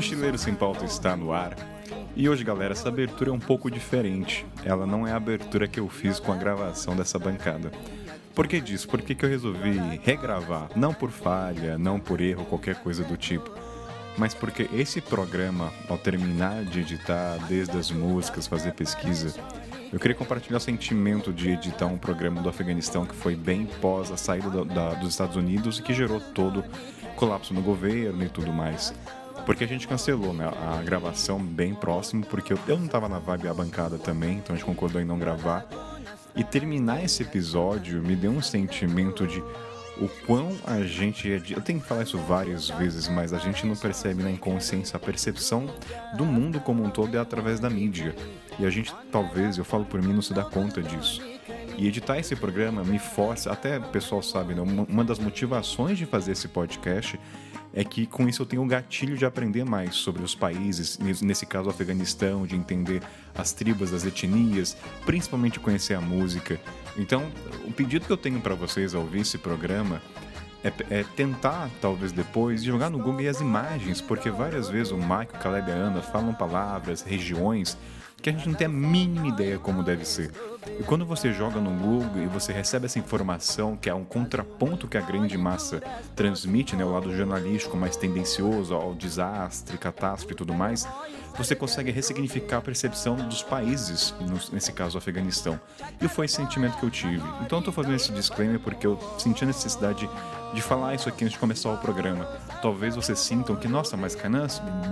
Mochileiro Sem Pauta está no ar. E hoje, galera, essa abertura é um pouco diferente. Ela não é a abertura que eu fiz com a gravação dessa bancada. Por que disso? Por que, que eu resolvi regravar? Não por falha, não por erro, qualquer coisa do tipo. Mas porque esse programa, ao terminar de editar desde as músicas, fazer pesquisa, eu queria compartilhar o sentimento de editar um programa do Afeganistão que foi bem pós a saída do, da, dos Estados Unidos e que gerou todo colapso no governo e tudo mais. Porque a gente cancelou né, a gravação bem próximo, porque eu, eu não estava na vibe a bancada também, então a gente concordou em não gravar. E terminar esse episódio me deu um sentimento de o quão a gente é. Eu tenho que falar isso várias vezes, mas a gente não percebe na inconsciência a percepção do mundo como um todo é através da mídia. E a gente, talvez, eu falo por mim, não se dá conta disso. E editar esse programa me força, até o pessoal sabe, né? uma das motivações de fazer esse podcast é que com isso eu tenho o gatilho de aprender mais sobre os países, nesse caso o Afeganistão, de entender as tribos, as etnias, principalmente conhecer a música. Então, o pedido que eu tenho para vocês ao ouvir esse programa é, é, tentar, talvez depois, jogar no Google as imagens, porque várias vezes o Mike, o Caleb e a Ana falam palavras, regiões que a gente não tem a mínima ideia como deve ser. E quando você joga no Google e você recebe essa informação, que é um contraponto que a grande massa transmite, né, o lado jornalístico mais tendencioso ao desastre, catástrofe e tudo mais, você consegue ressignificar a percepção dos países, nesse caso o Afeganistão. E foi esse sentimento que eu tive. Então eu estou fazendo esse disclaimer porque eu senti a necessidade de falar isso aqui antes de começar o programa. Talvez vocês sintam que, nossa, mas Canan,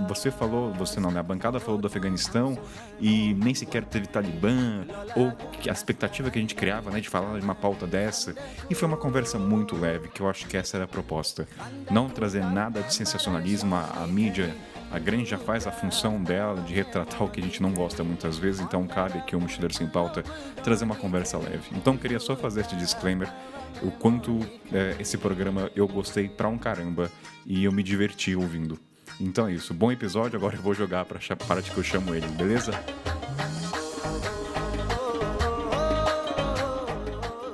você falou, você não, né? A bancada falou do Afeganistão e nem sequer teve Talibã, ou a expectativa que a gente criava, né, de falar de uma pauta dessa. E foi uma conversa muito leve, que eu acho que essa era a proposta. Não trazer nada de sensacionalismo, a, a mídia a grande já faz a função dela de retratar o que a gente não gosta muitas vezes, então cabe aqui o Mochileiro Sem Pauta trazer uma conversa leve. Então queria só fazer este disclaimer o quanto é, esse programa eu gostei pra um caramba e eu me diverti ouvindo. Então é isso, bom episódio, agora eu vou jogar pra parte que eu chamo ele, beleza?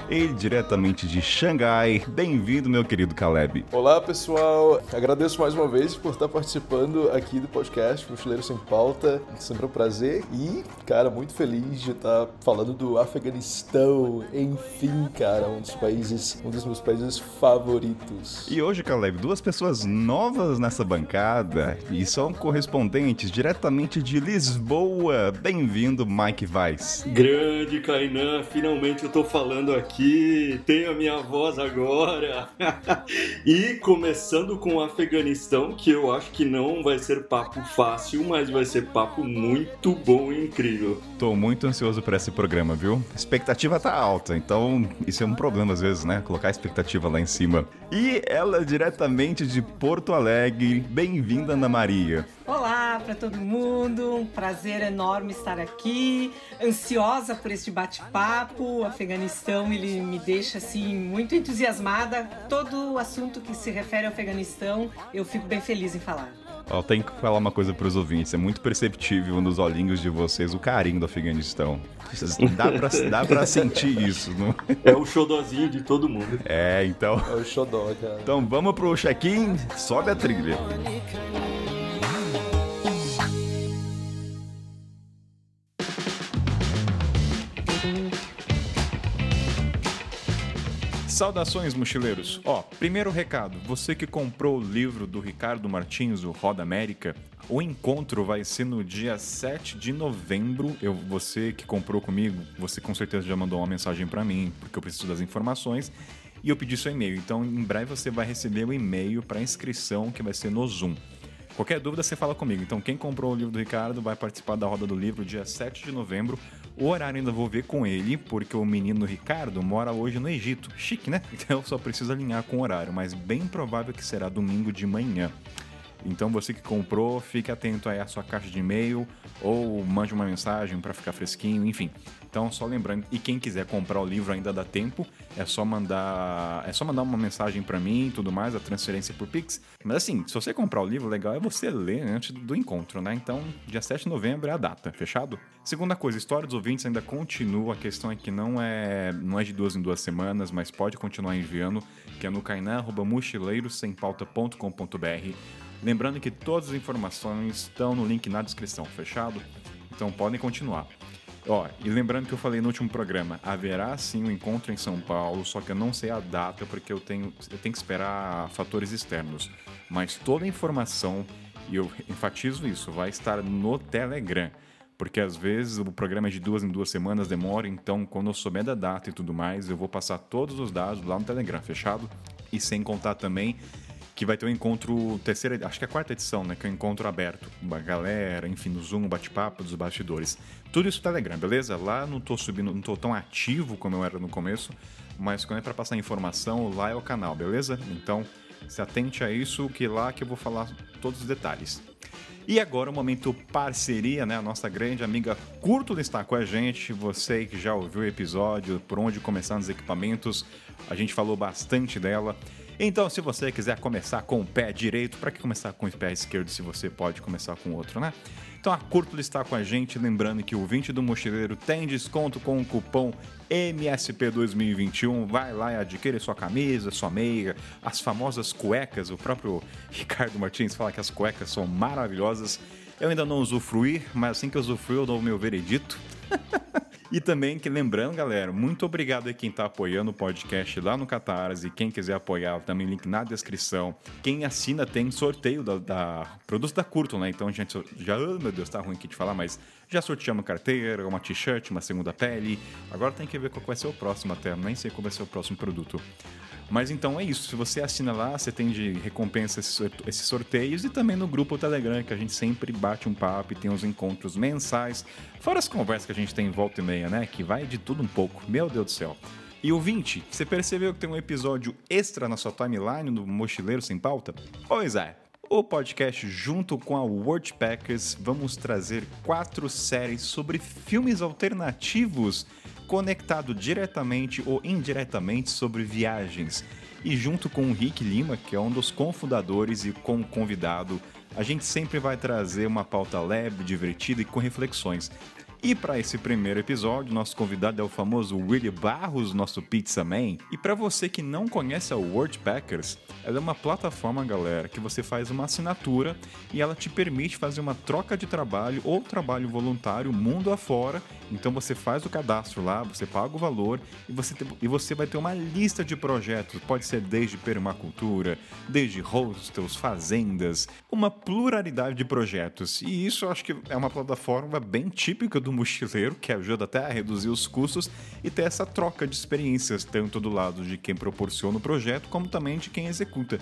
Ele diretamente de Xangai. Bem-vindo, meu querido Caleb. Olá, pessoal. Agradeço mais uma vez por estar participando aqui do podcast Mochileiro Sem Pauta. Sempre um prazer e, cara, muito feliz de estar falando do Afeganistão. Enfim, cara, um dos países, um dos meus países favoritos. E hoje, Caleb, duas pessoas novas nessa bancada e são correspondentes diretamente de Lisboa. Bem-vindo, Mike Weiss. Grande Kainan, finalmente eu tô falando aqui aqui, tenho a minha voz agora. e começando com o Afeganistão, que eu acho que não vai ser papo fácil, mas vai ser papo muito bom e incrível. Tô muito ansioso para esse programa, viu? A expectativa tá alta, então isso é um problema às vezes, né? Colocar a expectativa lá em cima. E ela diretamente de Porto Alegre, bem-vinda Ana Maria. Olá para todo mundo, um prazer enorme estar aqui, ansiosa por este bate-papo. O Afeganistão ele me deixa assim muito entusiasmada. Todo o assunto que se refere ao Afeganistão, eu fico bem feliz em falar. Eu tenho que falar uma coisa para os ouvintes, é muito perceptível nos olhinhos de vocês o carinho do Afeganistão. Dá pra, dá pra sentir isso, não? É o xodozinho de todo mundo. É, então. É o xodó, cara. Então vamos pro check-in, sobe a trilha. Saudações, mochileiros! Ó, primeiro recado: você que comprou o livro do Ricardo Martins, o Roda América, o encontro vai ser no dia 7 de novembro. Eu, você que comprou comigo, você com certeza já mandou uma mensagem para mim, porque eu preciso das informações. E eu pedi seu e-mail. Então, em breve você vai receber o e-mail para inscrição que vai ser no Zoom. Qualquer dúvida você fala comigo. Então, quem comprou o livro do Ricardo vai participar da roda do livro dia 7 de novembro. O horário ainda vou ver com ele, porque o menino Ricardo mora hoje no Egito. Chique, né? Então só preciso alinhar com o horário, mas bem provável que será domingo de manhã. Então você que comprou, fique atento aí à sua caixa de e-mail ou mande uma mensagem para ficar fresquinho, enfim. Então, só lembrando, e quem quiser comprar o livro ainda dá tempo, é só mandar, é só mandar uma mensagem para mim e tudo mais, a transferência por Pix. Mas assim, se você comprar o livro, legal é você ler antes do encontro, né? Então, dia 7 de novembro é a data, fechado? Segunda coisa, história dos ouvintes ainda continua, a questão é que não é, não é de duas em duas semanas, mas pode continuar enviando, que é no kainan@mochileirossempauta.com.br. Lembrando que todas as informações estão no link na descrição, fechado? Então podem continuar. Ó, e lembrando que eu falei no último programa, haverá sim um encontro em São Paulo, só que eu não sei a data porque eu tenho, eu tenho que esperar fatores externos. Mas toda a informação, e eu enfatizo isso, vai estar no Telegram. Porque às vezes o programa é de duas em duas semanas, demora, então quando eu souber da data e tudo mais, eu vou passar todos os dados lá no Telegram, fechado? E sem contar também que vai ter um encontro, terceira, acho que é a quarta edição, né? Que é um encontro aberto. Uma galera, enfim, no Zoom, bate-papo dos bastidores. Tudo isso no Telegram, beleza? Lá não tô subindo, não tô tão ativo como eu era no começo, mas quando é para passar informação, lá é o canal, beleza? Então, se atente a isso, que lá que eu vou falar todos os detalhes. E agora o momento parceria, né? A nossa grande amiga Curto está com a gente. Você que já ouviu o episódio, por onde começar nos equipamentos, a gente falou bastante dela. Então, se você quiser começar com o pé direito, para que começar com o pé esquerdo se você pode começar com o outro, né? Então a Curto está com a gente, lembrando que o 20 do Mochileiro tem desconto com o cupom MSP2021. Vai lá e adquire sua camisa, sua meia, as famosas cuecas. O próprio Ricardo Martins fala que as cuecas são maravilhosas. Eu ainda não usufruí, mas assim que eu usufruir eu dou o meu veredito. E também que lembrando, galera, muito obrigado a quem está apoiando o podcast lá no Catarse. Quem quiser apoiar, também link na descrição. Quem assina tem sorteio da, da produtos da Curto, né? Então gente já, oh, meu Deus, tá ruim aqui de falar, mas já sorteamos carteira, uma t-shirt, uma segunda pele. Agora tem que ver qual vai ser o próximo até, nem sei qual vai ser o próximo produto. Mas então é isso. Se você assina lá, você tem de recompensa esses sorteios e também no grupo Telegram, que a gente sempre bate um papo e tem os encontros mensais. Fora as conversas que a gente tem em volta e meia, né? Que vai de tudo um pouco. Meu Deus do céu. E o 20, você percebeu que tem um episódio extra na sua timeline do Mochileiro Sem Pauta? Pois é. O podcast, junto com a Wordpackers, vamos trazer quatro séries sobre filmes alternativos conectado diretamente ou indiretamente sobre viagens. E junto com o Rick Lima, que é um dos cofundadores e com convidado, a gente sempre vai trazer uma pauta leve, divertida e com reflexões. E para esse primeiro episódio, nosso convidado é o famoso Willy Barros, nosso Pizza Man. E para você que não conhece a Wordpackers, ela é uma plataforma, galera, que você faz uma assinatura e ela te permite fazer uma troca de trabalho ou trabalho voluntário mundo afora. Então você faz o cadastro lá, você paga o valor e você, e você vai ter uma lista de projetos. Pode ser desde permacultura, desde hostels, fazendas, uma pluralidade de projetos. E isso acho que é uma plataforma bem típica do mochileiro, que ajuda até a reduzir os custos e ter essa troca de experiências, tanto do lado de quem proporciona o projeto, como também de quem executa.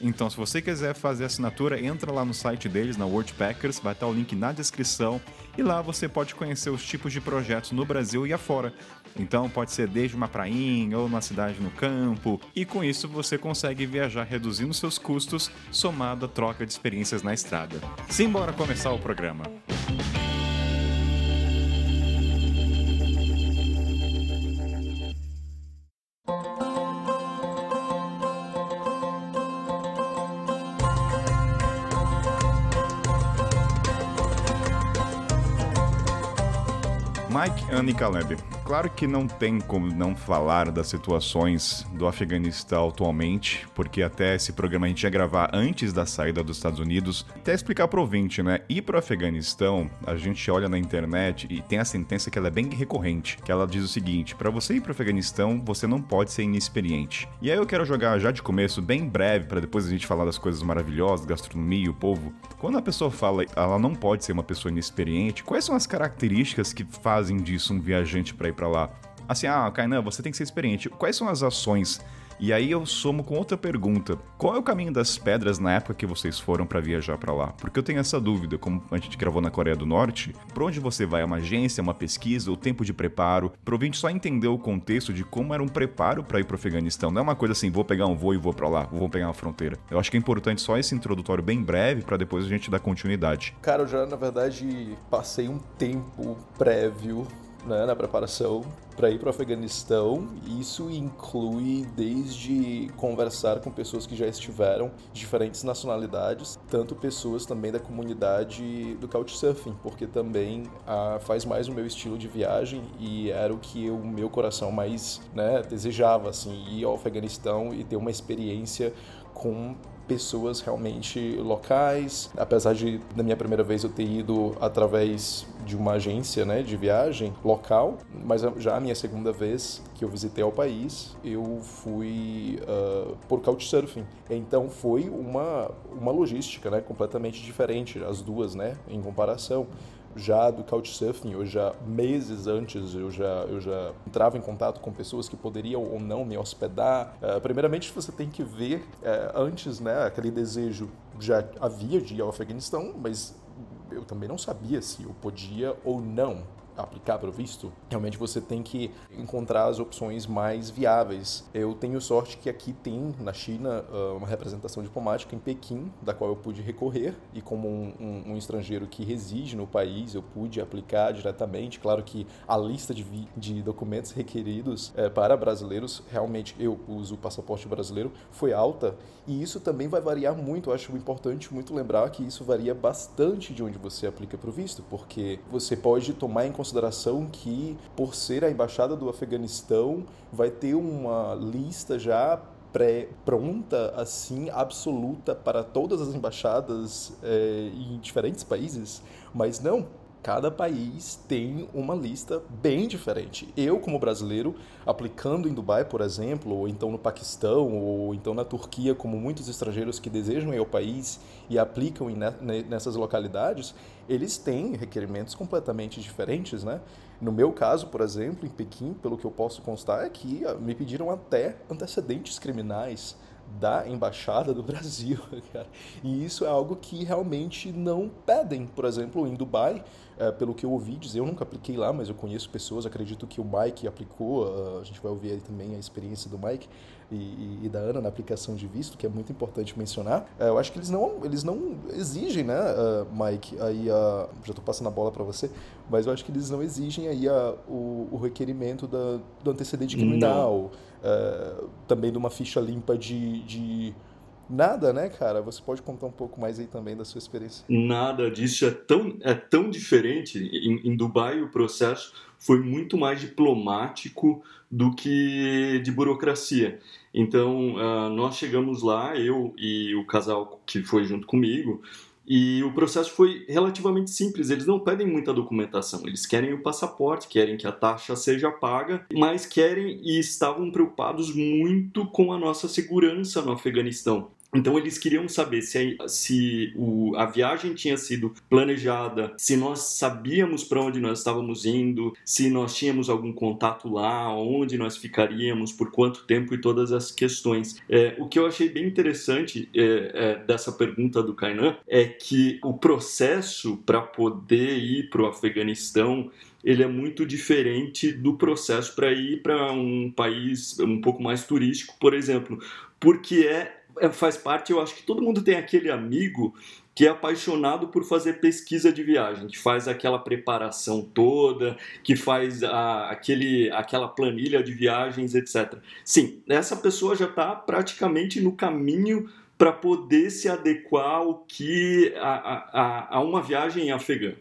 Então, se você quiser fazer assinatura, entra lá no site deles, na Wordpackers, vai estar o link na descrição e lá você pode conhecer os tipos de projetos no Brasil e afora. Então, pode ser desde uma prainha ou uma cidade no campo, e com isso você consegue viajar reduzindo seus custos, somado à troca de experiências na estrada. Simbora começar o programa. Anne Caleb. Claro que não tem como não falar das situações do Afeganistão atualmente, porque até esse programa a gente ia gravar antes da saída dos Estados Unidos. Até explicar pro ouvinte, né? Ir pro Afeganistão, a gente olha na internet e tem a sentença que ela é bem recorrente, que ela diz o seguinte: para você ir pro Afeganistão, você não pode ser inexperiente. E aí eu quero jogar já de começo, bem breve, para depois a gente falar das coisas maravilhosas, gastronomia, o povo. Quando a pessoa fala ela não pode ser uma pessoa inexperiente, quais são as características que fazem disso um viajante para ir para lá? Assim, ah, Kainan, você tem que ser experiente. Quais são as ações E aí eu somo com outra pergunta: qual é o caminho das pedras na época que vocês foram para viajar para lá? Porque eu tenho essa dúvida, como a gente gravou na Coreia do Norte, para onde você vai? É uma agência, uma pesquisa, o tempo de preparo? Para o só entender o contexto de como era um preparo para ir para o Afeganistão. Não é uma coisa assim, vou pegar um voo e vou para lá, vou pegar uma fronteira. Eu acho que é importante só esse introdutório bem breve para depois a gente dar continuidade. Cara, eu já na verdade passei um tempo prévio né, na preparação para ir para o Afeganistão. Isso inclui desde conversar com pessoas que já estiveram, de diferentes nacionalidades, tanto pessoas também da comunidade do Couchsurfing, porque também ah, faz mais o meu estilo de viagem e era o que o meu coração mais né, desejava, assim, ir ao Afeganistão e ter uma experiência com pessoas realmente locais. Apesar de, na minha primeira vez, eu ter ido através de uma agência né, de viagem local, mas já a minha segunda vez que eu visitei o país, eu fui uh, por Couchsurfing. Então foi uma, uma logística né, completamente diferente, as duas, né, em comparação já do Couchsurfing, eu já meses antes eu já eu já entrava em contato com pessoas que poderiam ou não me hospedar. Uh, primeiramente você tem que ver uh, antes, né, aquele desejo já havia de ir ao Afeganistão, mas eu também não sabia se eu podia ou não aplicar para o visto, realmente você tem que encontrar as opções mais viáveis. Eu tenho sorte que aqui tem na China ah, uma representação diplomática em Pequim, da qual eu pude recorrer e como um, um, um estrangeiro que reside no país, eu pude aplicar diretamente. Claro que a lista de, de documentos requeridos é, para brasileiros, realmente eu uso o passaporte brasileiro, foi alta e isso também vai variar muito. Eu acho importante muito lembrar que isso varia bastante de onde você aplica para o visto, porque você pode tomar em consideração consideração que, por ser a embaixada do Afeganistão, vai ter uma lista já pré pronta assim absoluta para todas as embaixadas é, em diferentes países, mas não cada país tem uma lista bem diferente. Eu, como brasileiro, aplicando em Dubai, por exemplo, ou então no Paquistão, ou então na Turquia, como muitos estrangeiros que desejam ir ao país e aplicam nessas localidades, eles têm requerimentos completamente diferentes, né? No meu caso, por exemplo, em Pequim, pelo que eu posso constar, é que ah, me pediram até antecedentes criminais da embaixada do Brasil, cara. E isso é algo que realmente não pedem. Por exemplo, em Dubai, é, pelo que eu ouvi dizer, eu nunca apliquei lá, mas eu conheço pessoas, acredito que o Mike aplicou, a gente vai ouvir aí também a experiência do Mike e, e, da Ana na aplicação de visto, que é muito importante mencionar. É, eu acho que eles não, eles não exigem, né, uh, Mike, aí já estou passando a bola para você, mas eu acho que eles não exigem aí o, o, requerimento da, do antecedente criminal, também de uma ficha limpa de, de Nada, né, cara? Você pode contar um pouco mais aí também da sua experiência? Nada disso é tão, é tão diferente. Em, em Dubai, o processo foi muito mais diplomático do que de burocracia. Então, uh, nós chegamos lá, eu e o casal que foi junto comigo, e o processo foi relativamente simples. Eles não pedem muita documentação. Eles querem o passaporte, querem que a taxa seja paga, mas querem e estavam preocupados muito com a nossa segurança no Afeganistão. Então eles queriam saber se, a, se o, a viagem tinha sido planejada, se nós sabíamos para onde nós estávamos indo, se nós tínhamos algum contato lá, onde nós ficaríamos, por quanto tempo e todas as questões. É, o que eu achei bem interessante é, é, dessa pergunta do Kainan é que o processo para poder ir para o Afeganistão ele é muito diferente do processo para ir para um país um pouco mais turístico, por exemplo, porque é faz parte, eu acho que todo mundo tem aquele amigo que é apaixonado por fazer pesquisa de viagem, que faz aquela preparação toda, que faz a, aquele, aquela planilha de viagens, etc. Sim, essa pessoa já está praticamente no caminho para poder se adequar ao que a, a, a uma viagem afegã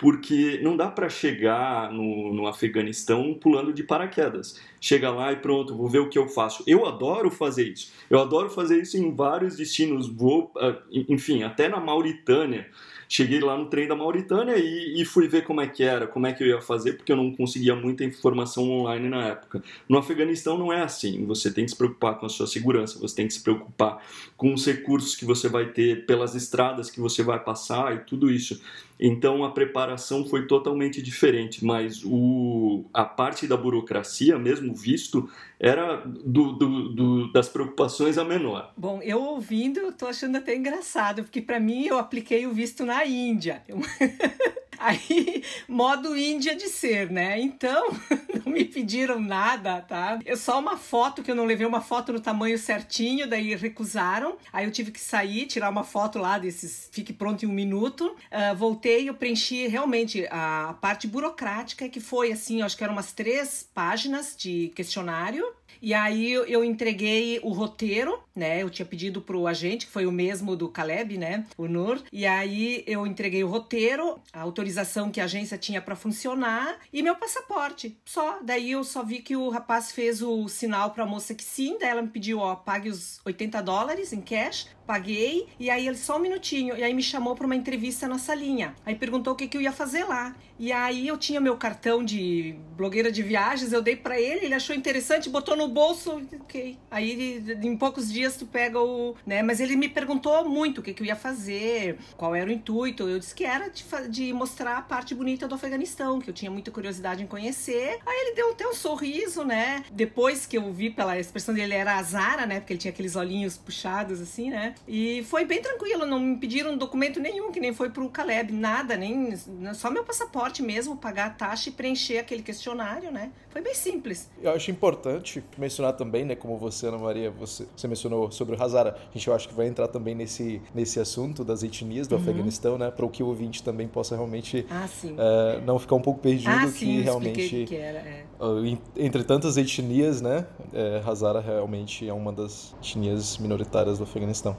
porque não dá para chegar no, no Afeganistão pulando de paraquedas. Chega lá e pronto, vou ver o que eu faço. Eu adoro fazer isso. Eu adoro fazer isso em vários destinos. Vou, ah, enfim, até na Mauritânia cheguei lá no trem da Mauritânia e, e, fui ver como é que era, como é que eu ia fazer, porque eu não conseguia muita informação online na época. No Afeganistão não é assim, você tem que se preocupar com a sua segurança, você tem que se preocupar com os recursos que você vai ter, pelas estradas que você vai passar e tudo isso. Então a preparação foi totalmente diferente, mas o, a parte da burocracia, mesmo visto, era do, do, do, das preocupações a menor. Bom, eu ouvindo, estou achando até engraçado, porque para mim eu apliquei o visto na Índia. Aí, modo Índia de ser, né? Então, não me pediram nada, tá? Eu só uma foto que eu não levei uma foto no tamanho certinho, daí recusaram. Aí eu tive que sair, tirar uma foto lá desses fique pronto em um minuto. Uh, voltei, eu preenchi realmente a parte burocrática, que foi assim, acho que eram umas três páginas de questionário. E aí eu entreguei o roteiro, né? Eu tinha pedido pro agente, que foi o mesmo do Caleb, né? O Nur. E aí eu entreguei o roteiro, a autorização que a agência tinha para funcionar e meu passaporte. Só. Daí eu só vi que o rapaz fez o sinal pra moça que sim, daí ela me pediu, ó, pague os 80 dólares em cash paguei e aí ele só um minutinho e aí me chamou para uma entrevista na salinha. Aí perguntou o que, que eu ia fazer lá. E aí eu tinha meu cartão de blogueira de viagens, eu dei para ele, ele achou interessante, botou no bolso, ok. Aí em poucos dias tu pega o, né? Mas ele me perguntou muito o que, que eu ia fazer, qual era o intuito. Eu disse que era de, de mostrar a parte bonita do Afeganistão, que eu tinha muita curiosidade em conhecer. Aí ele deu até um sorriso, né? Depois que eu vi pela expressão dele era a Zara, né? Porque ele tinha aqueles olhinhos puxados assim, né? E foi bem tranquilo, não me pediram documento nenhum, que nem foi pro Caleb, nada, nem só meu passaporte mesmo, pagar a taxa e preencher aquele questionário, né? Foi bem simples. Eu acho importante mencionar também, né, como você, Ana Maria, você, você mencionou sobre o Hazara, a gente eu acho que vai entrar também nesse, nesse assunto das etnias do uhum. Afeganistão, né, para o que o ouvinte também possa realmente ah, é, não ficar um pouco perdido ah, que sim, realmente que era, é. entre tantas etnias, né, é, Hazara realmente é uma das etnias minoritárias do Afeganistão.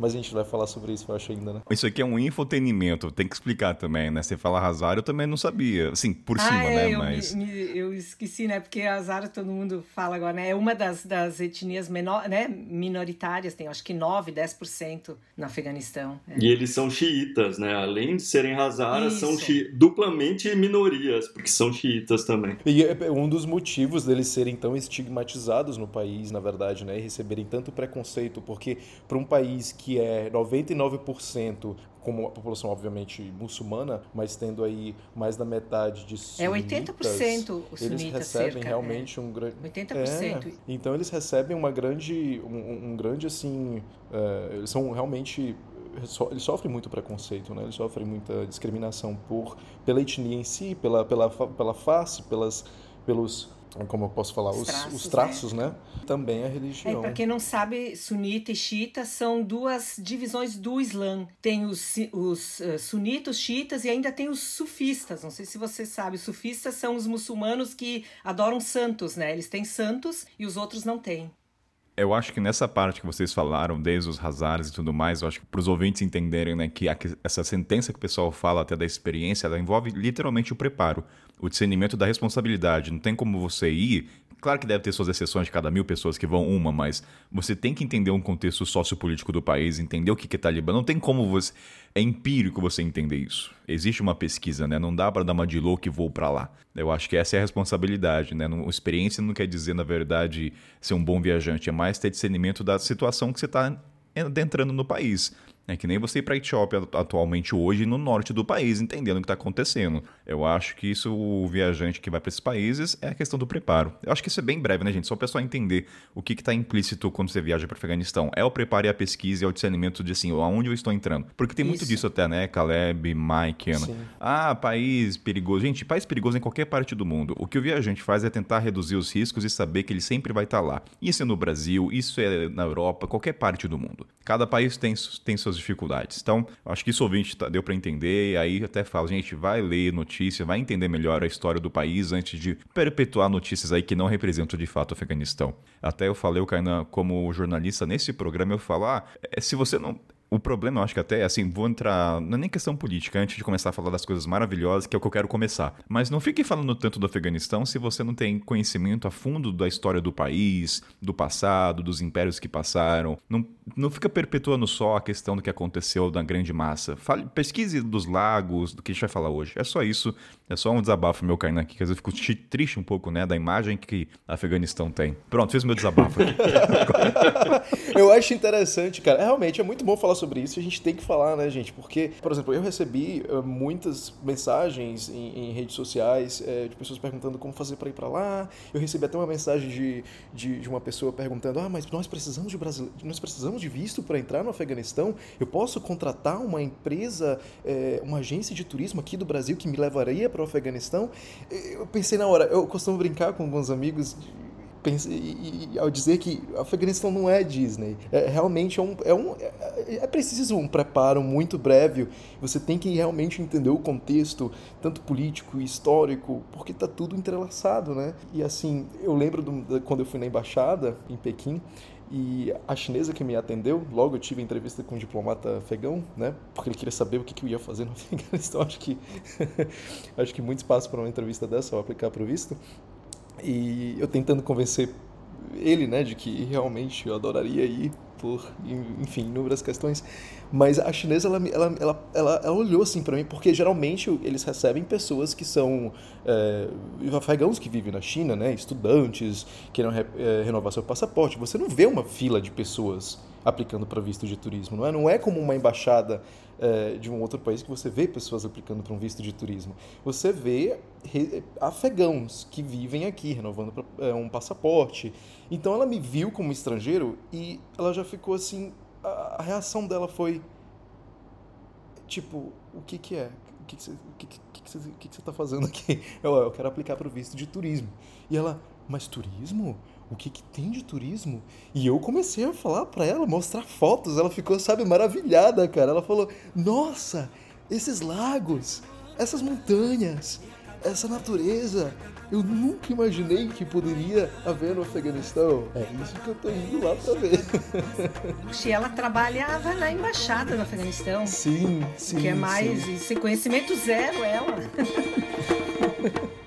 Mas a gente vai falar sobre isso, eu acho ainda, né? Isso aqui é um infotenimento, tem que explicar também, né? Você fala Hazara, eu também não sabia. Assim, por ah, cima, é, né? Eu, Mas... me, eu esqueci, né? Porque Hazara todo mundo fala agora, né? É uma das, das etnias menor, né? minoritárias, tem acho que 9, 10% no Afeganistão. É. E eles são xiitas, né? Além de serem Hazaras, são duplamente minorias, porque são xiitas também. E é, é um dos motivos deles serem tão estigmatizados no país, na verdade, né? E receberem tanto preconceito, porque para um país que que é 99% como a população obviamente muçulmana, mas tendo aí mais da metade de sunitas, É 80% os Eles recebem cerca, realmente é. um grande 80%. É, então eles recebem uma grande um, um grande assim, é, eles são realmente eles sofrem muito preconceito, né? Eles sofrem muita discriminação por pela etnia em si, pela pela pela face, pelas pelos como eu posso falar, os, os traços, os traços né? né? Também a religião. É, para quem não sabe, sunita e xiita são duas divisões do Islã. Tem os, os uh, sunitas, xiitas e ainda tem os sufistas. Não sei se você sabe, os sufistas são os muçulmanos que adoram santos, né? Eles têm santos e os outros não têm. Eu acho que nessa parte que vocês falaram, desde os razares e tudo mais, eu acho que para os ouvintes entenderem né, que essa sentença que o pessoal fala até da experiência, ela envolve literalmente o preparo o discernimento da responsabilidade. Não tem como você ir. Claro que deve ter suas exceções de cada mil pessoas que vão uma, mas você tem que entender um contexto sociopolítico do país, entender o que é Talibã. Não tem como você. É empírico você entender isso. Existe uma pesquisa, né? Não dá para dar uma de louco e vou para lá. Eu acho que essa é a responsabilidade, né? Não, experiência não quer dizer, na verdade, ser um bom viajante. É mais ter discernimento da situação que você está entrando no país. É que nem você ir para a Etiópia atualmente hoje no norte do país, entendendo o que está acontecendo. Eu acho que isso, o viajante que vai para esses países, é a questão do preparo. Eu acho que isso é bem breve, né, gente? Só o pessoal entender o que está implícito quando você viaja para o Afeganistão. É o preparo e a pesquisa e o discernimento de assim, aonde eu estou entrando. Porque tem muito isso. disso até, né? Caleb, Mike, Ana. Sim. Ah, país perigoso. Gente, país perigoso em qualquer parte do mundo. O que o viajante faz é tentar reduzir os riscos e saber que ele sempre vai estar tá lá. Isso é no Brasil, isso é na Europa, qualquer parte do mundo. Cada país tem, tem suas dificuldades. Então, acho que isso ouvinte tá, deu para entender. E aí até falo, gente, vai ler notícia, vai entender melhor a história do país antes de perpetuar notícias aí que não representam de fato o Afeganistão. Até eu falei, o Kainan, como jornalista nesse programa, eu falo, ah, é, se você não O problema, eu acho que até, assim, vou entrar. Não é nem questão política, antes de começar a falar das coisas maravilhosas, que é o que eu quero começar. Mas não fique falando tanto do Afeganistão se você não tem conhecimento a fundo da história do país, do passado, dos impérios que passaram. Não, não fica perpetuando só a questão do que aconteceu na grande massa. Fale, pesquise dos lagos, do que a gente vai falar hoje. É só isso. É só um desabafo meu caindo aqui, que às vezes eu fico triste um pouco, né, da imagem que Afeganistão tem. Pronto, fiz meu desabafo aqui. eu acho interessante, cara. Realmente é muito bom falar sobre isso. A gente tem que falar, né, gente? Porque, por exemplo, eu recebi uh, muitas mensagens em, em redes sociais uh, de pessoas perguntando como fazer para ir para lá. Eu recebi até uma mensagem de, de, de, uma pessoa perguntando: ah, mas nós precisamos de brasileiro, nós precisamos de visto para entrar no Afeganistão. Eu posso contratar uma empresa, uh, uma agência de turismo aqui do Brasil que me levaria para o Afeganistão? Eu pensei na hora. Eu costumo brincar com alguns amigos pense, e, e, ao dizer que o Afeganistão não é Disney. É, realmente é um, é um. É, é preciso um preparo muito breve. Você tem que realmente entender o contexto, tanto político e histórico, porque tá tudo entrelaçado, né? E assim, eu lembro do, quando eu fui na embaixada em Pequim. E a chinesa que me atendeu, logo eu tive entrevista com um diplomata afegão, né? Porque ele queria saber o que, que eu ia fazer no Afeganistão. Acho que acho que muito espaço para uma entrevista dessa, ao aplicar para o visto. E eu tentando convencer ele, né, de que realmente eu adoraria ir por, enfim, inúmeras questões. Mas a chinesa, ela, ela, ela, ela, ela olhou assim para mim, porque geralmente eles recebem pessoas que são é, afegãos que vivem na China, né, estudantes, querem re, é, renovar seu passaporte. Você não vê uma fila de pessoas aplicando para visto de turismo, não é? Não é como uma embaixada é, de um outro país que você vê pessoas aplicando para um visto de turismo. Você vê afegãos que vivem aqui, renovando pra, é, um passaporte. Então ela me viu como estrangeiro e ela já ficou assim. A, a reação dela foi. Tipo, o que que é? O que que você, que, que, que, que, tá fazendo aqui? Eu, eu quero aplicar para o visto de turismo. E ela, mas turismo? O que, que tem de turismo? E eu comecei a falar para ela, mostrar fotos. Ela ficou, sabe, maravilhada, cara. Ela falou: Nossa, esses lagos, essas montanhas, essa natureza. Eu nunca imaginei que poderia haver no Afeganistão. É isso que eu tô indo lá pra ver. E ela trabalhava na embaixada do Afeganistão. Sim, sim. Que é mais, sim. sem conhecimento zero ela.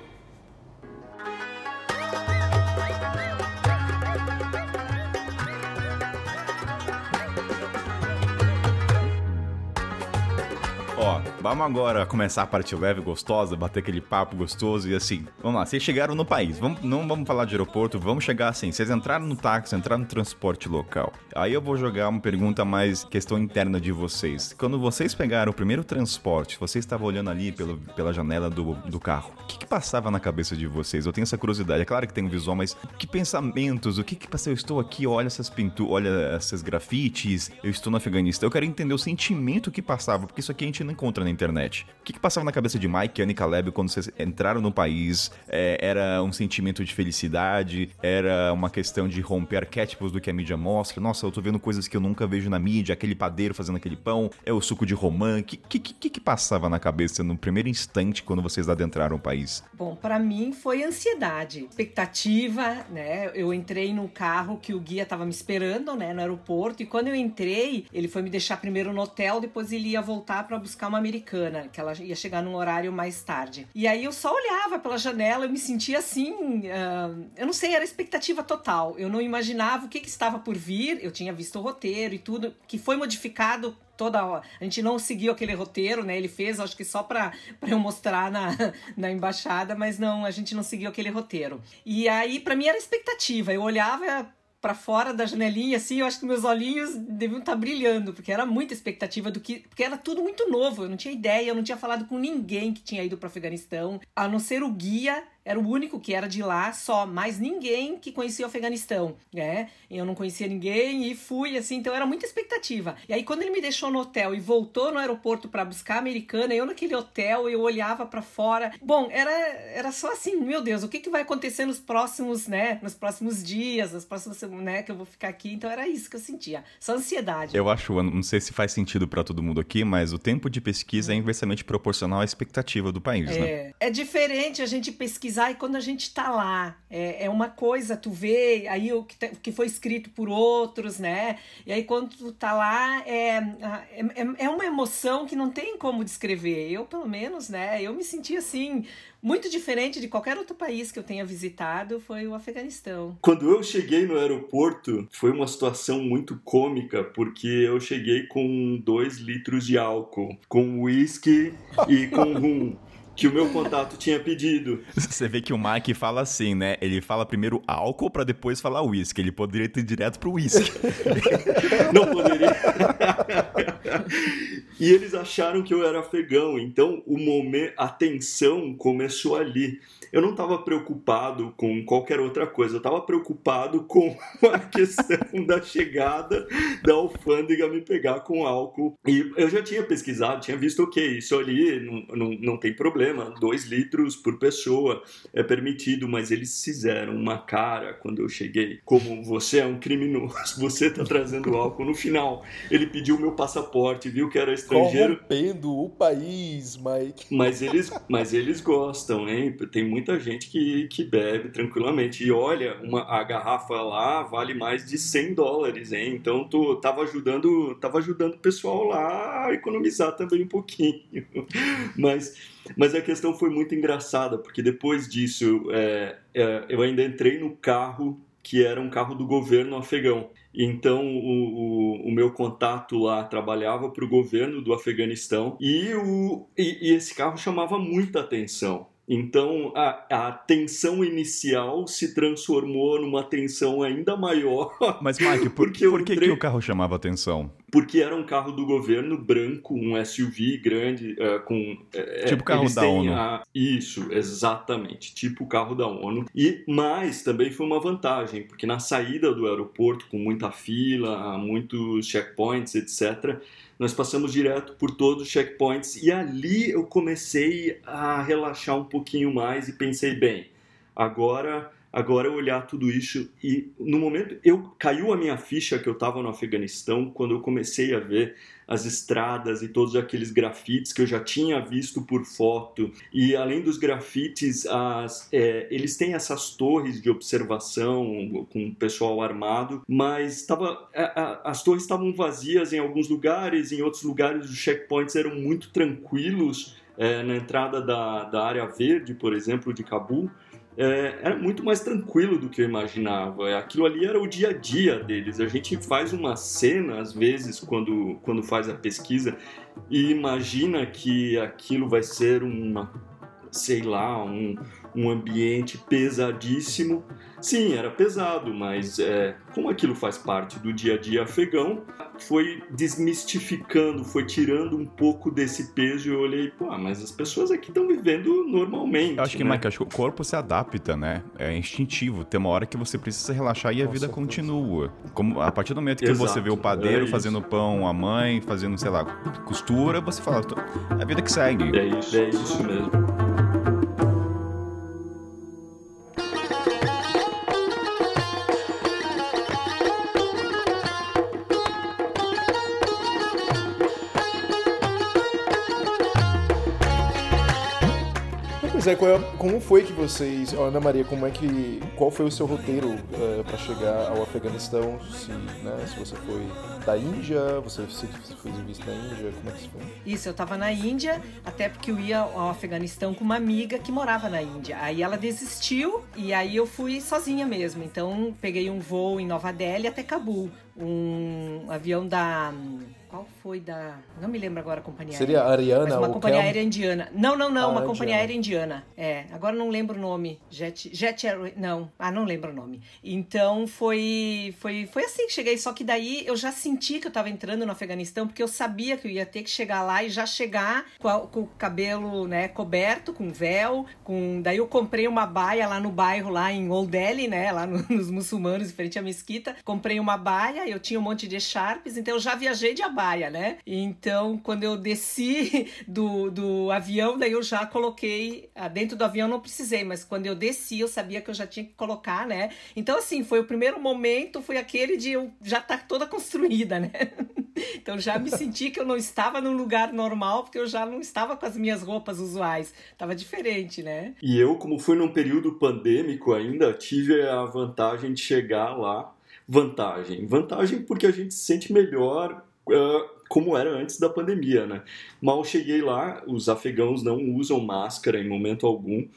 Vamos agora começar a parte leve, gostosa, bater aquele papo gostoso e assim. Vamos lá, vocês chegaram no país. Vamos, não vamos falar de aeroporto, vamos chegar assim. Vocês entraram no táxi, entraram no transporte local. Aí eu vou jogar uma pergunta mais questão interna de vocês. Quando vocês pegaram o primeiro transporte, você estava olhando ali pelo, pela janela do, do carro. O que, que passava na cabeça de vocês? Eu tenho essa curiosidade. É claro que tem um visual, mas que pensamentos? O que que passou? Eu estou aqui, olha essas pinturas, olha esses grafites, eu estou no Afeganistão. Eu quero entender o sentimento que passava, porque isso aqui a gente não encontra na internet. O que, que passava na cabeça de Mike, Anne e Caleb quando vocês entraram no país? É, era um sentimento de felicidade? Era uma questão de romper arquétipos do que a mídia mostra? Nossa, eu tô vendo coisas que eu nunca vejo na mídia, aquele padeiro fazendo aquele pão, é o suco de romã. O que, que, que, que passava na cabeça no primeiro instante quando vocês adentraram o país? Bom, para mim foi ansiedade, expectativa, né? Eu entrei no carro que o guia tava me esperando, né, no aeroporto, e quando eu entrei, ele foi me deixar primeiro no hotel, depois ele ia voltar para buscar uma americana americana, que ela ia chegar num horário mais tarde. E aí eu só olhava pela janela, eu me sentia assim, uh, eu não sei, era expectativa total. Eu não imaginava o que, que estava por vir, eu tinha visto o roteiro e tudo, que foi modificado toda hora. A gente não seguiu aquele roteiro, né? Ele fez, acho que só para eu mostrar na, na embaixada, mas não, a gente não seguiu aquele roteiro. E aí, para mim, era expectativa. Eu olhava para fora da janelinha, assim, eu acho que meus olhinhos deviam estar tá brilhando, porque era muita expectativa do que. Porque era tudo muito novo, eu não tinha ideia, eu não tinha falado com ninguém que tinha ido para Afeganistão, a não ser o guia era o único que era de lá só, mais ninguém que conhecia o Afeganistão, né? Eu não conhecia ninguém e fui assim, então era muita expectativa. E aí quando ele me deixou no hotel e voltou no aeroporto para buscar a americana, eu naquele hotel, eu olhava para fora. Bom, era era só assim, meu Deus, o que que vai acontecer nos próximos, né, nos próximos dias, nas próximas semanas, né, que eu vou ficar aqui? Então era isso que eu sentia, só ansiedade. Eu acho, não sei se faz sentido para todo mundo aqui, mas o tempo de pesquisa é inversamente proporcional à expectativa do país, é, né? É diferente a gente pesquisar e quando a gente está lá, é, é, uma coisa, tu vê aí o que, que foi escrito por outros, né? E aí quando tu tá lá, é, é, é uma emoção que não tem como descrever. Eu, pelo menos, né? Eu me senti assim, muito diferente de qualquer outro país que eu tenha visitado, foi o Afeganistão. Quando eu cheguei no aeroporto, foi uma situação muito cômica, porque eu cheguei com dois litros de álcool, com uísque e com rum que o meu contato tinha pedido. Você vê que o Mike fala assim, né? Ele fala primeiro álcool para depois falar uísque. Ele poderia ir direto pro uísque. Não poderia. e eles acharam que eu era afegão, então o momento, a tensão começou ali eu não estava preocupado com qualquer outra coisa, eu estava preocupado com a questão da chegada da alfândega me pegar com álcool. E eu já tinha pesquisado, tinha visto, ok, isso ali não, não, não tem problema, dois litros por pessoa é permitido, mas eles fizeram uma cara quando eu cheguei, como você é um criminoso, você está trazendo álcool. No final, ele pediu meu passaporte, viu que era estrangeiro. Corrompendo o país, Mike. Mas eles, mas eles gostam, hein? Tem muito muita gente que, que bebe tranquilamente. E olha, uma, a garrafa lá vale mais de 100 dólares, hein? Então tu tava ajudando, tava ajudando o pessoal lá a economizar também um pouquinho. mas, mas a questão foi muito engraçada, porque depois disso é, é, eu ainda entrei no carro que era um carro do governo afegão. Então, o, o, o, meu contato lá trabalhava para o governo do Afeganistão e, o, e, e, esse carro chamava muita atenção. Então a, a tensão inicial se transformou numa tensão ainda maior. Mas, Mike, por, porque por que, que o carro chamava atenção? Porque era um carro do governo branco, um SUV grande, uh, com. Uh, tipo o carro da ONU. A... Isso, exatamente, tipo o carro da ONU. E mais também foi uma vantagem, porque na saída do aeroporto, com muita fila, muitos checkpoints, etc nós passamos direto por todos os checkpoints e ali eu comecei a relaxar um pouquinho mais e pensei, bem, agora agora olhar tudo isso e no momento eu caiu a minha ficha que eu estava no Afeganistão quando eu comecei a ver as estradas e todos aqueles grafites que eu já tinha visto por foto. E além dos grafites as, é, eles têm essas torres de observação com o pessoal armado mas estava as torres estavam vazias em alguns lugares em outros lugares os checkpoints eram muito tranquilos é, na entrada da, da área verde por exemplo de Cabul é, era muito mais tranquilo do que eu imaginava. Aquilo ali era o dia a dia deles. A gente faz uma cena, às vezes, quando, quando faz a pesquisa, e imagina que aquilo vai ser uma, sei lá, um, um ambiente pesadíssimo. Sim, era pesado, mas é, como aquilo faz parte do dia a dia afegão, foi desmistificando, foi tirando um pouco desse peso e eu olhei, pô, mas as pessoas aqui estão vivendo normalmente. Eu acho que, né? Mike, acho que o corpo se adapta, né? É instintivo. Tem uma hora que você precisa relaxar e a vida continua. Como, a partir do momento que Exato, você vê o padeiro é fazendo pão, a mãe fazendo, sei lá, costura, você fala, é a vida que segue. É isso, é isso mesmo. Pois é, como foi que vocês, Ana Maria, como é que, qual foi o seu roteiro uh, eh, para chegar ao Afeganistão? Se, né, se você foi da Índia, você, você fez visto na Índia, como é que foi? Isso, eu tava na Índia, até porque eu ia ao Afeganistão com uma amiga que morava na Índia. Aí ela desistiu e aí eu fui sozinha mesmo. Então peguei um voo em Nova Delhi até Cabul, um avião da qual foi da. Não me lembro agora a companhia Seria aérea. Ariana uma companhia aérea indiana. Não, não, não, ah, uma indiana. companhia aérea indiana. É, agora não lembro o nome. Jet, Jet Airways. Não, ah, não lembro o nome. Então foi, foi, foi assim que cheguei. Só que daí eu já senti que eu tava entrando no Afeganistão, porque eu sabia que eu ia ter que chegar lá e já chegar com, a, com o cabelo né, coberto, com véu. com Daí eu comprei uma baia lá no bairro, lá em Old Delhi, né? Lá no, nos muçulmanos, em frente à mesquita. Comprei uma baia, eu tinha um monte de echarpes, então eu já viajei de abaia baia, né? Então, quando eu desci do, do avião, daí eu já coloquei. Ah, dentro do avião não precisei, mas quando eu desci, eu sabia que eu já tinha que colocar, né? Então, assim, foi o primeiro momento, foi aquele de eu já tá toda construída, né? Então já me senti que eu não estava num lugar normal, porque eu já não estava com as minhas roupas usuais. Tava diferente, né? E eu, como fui num período pandêmico ainda, tive a vantagem de chegar lá. Vantagem. Vantagem porque a gente se sente melhor uh, como era antes da pandemia, né? Mal cheguei lá, os afegãos não usam máscara em momento algum.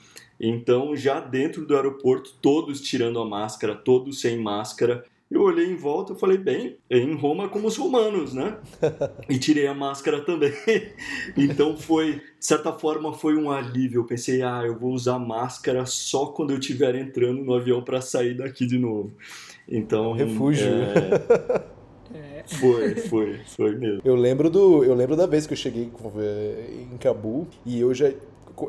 Então, já dentro do aeroporto, todos tirando a máscara, todos sem máscara. Eu olhei em volta e falei, bem, em Roma como os romanos, né? E tirei a máscara também. Então foi, de certa forma, foi um alívio. Eu pensei, ah, eu vou usar máscara só quando eu estiver entrando no avião para sair daqui de novo. Então, refúgio. É... Foi, foi, foi mesmo. Eu lembro do, eu lembro da vez que eu cheguei em Cabul e eu já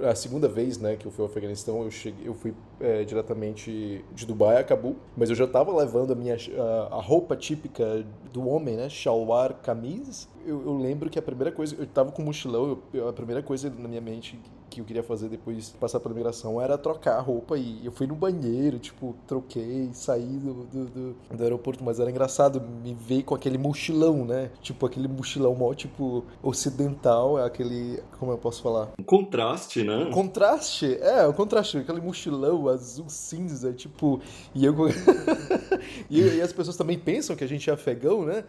a segunda vez, né, que eu fui ao Afeganistão, eu cheguei, eu fui é, diretamente de Dubai a Cabul, mas eu já estava levando a minha a, a, roupa típica do homem, né, shalwar camis. Eu, eu, lembro que a primeira coisa, eu estava com mochilão, eu, a primeira coisa na minha mente que eu queria fazer depois de passar pela migração era trocar a roupa e eu fui no banheiro, tipo, troquei, saí do, do, do, do aeroporto, mas era engraçado me ver com aquele mochilão, né? Tipo, aquele mochilão mó, tipo, ocidental, é aquele, como eu posso falar? Um contraste, né? Um contraste, é, o um contraste, aquele mochilão azul cinza, tipo, e eu... e, e as pessoas também pensam que a gente é afegão, né?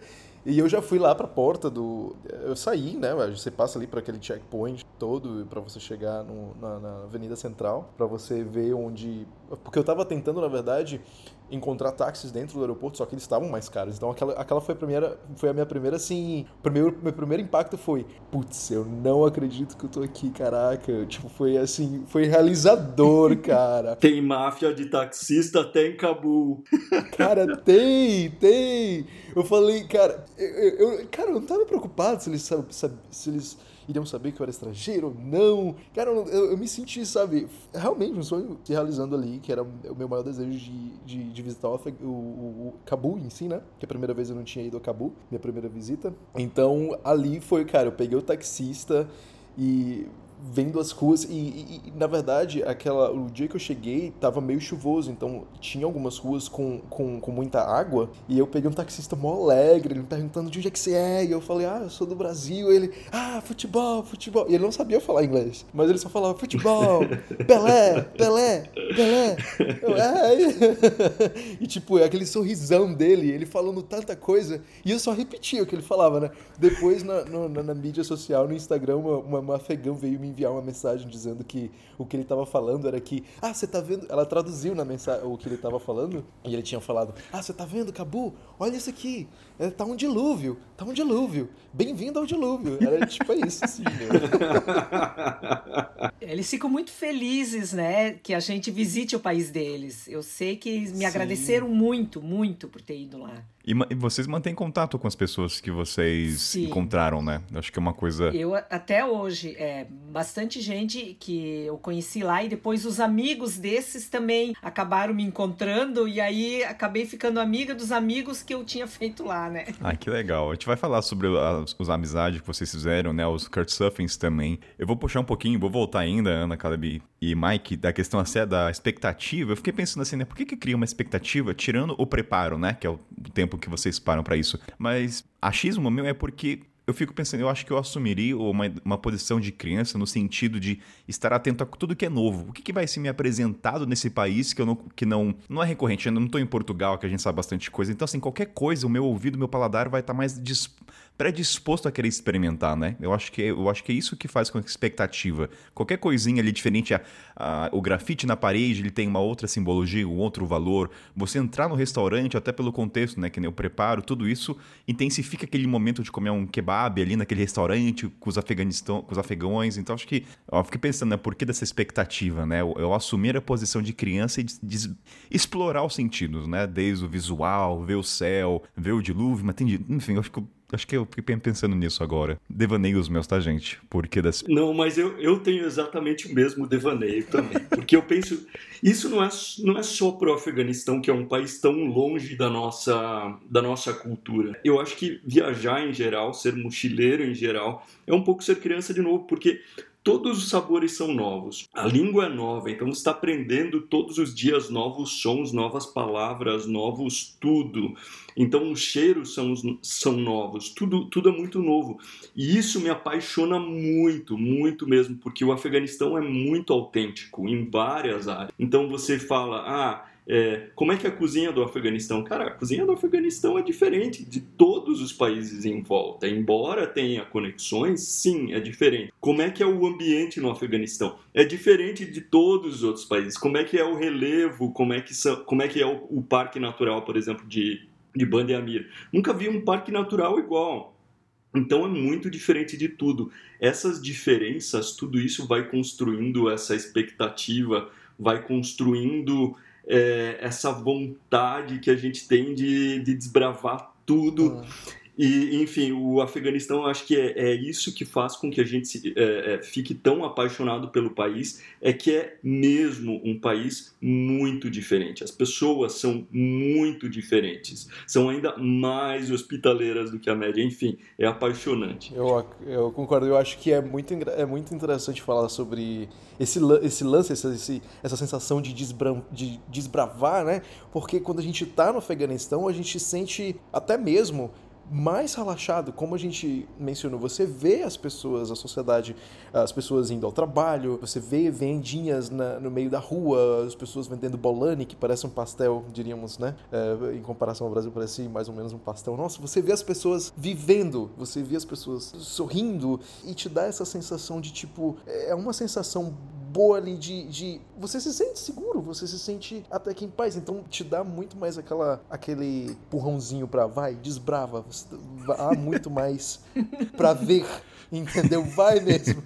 E eu já fui lá para a porta do. Eu saí, né? Você passa ali para aquele checkpoint todo para você chegar no, na, na, Avenida Central, para você ver onde. Porque eu estava tentando, na verdade, encontrar táxis dentro do aeroporto, só que eles estavam mais caros. Então aquela, aquela foi, a primeira, foi a minha primeira, assim. Primeiro, meu primeiro impacto foi: putz, eu não acredito que eu tô aqui, caraca. Tipo, foi assim, foi realizador, cara. tem máfia de taxista até em Cabul. Cara, tem, tem. Eu falei, cara, eu, eu, cara, eu não tava preocupado se eles, se eles iriam saber que eu era estrangeiro ou não. Cara, eu, eu, eu me senti, sabe, realmente um sonho se realizando ali, que era o meu maior desejo de, de, de visitar o, o, o, Cabul em si, né? Que a primeira vez eu não tinha ido a Cabul, minha primeira visita. Então, ali foi, cara, eu peguei o taxista e vendo as ruas e, e, e, na verdade aquela o dia que eu cheguei tava meio chuvoso então tinha algumas ruas com, com, com muita água e eu peguei um taxista mó alegre ele me perguntando de onde é que você é e eu falei ah eu sou do Brasil e ele ah futebol futebol e ele não sabia falar inglês mas ele só falava futebol Pelé Pelé Pelé eu, é. e tipo aquele sorrisão dele ele falando tanta coisa e eu só repetia o que ele falava né depois na, no, na, na mídia social no Instagram uma, uma, uma afegão veio me enviar uma mensagem dizendo que o que ele estava falando era que, ah, você tá vendo? Ela traduziu na mensagem o que ele estava falando e ele tinha falado, ah, você tá vendo, Cabu? Olha isso aqui, tá um dilúvio, tá um dilúvio. Bem-vindo ao dilúvio. Era tipo é isso, assim. Né? Eles ficam muito felizes, né, que a gente visite o país deles. Eu sei que me Sim. agradeceram muito, muito por ter ido lá. E, vocês mantêm contato com as pessoas que vocês Sim. encontraram, né? Acho que é uma coisa. Eu até hoje, é, bastante gente que eu conheci lá e depois os amigos desses também acabaram me encontrando e aí acabei ficando amiga dos amigos que eu tinha feito lá, né? Ah, que legal. A gente vai falar sobre as, as amizades que vocês fizeram, né? Os Kurtsuffins também. Eu vou puxar um pouquinho, vou voltar ainda, Ana Caleb e Mike, da questão assim, da expectativa. Eu fiquei pensando assim, né? Por que, que cria uma expectativa tirando o preparo, né? Que é o tempo que vocês param para isso. Mas achismo meu é porque eu fico pensando, eu acho que eu assumiria uma, uma posição de criança no sentido de estar atento a tudo que é novo. O que, que vai ser me apresentado nesse país que, eu não, que não, não é recorrente? Eu não estou em Portugal, que a gente sabe bastante coisa. Então, assim, qualquer coisa, o meu ouvido, o meu paladar vai estar mais predisposto a querer experimentar, né? Eu acho que, eu acho que é isso que faz com a expectativa. Qualquer coisinha ali diferente, a, a, o grafite na parede, ele tem uma outra simbologia, um outro valor. Você entrar no restaurante, até pelo contexto, né? Que nem o preparo, tudo isso intensifica aquele momento de comer um kebab ali naquele restaurante com os, Afeganistão, com os afegões. Então, acho que eu fiquei pensando, né? Por que dessa expectativa, né? Eu, eu assumir a posição de criança e de, de explorar os sentidos, né? Desde o visual, ver o céu, ver o dilúvio, mas tem, enfim, eu fico Acho que eu fiquei pensando nisso agora. Devaneios meus, tá, gente? Porque das... Não, mas eu, eu tenho exatamente o mesmo devaneio também. Porque eu penso. Isso não é, não é só pro Afeganistão, que é um país tão longe da nossa, da nossa cultura. Eu acho que viajar em geral, ser mochileiro em geral, é um pouco ser criança de novo, porque todos os sabores são novos. A língua é nova, então você está aprendendo todos os dias novos sons, novas palavras, novos tudo. Então os cheiros são, são novos, tudo, tudo é muito novo. E isso me apaixona muito, muito mesmo, porque o Afeganistão é muito autêntico em várias áreas. Então você fala, ah, é, como é que é a cozinha do Afeganistão? Cara, a cozinha do Afeganistão é diferente de todos os países em volta. Embora tenha conexões, sim, é diferente. Como é que é o ambiente no Afeganistão? É diferente de todos os outros países. Como é que é o relevo? Como é que, são, como é, que é o, o parque natural, por exemplo, de de Banda Amir. Nunca vi um parque natural igual. Então é muito diferente de tudo. Essas diferenças, tudo isso vai construindo essa expectativa, vai construindo é, essa vontade que a gente tem de, de desbravar tudo. Ah. E, enfim, o Afeganistão, acho que é, é, isso que faz com que a gente se, é, é, fique tão apaixonado pelo país, é que é mesmo um país muito diferente. As pessoas são muito diferentes, são ainda mais hospitaleiras do que a média. Enfim, é apaixonante. Eu, eu concordo, eu acho que é muito, é muito interessante falar sobre esse, esse lance, essa, esse, essa sensação de, desbra, de desbravar, né? Porque quando a gente está no Afeganistão, a gente sente até mesmo mais relaxado, como a gente mencionou, você vê as pessoas, a sociedade, as pessoas indo ao trabalho, você vê vendinhas na, no meio da rua, as pessoas vendendo bolani, que parece um pastel, diríamos, né? É, em comparação ao Brasil, parece mais ou menos um pastel. Nossa, você vê as pessoas vivendo, você vê as pessoas sorrindo e te dá essa sensação de tipo, é uma sensação boa ali de, de. Você se sente seguro, você se sente até que em paz. Então te dá muito mais aquela, aquele empurrãozinho pra vai, desbrava. Há muito mais pra ver. Entendeu? Vai mesmo.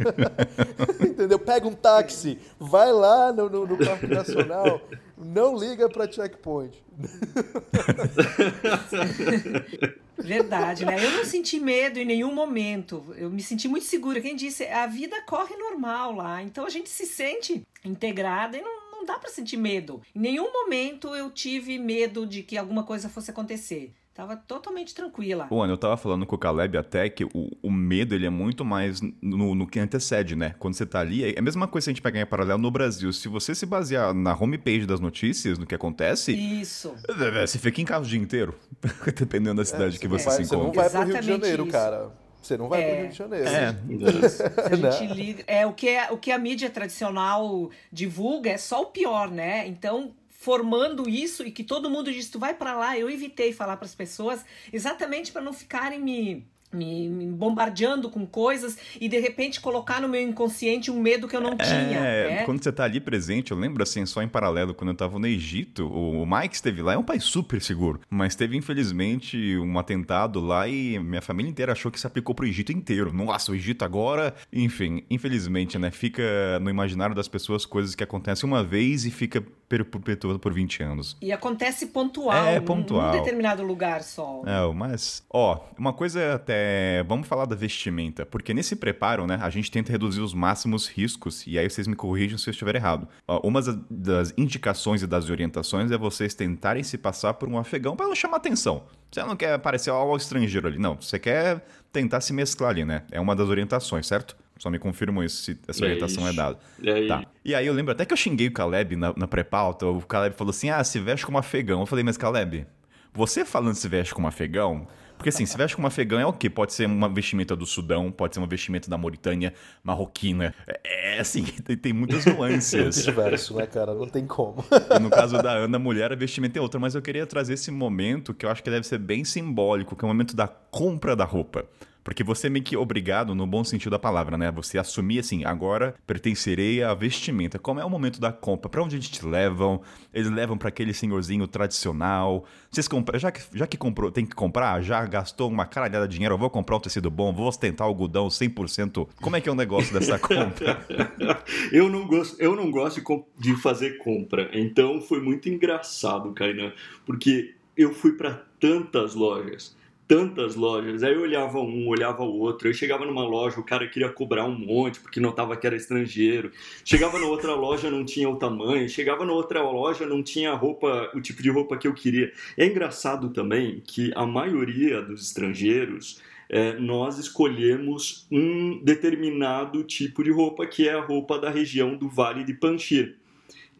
entendeu? Pega um táxi, vai lá no, no, no Parque Nacional, não liga pra checkpoint. Verdade, né? Eu não senti medo em nenhum momento. Eu me senti muito segura. Quem disse, a vida corre normal lá. Então a gente se sente integrada e não, não dá para sentir medo. Em nenhum momento eu tive medo de que alguma coisa fosse acontecer. Tava totalmente tranquila. Bom, eu tava falando com o Caleb até que o, o medo ele é muito mais no, no, que antecede, né? Quando você tá ali, é a mesma coisa que a gente pegar em paralelo no Brasil. Se você se basear na homepage das notícias, no que acontece. Isso. É, é, você fica em casa o dia inteiro. Dependendo da cidade é, que você vai, se encontra. Você não vai pro Rio de Janeiro, isso. cara. Você não vai é, pro Rio de Janeiro. É. Isso. a gente né? liga. É, o, que é, o que a mídia tradicional divulga é só o pior, né? Então, formando isso e que todo mundo disse, tu vai para lá, eu evitei falar para as pessoas, exatamente para não ficarem me me, me, bombardeando com coisas e de repente colocar no meu inconsciente um medo que eu não tinha. É, né? quando você tá ali presente, eu lembro assim, só em paralelo, quando eu tava no Egito, o, o Mike esteve lá, é um país super seguro, mas teve infelizmente um atentado lá e minha família inteira achou que se aplicou pro Egito inteiro. Nossa, o Egito agora, enfim, infelizmente, né, fica no imaginário das pessoas coisas que acontecem uma vez e fica perpetuado por 20 anos. E acontece pontual, é, pontual. num determinado lugar só. É, mas, ó, uma coisa até é, vamos falar da vestimenta, porque nesse preparo, né, a gente tenta reduzir os máximos riscos, e aí vocês me corrijam se eu estiver errado. Uma das indicações e das orientações é vocês tentarem se passar por um afegão para não chamar atenção. Você não quer parecer algo estrangeiro ali, não. Você quer tentar se mesclar ali, né? É uma das orientações, certo? Só me confirmam isso, se essa é orientação é dada. É tá. E aí eu lembro até que eu xinguei o Caleb na, na pré-pauta. O Caleb falou assim: ah, se veste como afegão. Eu falei, mas Caleb, você falando se veste como afegão, porque assim, se veste como afegão é o quê? Pode ser uma vestimenta do Sudão, pode ser uma vestimenta da Mauritânia, marroquina. É, é assim, tem, tem muitas nuances. diverso, né, cara? Não tem como. E no caso da Ana, mulher, a vestimenta é outra. Mas eu queria trazer esse momento que eu acho que deve ser bem simbólico, que é o momento da compra da roupa. Porque você é meio que obrigado, no bom sentido da palavra, né? Você assumir assim, agora pertencerei à vestimenta. Como é o momento da compra? Para onde eles te levam? Eles levam para aquele senhorzinho tradicional. Vocês compram, já que, já que comprou, tem que comprar, já gastou uma caralhada de dinheiro, eu vou comprar um tecido bom, vou ostentar algodão 100%. Como é que é o negócio dessa compra? eu não gosto, eu não gosto de, fazer compra. Então foi muito engraçado, Kainan, porque eu fui para tantas lojas tantas lojas. Aí eu olhava um, olhava o outro. Eu chegava numa loja, o cara queria cobrar um monte porque notava que era estrangeiro. Chegava na outra loja, não tinha o tamanho. Chegava na outra loja, não tinha a roupa, o tipo de roupa que eu queria. É engraçado também que a maioria dos estrangeiros é, nós escolhemos um determinado tipo de roupa, que é a roupa da região do Vale de Panchir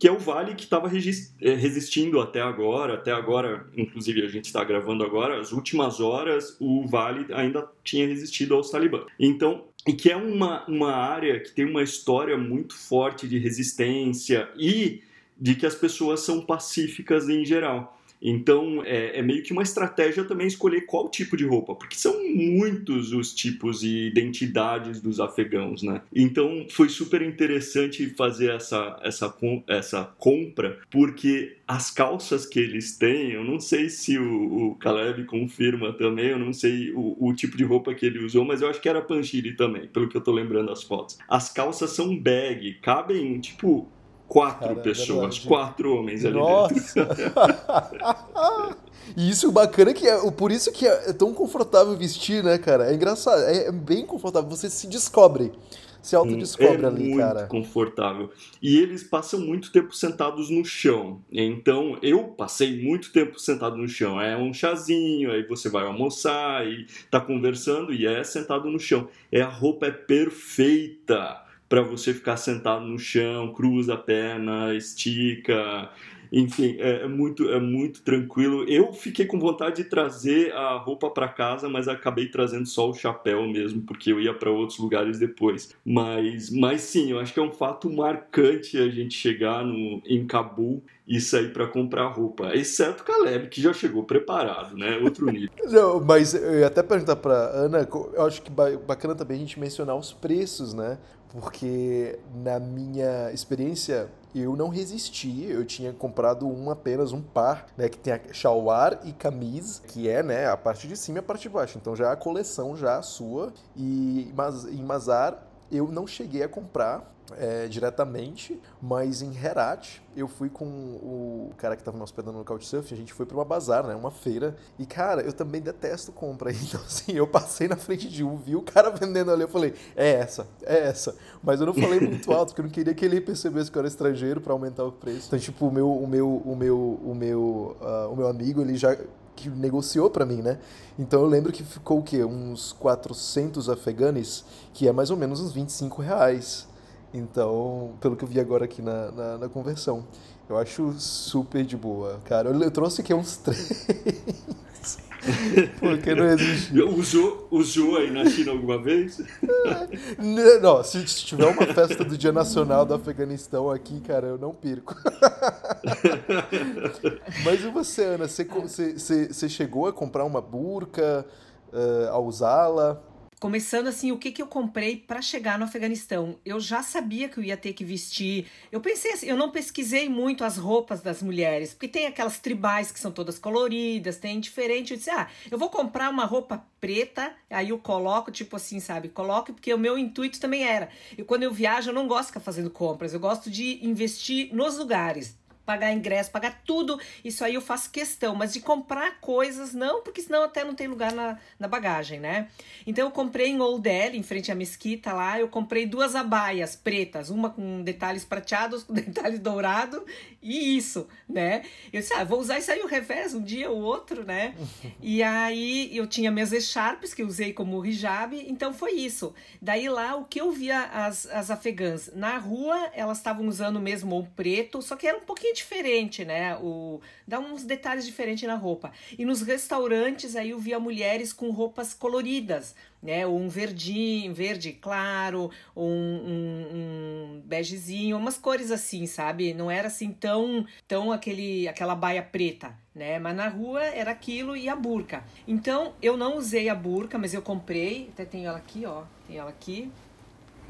que é o vale que estava é, resistindo até agora. Até agora, inclusive a gente está gravando agora, as últimas horas o vale ainda tinha resistido aos talibãs. Então, e que é uma, uma área que tem uma história muito forte de resistência e de que as pessoas são pacíficas em geral. Então é, é, meio que uma estratégia também escolher qual tipo de roupa, porque são muitos os tipos e identidades dos afegãos, né? Então foi super interessante fazer essa, essa, essa compra, porque as calças que eles têm, eu não sei se o, o Caleb confirma também, eu não sei o, o, tipo de roupa que ele usou, mas eu acho que era Panchiri também, pelo que eu tô lembrando das fotos. As calças são bag, cabem tipo quatro Cara, é pessoas, é quatro homens ali Nossa. dentro. e isso o bacana é que é, por isso que é tão confortável vestir, né, cara? É engraçado, é, é bem confortável, você se descobre. Se autodescobre é ali, cara. muito confortável. E eles passam muito tempo sentados no chão. Então, eu passei muito tempo sentado no chão. É um chazinho, aí você vai almoçar e tá conversando e é sentado no chão. É a roupa é perfeita para você ficar sentado no chão, cruza a perna, estica, enfim, é, é, muito, é muito tranquilo. Eu fiquei com vontade de trazer a roupa para casa, mas acabei trazendo só o chapéu mesmo, porque eu ia para outros lugares depois. Mas, mas sim, eu acho que é um fato marcante a gente chegar no, em Cabul e sair para comprar roupa, exceto Caleb, que já chegou preparado, né? Outro nível. Não, mas eu ia até perguntar para Ana, eu acho que bacana também a gente mencionar os preços, né? Porque na minha experiência eu não resisti, eu tinha comprado um apenas um par, né, que tem a shalwar e camisa, que é, né, a parte de cima e a parte de baixo. Então já é a coleção já a sua. E mas em Mazar eu não cheguei a comprar é, diretamente, mas em Herat eu fui com o cara que estava me hospedando no Couchsurfing, a gente foi para uma bazar, né, uma feira, e cara, eu também detesto compra, então assim, eu passei na frente de um, vi o cara vendendo ali, eu falei, é essa, é essa, mas eu não falei muito alto, porque eu não queria que ele percebesse que eu era estrangeiro para aumentar o preço. Então, tipo, o meu, o meu, o meu, o meu, uh, o meu amigo, ele já que negociou para mim, né? Então eu lembro que ficou o quê? Uns 400 afeganes, que é mais ou menos uns 25 reais. Então, pelo que eu vi agora aqui na, na, na conversão, eu acho super de boa, cara. Eu, eu trouxe aqui uns três. Porque não existe. Usou, usou aí na China alguma vez? Não, se tiver uma festa do Dia Nacional do Afeganistão aqui, cara, eu não perco. Mas e você, Ana? Você, você, você chegou a comprar uma burca, uh, a usá-la? Começando assim, o que, que eu comprei para chegar no Afeganistão? Eu já sabia que eu ia ter que vestir. Eu pensei assim, eu não pesquisei muito as roupas das mulheres, porque tem aquelas tribais que são todas coloridas, tem diferente. Eu disse, ah, eu vou comprar uma roupa preta, aí eu coloco, tipo assim, sabe? Coloco, porque o meu intuito também era. E quando eu viajo, eu não gosto de ficar fazendo compras, eu gosto de investir nos lugares pagar ingresso, pagar tudo, isso aí eu faço questão, mas de comprar coisas não, porque senão até não tem lugar na, na bagagem, né? Então eu comprei em Old Delhi, em frente à mesquita lá, eu comprei duas abaias pretas, uma com detalhes prateados, com detalhes dourado e isso, né? Eu disse, ah, vou usar isso aí o revés um dia ou outro, né? e aí eu tinha minhas echarpes que usei como hijab, então foi isso. Daí lá o que eu via as, as afegãs na rua, elas estavam usando mesmo o preto, só que era um pouquinho diferente, né? O, dá uns detalhes diferentes na roupa. E nos restaurantes aí eu via mulheres com roupas coloridas, né? Um verdinho, verde claro, um, um, um begezinho, umas cores assim, sabe? Não era assim tão, tão aquele, aquela baia preta, né? Mas na rua era aquilo e a burca. Então eu não usei a burca, mas eu comprei, até tenho ela aqui, ó, tem ela aqui.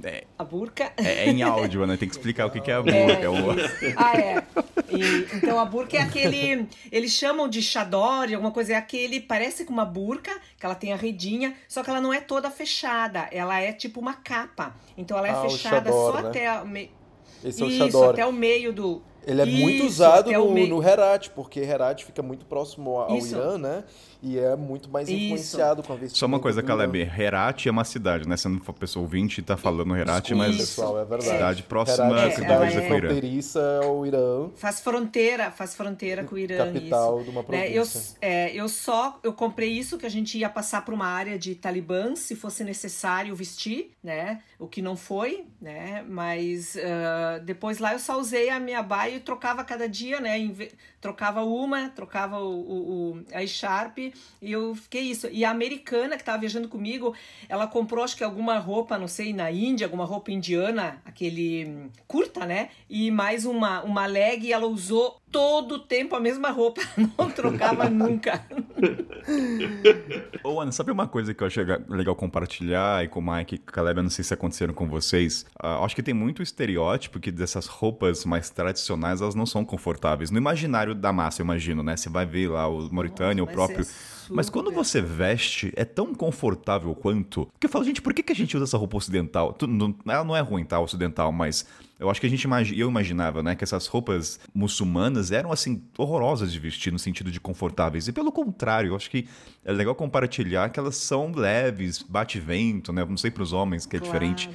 É, a burca. É, é, em áudio, né? Tem que explicar o que, é a burca. É, o... Ah, é. E, então a burca é aquele. Eles chamam de chador, alguma coisa. É aquele. Parece com uma burca, que ela tem a redinha, só que ela não é toda fechada. Ela é tipo uma capa. Então ela é ah, fechada chador, só né? até. A me... Esse é o Isso, chador. até o meio do Ele é Isso, muito usado é no, no Herat, porque Herat fica muito próximo ao Isso. Irã, né? E é muito mais Isso. influenciado com a vestimenta Só uma coisa, Caleb, Irã. Herat é uma cidade, né? Você não for pessoa ouvinte e tá falando Herat, Desculpa, mas pessoal, é verdade. cidade próxima Herat é à a cidade é- com o Irã. fronteiriça ao Irã, Faz fronteira, faz fronteira com o Irã. capital isso. de uma Né, eu, província. é, eu só eu comprei isso que a gente ia passar para uma área de talibã se fosse necessário vestir, né? O que não foi, né? Mas ah, depois lá eu só usei a minha baia e trocava cada dia, né? Trocava uma, trocava o, o, o- a Sharp e eu fiquei isso. E a americana que estava viajando comigo, ela comprou acho que alguma roupa, não sei, na Índia, alguma roupa indiana, aquele hum, curta, né? E mais uma, uma leg e ela usou todo o tempo a mesma roupa, não trocava nunca. Ô, Ana, sabe uma coisa que eu achei legal compartilhar e com o Mike e Caleb, eu não sei se aconteceram com vocês. Ah, acho que tem muito estereótipo que dessas roupas mais tradicionais, elas não são confortáveis. No imaginário da massa, eu imagino, né? Você vai ver lá o Mauritânia, o próprio... Mas quando você veste, é tão confortável quanto. Porque eu falo, gente, por que, que a gente usa essa roupa ocidental? Ela não é ruim, tá? Ocidental, mas eu acho que a gente eu imaginava, né, que essas roupas muçulmanas eram, assim, horrorosas de vestir no sentido de confortáveis. E pelo contrário, eu acho que é legal compartilhar que elas são leves, bate vento, né? Não sei pros homens que é diferente.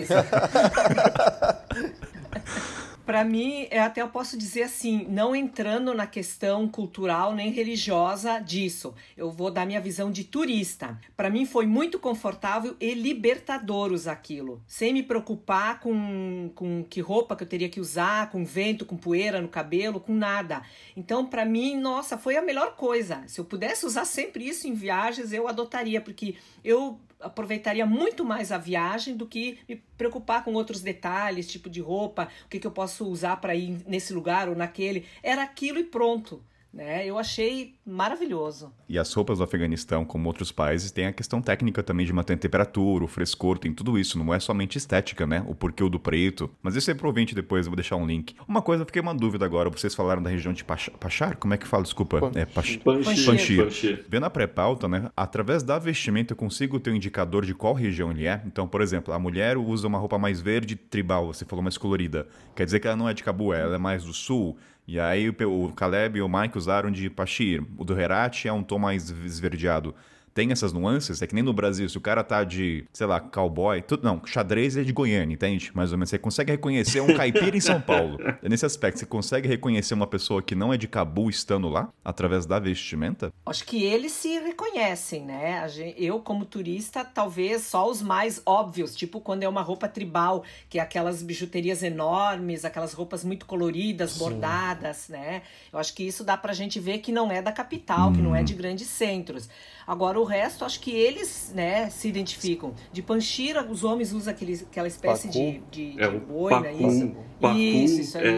Isso. Para mim, é, até eu posso dizer assim, não entrando na questão cultural nem religiosa disso. Eu vou dar minha visão de turista. Para mim foi muito confortável e libertador usar aquilo, sem me preocupar com, com que roupa que eu teria que usar, com vento, com poeira no cabelo, com nada. Então, para mim, nossa, foi a melhor coisa. Se eu pudesse usar sempre isso em viagens, eu adotaria, porque eu aproveitaria muito mais a viagem do que me preocupar com outros detalhes, tipo de roupa, o que, que eu posso usar para ir nesse lugar ou naquele. Era aquilo e pronto. Né? Eu achei maravilhoso. E as roupas do Afeganistão, como outros países, tem a questão técnica também de manter a temperatura, o frescor, tem tudo isso. Não é somente estética, né? O porquê o do preto. Mas isso é provinte depois, eu vou deixar um link. Uma coisa, eu fiquei uma dúvida agora. Vocês falaram da região de Pacha- Pachar? Como é que fala? Desculpa. É Pach... Panchir. Panchir. Panchir. Vendo a pré-pauta, né? Através da vestimenta eu consigo ter um indicador de qual região ele é. Então, por exemplo, a mulher usa uma roupa mais verde, tribal, você falou mais colorida. Quer dizer que ela não é de Cabué, ela é mais do sul. E aí o Caleb e o Mike usaram de Pachir. O do Herat é um tom mais esverdeado. Tem essas nuances? É que nem no Brasil, se o cara tá de, sei lá, cowboy, tudo, não, xadrez é de Goiânia, entende? Mais ou menos. Você consegue reconhecer um caipira em São Paulo. É nesse aspecto, você consegue reconhecer uma pessoa que não é de Cabu estando lá, através da vestimenta? Acho que eles se reconhecem, né? Eu, como turista, talvez só os mais óbvios, tipo quando é uma roupa tribal, que é aquelas bijuterias enormes, aquelas roupas muito coloridas, bordadas, né? Eu acho que isso dá pra gente ver que não é da capital, que não é de grandes centros. Agora, o resto, acho que eles, né, se identificam. De Panchira, os homens usam aquele, aquela espécie Pacu. de, de, É de o boina, pacu, isso. Pacu Isso, isso aí, é,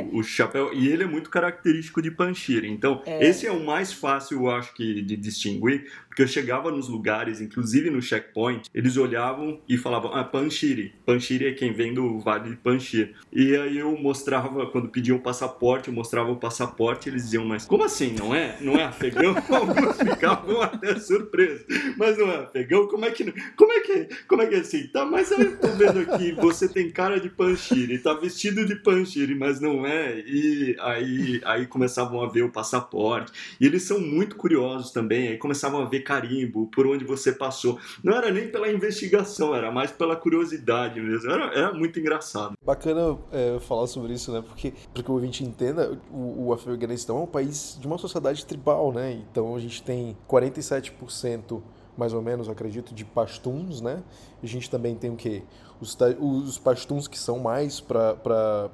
é. O, o chapéu e ele é muito característico de Panchira. Então É. esse é o mais fácil, eu acho que de distinguir, porque eu chegava nos lugares, inclusive no checkpoint, eles olhavam e falavam ah Panchiri, Panchiri é quem vem do Vale de Panchir. E aí eu mostrava quando pediam o passaporte, eu mostrava o passaporte, eles diziam mas como assim não é? Não é afegão? Alguns ficavam até surpresos. Mas não é afegão? Como é que não- como é que como é que é assim? Tá, mas eu tô vendo aqui, você tem cara de Panchiri, tá vestido de Panchiri, mas não é. E aí aí começavam a ver o passaporte. E eles são muito curiosos também, aí começavam a ver carimbo, por onde você passou. Não era nem pela investigação, era mais pela curiosidade mesmo. Era, era muito engraçado. Bacana é, falar sobre isso, né? Porque, porque o ouvinte entenda, o, o Afeganistão é um país de uma sociedade tribal, né? Então a gente tem 47%, mais ou menos, acredito, de pashtuns, né? A gente também tem o quê? Os, os pashtuns que são mais para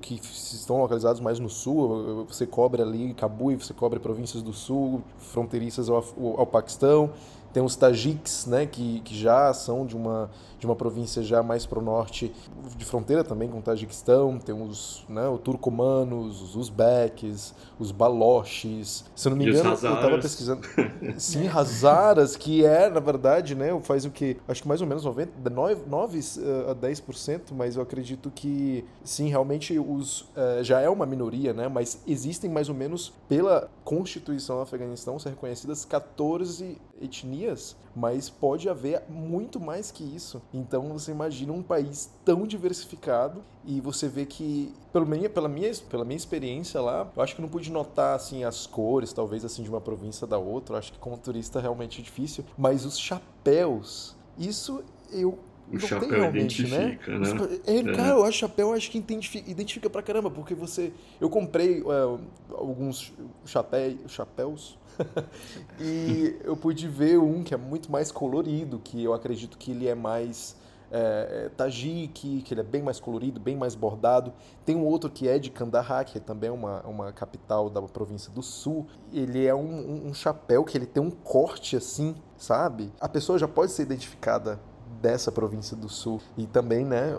que estão localizados mais no sul, você cobre ali Cabul, você cobre províncias do sul, fronteiriças ao, ao Paquistão. Tem os tajiks, né, que, que já são de uma, de uma província já mais para o norte, de fronteira também com o Tajiquistão. Tem os, né, os turcomanos, os uzbeques, os baloches. Se eu não me E engano, eu estava pesquisando. Sim, Hazaras, que é, na verdade, né, faz o que? Acho que mais ou menos 90, 9, 9 a 10%, mas eu acredito que, sim, realmente os, eh, já é uma minoria, né, mas existem mais ou menos, pela Constituição do Afeganistão, ser reconhecidas 14 etnias mas pode haver muito mais que isso. Então você imagina um país tão diversificado e você vê que, pelo minha, pela, minha, pela minha experiência lá, eu acho que não pude notar assim as cores, talvez assim de uma província da outra. Eu acho que como turista realmente é difícil, mas os chapéus, isso eu o não chapéu realmente, né? identifica, né? né? É, é. Cara, eu acho chapéu acho que identifica, identifica pra caramba, porque você. Eu comprei é, alguns chapéu, chapéus e eu pude ver um que é muito mais colorido, que eu acredito que ele é mais é, é, Tajik, que ele é bem mais colorido, bem mais bordado. Tem um outro que é de Kandahar, que é também uma, uma capital da província do sul. Ele é um, um, um chapéu que ele tem um corte assim, sabe? A pessoa já pode ser identificada dessa província do sul. E também, né,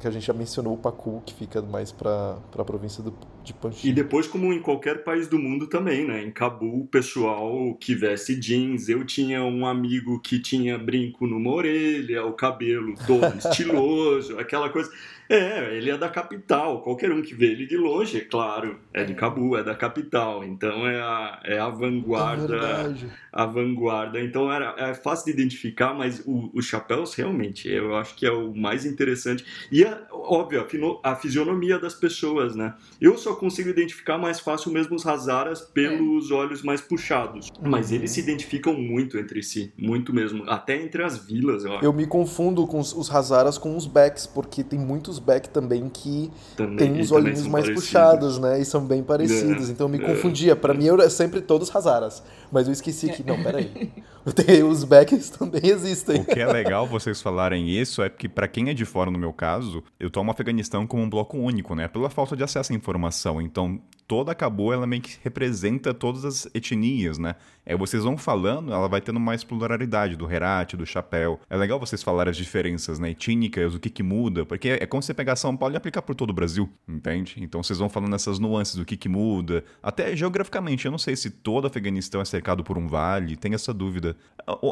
que a gente já mencionou o Pacu, que fica mais para a província do, de Panchi. E depois, como em qualquer país do mundo também, né, em Cabul, o pessoal que veste jeans. Eu tinha um amigo que tinha brinco numa orelha, o cabelo todo estiloso, aquela coisa. É, ele é da capital. Qualquer um que vê ele de longe, é claro, é de é. Cabu, é da capital. Então é a, é a vanguarda. É a vanguarda. Então era, é fácil de identificar, mas o, os chapéus realmente eu acho que é o mais interessante. E é óbvio, a, a fisionomia das pessoas, né? Eu só consigo identificar mais fácil mesmo os Hazaras pelos é. olhos mais puxados. Mas uhum. eles se identificam muito entre si, muito mesmo. Até entre as vilas, eu acho. Eu me confundo com os, os Hazaras com os Becks, porque tem muitos Beck também que também, tem uns olhinhos mais parecidos. puxados, né? E são bem parecidos. É, então eu me é. confundia. Para mim, eu era sempre todos Hazaras. Mas eu esqueci que, não, peraí. Os Becks também existem. O que é legal vocês falarem isso é porque, para quem é de fora, no meu caso, eu tomo o Afeganistão como um bloco único, né? Pela falta de acesso à informação. Então, toda a Cabo, ela meio que representa todas as etnias, né? É, vocês vão falando, ela vai tendo mais pluralidade do Herat, do chapéu. É legal vocês falarem as diferenças, né? Etnínicas, o que que muda, porque é como você pegar São Paulo e aplicar por todo o Brasil, entende? Então vocês vão falando essas nuances do que que muda, até geograficamente. Eu não sei se todo Afeganistão é cercado por um vale, tem essa dúvida.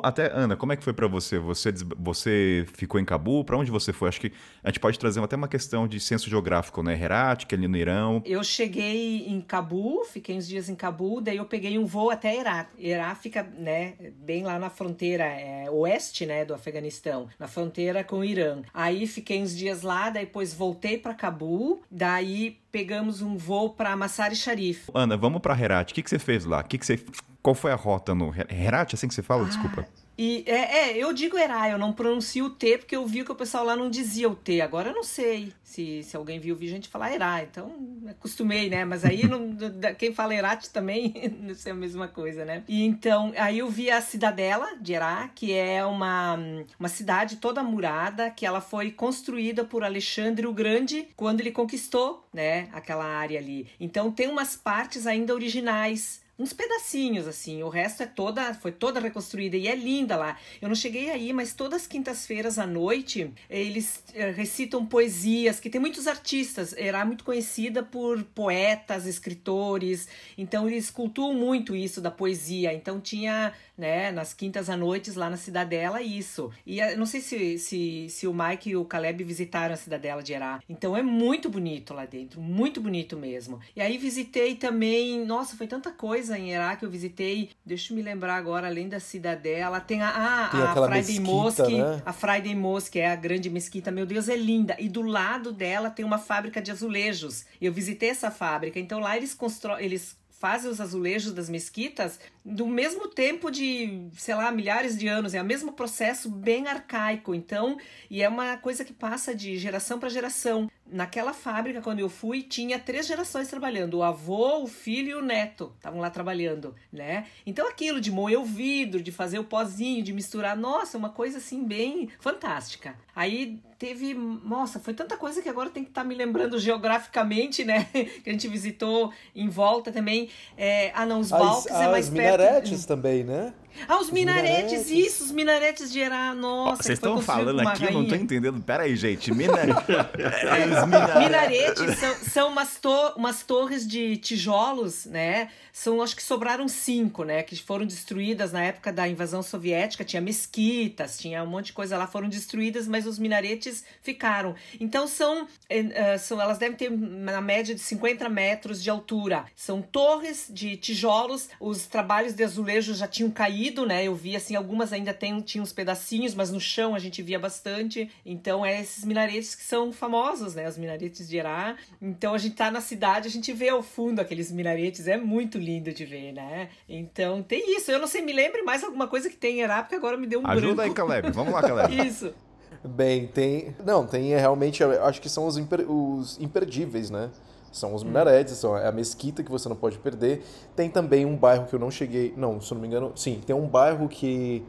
Até, Ana, como é que foi para você? Você você ficou em Cabu? Para onde você foi? Acho que a gente pode trazer até uma questão de senso geográfico, né? Herat, que é ali no Irão. Eu cheguei em Cabu, fiquei uns dias em Cabu, daí eu peguei um voo até Herat. Herat fica, né, bem lá na fronteira é, oeste, né, do Afeganistão, na fronteira com o Irã. Aí fiquei uns dias lá, daí depois voltei para Cabu, daí pegamos um voo para Massari Sharif. Ana, vamos para Herat. O que, que você fez lá? O que, que você qual foi a rota no Herat? Assim que você fala? Ah, Desculpa. E, é, é, eu digo Herá, eu não pronuncio o T porque eu vi que o pessoal lá não dizia o T. Agora eu não sei se, se alguém viu, vi gente falar Herá, então acostumei, né? Mas aí não, quem fala Herat também não sei a mesma coisa, né? E então, aí eu vi a cidadela de Herá, que é uma, uma cidade toda murada, que ela foi construída por Alexandre o Grande quando ele conquistou, né, aquela área ali. Então tem umas partes ainda originais uns pedacinhos assim. O resto é toda foi toda reconstruída e é linda lá. Eu não cheguei aí, mas todas as quintas-feiras à noite eles eh, recitam poesias, que tem muitos artistas. Era muito conhecida por poetas, escritores. Então eles cultuam muito isso da poesia. Então tinha né, nas quintas à noites lá na Cidadela, isso. E eh, não sei se, se, se o Mike e o Caleb visitaram a Cidadela de Herá. Então é muito bonito lá dentro, muito bonito mesmo. E aí visitei também, nossa, foi tanta coisa em Herá que eu visitei. Deixa eu me lembrar agora, além da Cidadela, tem a, ah, tem a Friday mesquita, Mosque, né? a Friday Mosque é a grande mesquita, meu Deus, é linda. E do lado dela tem uma fábrica de azulejos. Eu visitei essa fábrica, então lá eles constroem, eles fazem os azulejos das mesquitas do mesmo tempo de, sei lá, milhares de anos. É o mesmo processo bem arcaico. Então, e é uma coisa que passa de geração para geração. Naquela fábrica, quando eu fui, tinha três gerações trabalhando: o avô, o filho e o neto estavam lá trabalhando, né? Então, aquilo de moer o vidro, de fazer o pozinho, de misturar, nossa, uma coisa assim bem fantástica. Aí teve, nossa, foi tanta coisa que agora tem que estar tá me lembrando geograficamente, né? que a gente visitou em volta também. É, ah, não, os Balques é mais perto minaretes também, né? Ah, os, os minaretes, minaretes, isso, os minaretes de Herá, nossa. Vocês estão falando aqui, eu não tô entendendo. Pera aí, gente. Minare... é, minaretes, são, são umas, to umas torres de tijolos, né? São, acho que sobraram cinco, né? Que foram destruídas na época da invasão soviética. Tinha mesquitas, tinha um monte de coisa lá, foram destruídas, mas os minaretes ficaram. Então são, uh, são elas devem ter na média de 50 metros de altura. São torres de tijolos, os trabalhos de azulejo já tinham caído caído, né? Eu vi assim, algumas ainda tem, tinham uns pedacinhos, mas no chão a gente via bastante. Então, é esses minaretes que são famosos, né? Os minaretes de Herá. Então, a gente tá na cidade, a gente vê ao fundo aqueles minaretes, é muito lindo de ver, né? Então, tem isso. Eu não sei, me lembre mais alguma coisa que tem em Herá, porque agora me deu um Ajuda branco. aí, Caleb. Vamos lá, Caleb. Isso. Bem, tem. Não, tem é, realmente. Acho que são os, imper- os imperdíveis, né? São os minaretes, são a mesquita que você não pode perder. Tem também um bairro que eu não cheguei. Não, se eu não me engano. Sim, tem um bairro que,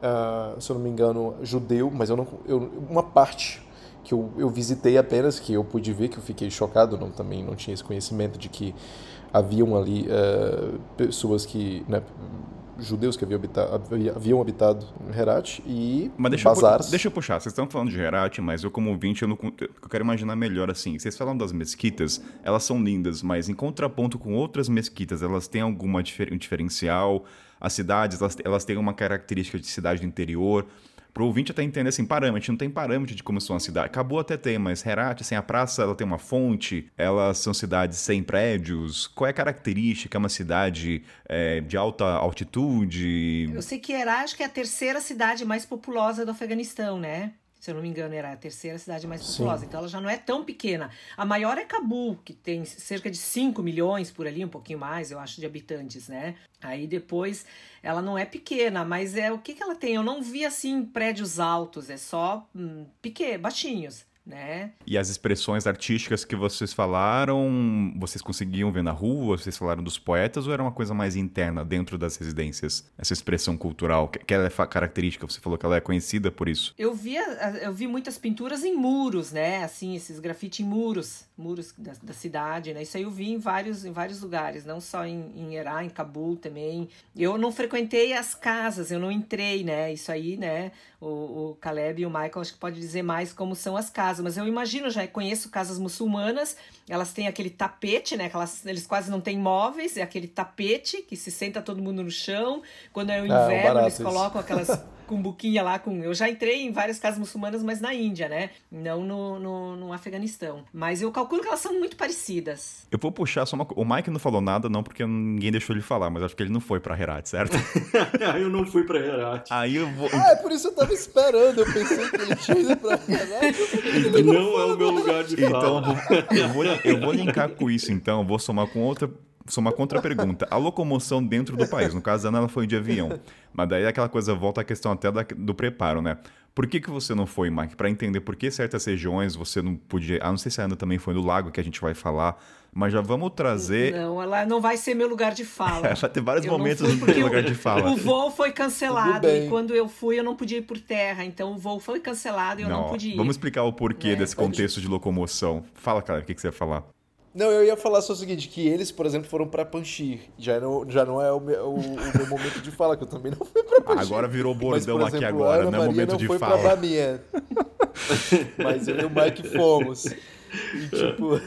ah, se eu não me engano, judeu, mas eu não. Eu, uma parte que eu, eu visitei apenas, que eu pude ver, que eu fiquei chocado, não, também não tinha esse conhecimento de que haviam ali ah, pessoas que. Né, judeus que haviam habitado, haviam habitado Herat e Mas deixa eu, pu- bazares. deixa eu puxar. Vocês estão falando de Herat, mas eu, como ouvinte, eu, não, eu quero imaginar melhor assim. Vocês falam das mesquitas, elas são lindas, mas em contraponto com outras mesquitas, elas têm alguma difer- um diferencial? As cidades, elas, elas têm uma característica de cidade do interior? Pro ouvinte até entender assim, parâmetro, a gente não tem parâmetro de como são as cidades. Acabou até tem, mas Herat, sem a praça, ela tem uma fonte, elas são cidades sem prédios. Qual é a característica? É uma cidade é, de alta altitude? Eu sei que Herá acho que é a terceira cidade mais populosa do Afeganistão, né? Se eu não me engano, é a terceira cidade mais Sim. populosa. Então ela já não é tão pequena. A maior é Cabul, que tem cerca de 5 milhões por ali, um pouquinho mais, eu acho, de habitantes, né? Aí depois ela não é pequena, mas é o que, que ela tem? Eu não vi assim prédios altos, é só hum, pequenos, baixinhos, né? E as expressões artísticas que vocês falaram, vocês conseguiam ver na rua? Vocês falaram dos poetas ou era uma coisa mais interna dentro das residências? Essa expressão cultural, que, que ela é característica, você falou que ela é conhecida por isso. Eu via, eu vi muitas pinturas em muros, né? Assim, esses grafite em muros, muros da, da cidade, né? Isso aí eu vi em vários, em vários lugares, não só em, em Herá, em Cabul também. Eu não frequentei as casas, eu não entrei, né? Isso aí, né? O, o Caleb e o Michael acho que pode dizer mais como são as casas, mas eu imagino, já conheço casas muçulmanas, elas têm aquele tapete, né? Que elas, eles quase não têm móveis, é aquele tapete que se senta todo mundo no chão. Quando é o Ah, inverno, barato eles isso. colocam aquelas cumbuquinha lá com. Eu já entrei em várias casas muçulmanas, mas na Índia, né? Não no, no, no Afeganistão. Mas eu calculo que elas são muito parecidas. Eu vou puxar só uma O Mike não falou nada, não, porque ninguém deixou ele falar, mas acho que ele não foi pra Herat, certo? eu não fui pra Herat. Aí eu vou. Ah, é por isso eu tava esperando. Eu pensei que ele tinha ido pra caralho. Não é o meu lugar de Então fala. eu vou, eu, vou, eu vou linkar com isso, então. Eu vou somar com outra. Somar com outra pergunta. A locomoção dentro do país. No caso da Ana, ela foi de avião. Mas daí aquela coisa volta à questão até da- do preparo, né? Por que, que você não foi, Mike? Para entender por que certas regiões você não podia. Ah, não sei se a Ana também foi no lago que a gente vai falar. Mas já vamos trazer. Não, ela não vai ser meu lugar de fala. Vai ter vários Eu momentos no porque lugar o- de fala. O voo foi cancelado e quando eu fui eu não podia ir por terra. Então o voo foi cancelado e eu não, pude ir. Vamos explicar o porquê É. desse contexto de locomoção. Fala, cara, o que, que você ia falar? Não, eu ia falar só o seguinte, que eles, por exemplo, foram pra Panchir. Já não, já não é o meu, o, o meu momento de fala, que eu também não fui pra Panchir. Agora virou Mas, bordão por aqui exemplo, a agora, Ana não é Maria momento não de foi fala. pra Bamiyan. Mas eu e o Mike fomos. E, tipo...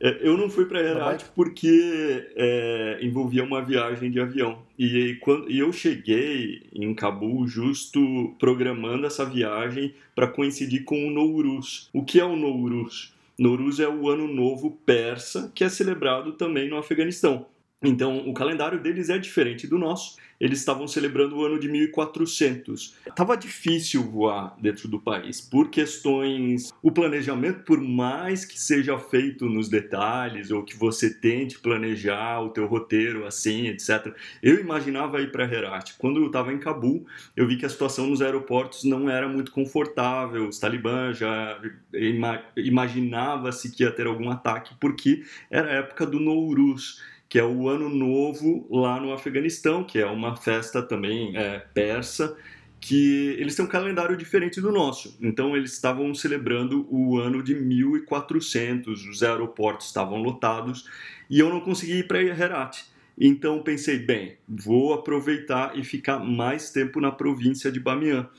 É, Eu não fui para vai? porque é, envolvia uma viagem de avião. E, quando, e eu cheguei em Cabul justo programando essa viagem para coincidir com o Nowruz. O que é o Nowruz? Nowruz é o ano novo persa, que é celebrado também no Afeganistão. Então, o calendário deles é diferente do nosso. Eles estavam celebrando o ano de 1400. Tava difícil voar dentro do país por questões. O planejamento, por mais que seja feito nos detalhes ou que você tente planejar o teu roteiro assim, etc. Eu imaginava ir para Herat. Quando eu estava em Cabul, eu vi que a situação nos aeroportos não era muito confortável. Os talibãs já ima imaginava-se que ia ter algum ataque porque era a época do Nowruz que é o Ano Novo lá no Afeganistão, que é uma festa também é, persa, que eles têm um calendário diferente do nosso. Então eles estavam celebrando o ano de 1400, os aeroportos estavam lotados e eu não consegui ir para Herat. Então pensei, bem, vou aproveitar e ficar mais tempo na província de Bamiyan.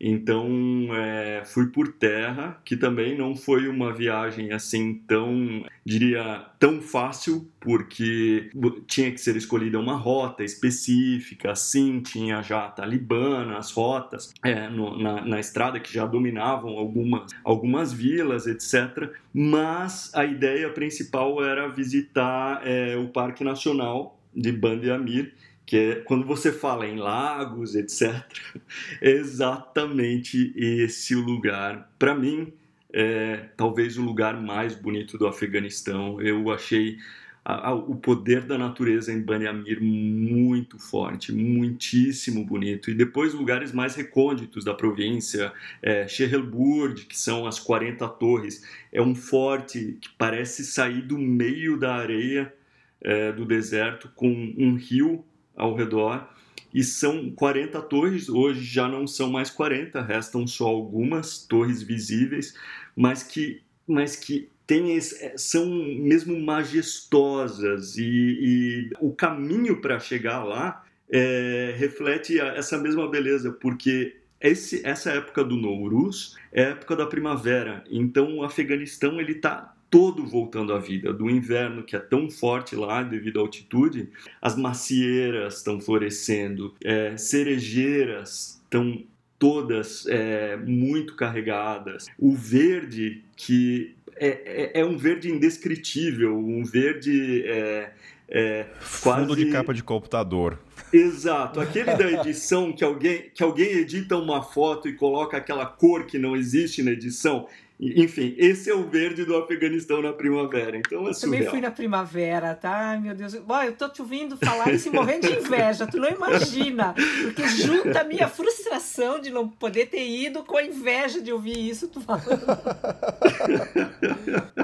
Então é, fui por terra, que também não foi uma viagem assim tão, diria, tão fácil, porque tinha que ser escolhida uma rota específica, assim, tinha já a Talibã, as rotas é, no, na, na, estrada que já dominavam algumas, algumas vilas, etc. Mas a ideia principal era visitar é, o Parque Nacional de Band Amir, que é quando você fala em lagos, etc. É exatamente esse lugar. Para mim, é talvez o lugar mais bonito do Afeganistão. Eu achei a, a, o poder da natureza em Baniamir muito forte, muitíssimo bonito. E depois lugares mais recônditos da província, é, Shehelburd, que são as 40 torres. É um forte que parece sair do meio da areia é, do deserto, com um rio ao redor. E são 40 torres, hoje já não são mais 40, restam só algumas torres visíveis, mas que, mas que tem, é, são mesmo majestosas e, e o caminho para chegar lá é, reflete essa mesma beleza, porque esse, essa época do Nowruz é a época da primavera, então o Afeganistão ele está todo voltando à vida. Do inverno, que é tão forte lá devido à altitude, as macieiras estão florescendo, é, cerejeiras estão todas é, muito carregadas. O verde, que é, é, é, um verde indescritível, um verde é, é, Fundo quase... de capa de computador. Exato, aquele da edição que alguém, que alguém edita uma foto e coloca aquela cor que não existe na edição. Enfim, esse é o verde do Afeganistão na primavera. Então é surreal. Também fui na primavera, tá? Ai, meu Deus. Bom, eu tô te ouvindo falar isso morrendo de inveja. Tu não imagina. Porque junta a minha frustração de não poder ter ido com a inveja de ouvir isso tu falando.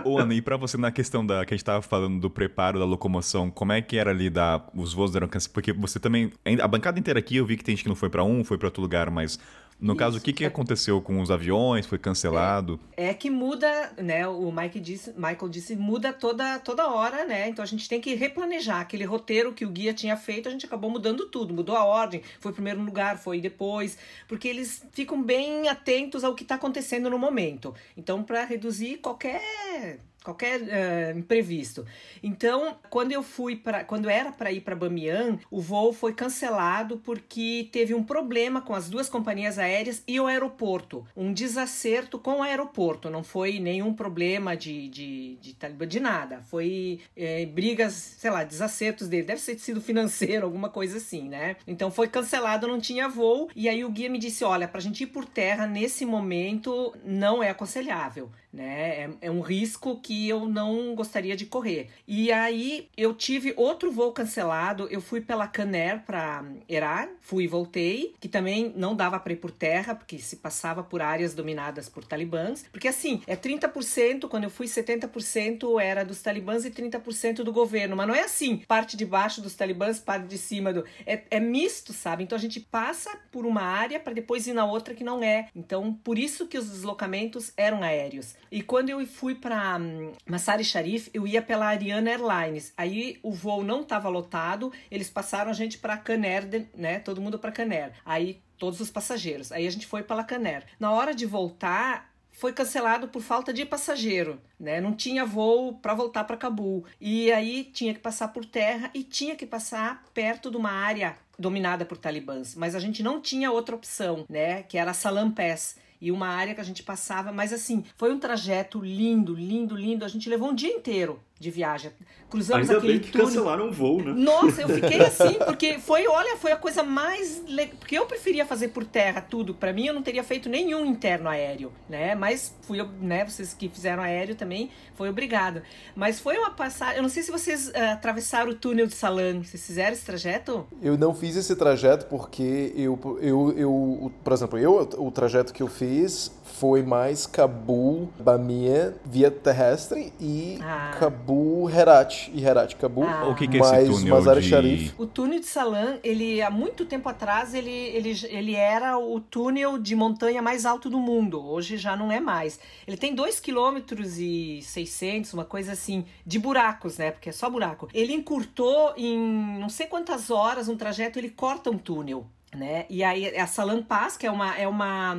Ô, Ana, e pra você na questão da que a gente tava falando do preparo da locomoção, como é que era ali da, os voos eram? Porque você também. A bancada inteira aqui eu vi que tem gente que não foi para um, foi para outro lugar, mas no Isso. caso, o que, que aconteceu com os aviões? Foi cancelado? É, é, que muda, né? O Mike disse, Michael disse, muda toda, toda hora, né? Então a gente tem que replanejar aquele roteiro que o guia tinha feito, a gente acabou mudando tudo, mudou a ordem, foi primeiro lugar, foi depois, porque eles ficam bem atentos ao que está acontecendo no momento. Então, para reduzir qualquer qualquer uh, imprevisto. Então, quando eu fui para, quando era para ir para Bamiyan, o voo foi cancelado porque teve um problema com as duas companhias aéreas e o aeroporto, um desacerto com o aeroporto. Não foi nenhum problema de de, de, de, de nada. Foi é, brigas, sei lá, desacertos dele. Deve ter sido financeiro, alguma coisa assim, né? Então foi cancelado, não tinha voo. E aí o guia me disse: olha, para a gente ir por terra nesse momento não é aconselhável né? É, é, um risco que eu não gostaria de correr. E aí eu tive outro voo cancelado. Eu fui pela Caner para Herat, fui e voltei, que também não dava para ir por terra, porque se passava por áreas dominadas por talibãs. Porque assim, é 30%, quando eu fui 70% era dos talibãs e 30% do governo. Mas não é assim, parte de baixo dos talibãs, parte de cima do. É, é misto, sabe? Então a gente passa por uma área para depois ir na outra que não é. Então, por isso que os deslocamentos eram aéreos. E quando eu fui para um, Massari Sharif, eu ia pela Ariana Airlines. Aí o voo não estava lotado, eles passaram a gente para Caner, né? Todo mundo para Caner. Aí todos os passageiros. Aí a gente foi para Caner. Na hora de voltar, foi cancelado por falta de passageiro, né? Não tinha voo para voltar para Cabul. E aí tinha que passar por terra e tinha que passar perto de uma área dominada por talibãs, mas a gente não tinha outra opção, né? Que era Salam Pass e uma área que a gente passava, mas assim, foi um trajeto lindo, lindo, lindo. A gente levou um dia inteiro de viagem. Cruzamos Ainda aquele bem que túnel. cancelaram o voo, né? Nossa, eu fiquei assim, porque foi, olha, foi a coisa mais legal. Porque eu preferia fazer por terra tudo. Para mim, eu não teria feito nenhum interno aéreo, né? Mas fui, né? Vocês que fizeram aéreo também, foi obrigado. Mas foi uma passagem. Eu não sei se vocês uh, atravessaram o túnel de Salam. Vocês fizeram esse trajeto? Eu não fiz esse trajeto porque eu, eu, eu por exemplo, eu, o trajeto que eu fiz foi mais Cabul, Bamia, via terrestre e ah. Cabul, Herat. E Herat, Cabul. Ah. O que, que é esse túnel Mazar de... Sharif. O túnel de Salam, ele há muito tempo atrás, ele, ele, ele era o túnel de montanha mais alto do mundo. Hoje já não é mais. Ele tem 2 km e 600, uma coisa assim, de buracos, né? Porque é só buraco. Ele encurtou em não sei quantas horas um trajeto, ele corta um túnel né? E aí a Pass, que é uma, é, uma,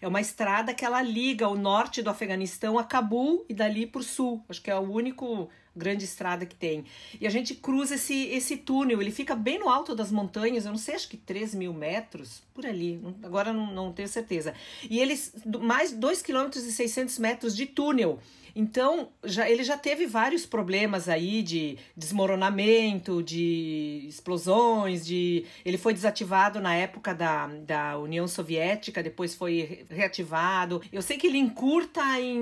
é uma estrada que ela liga o norte do Afeganistão a Cabul e dali para o sul. Acho que é o único grande estrada que tem. E a gente cruza esse, esse túnel, ele fica bem no alto das montanhas, eu não sei, acho que 3 mil metros, por ali, agora não, não tenho certeza. E eles, mais 2 km e 600 metros de túnel. Então, já, ele já teve vários problemas aí de desmoronamento, de explosões, de ele foi desativado na época da, da União Soviética, depois foi reativado. Eu sei que ele encurta em,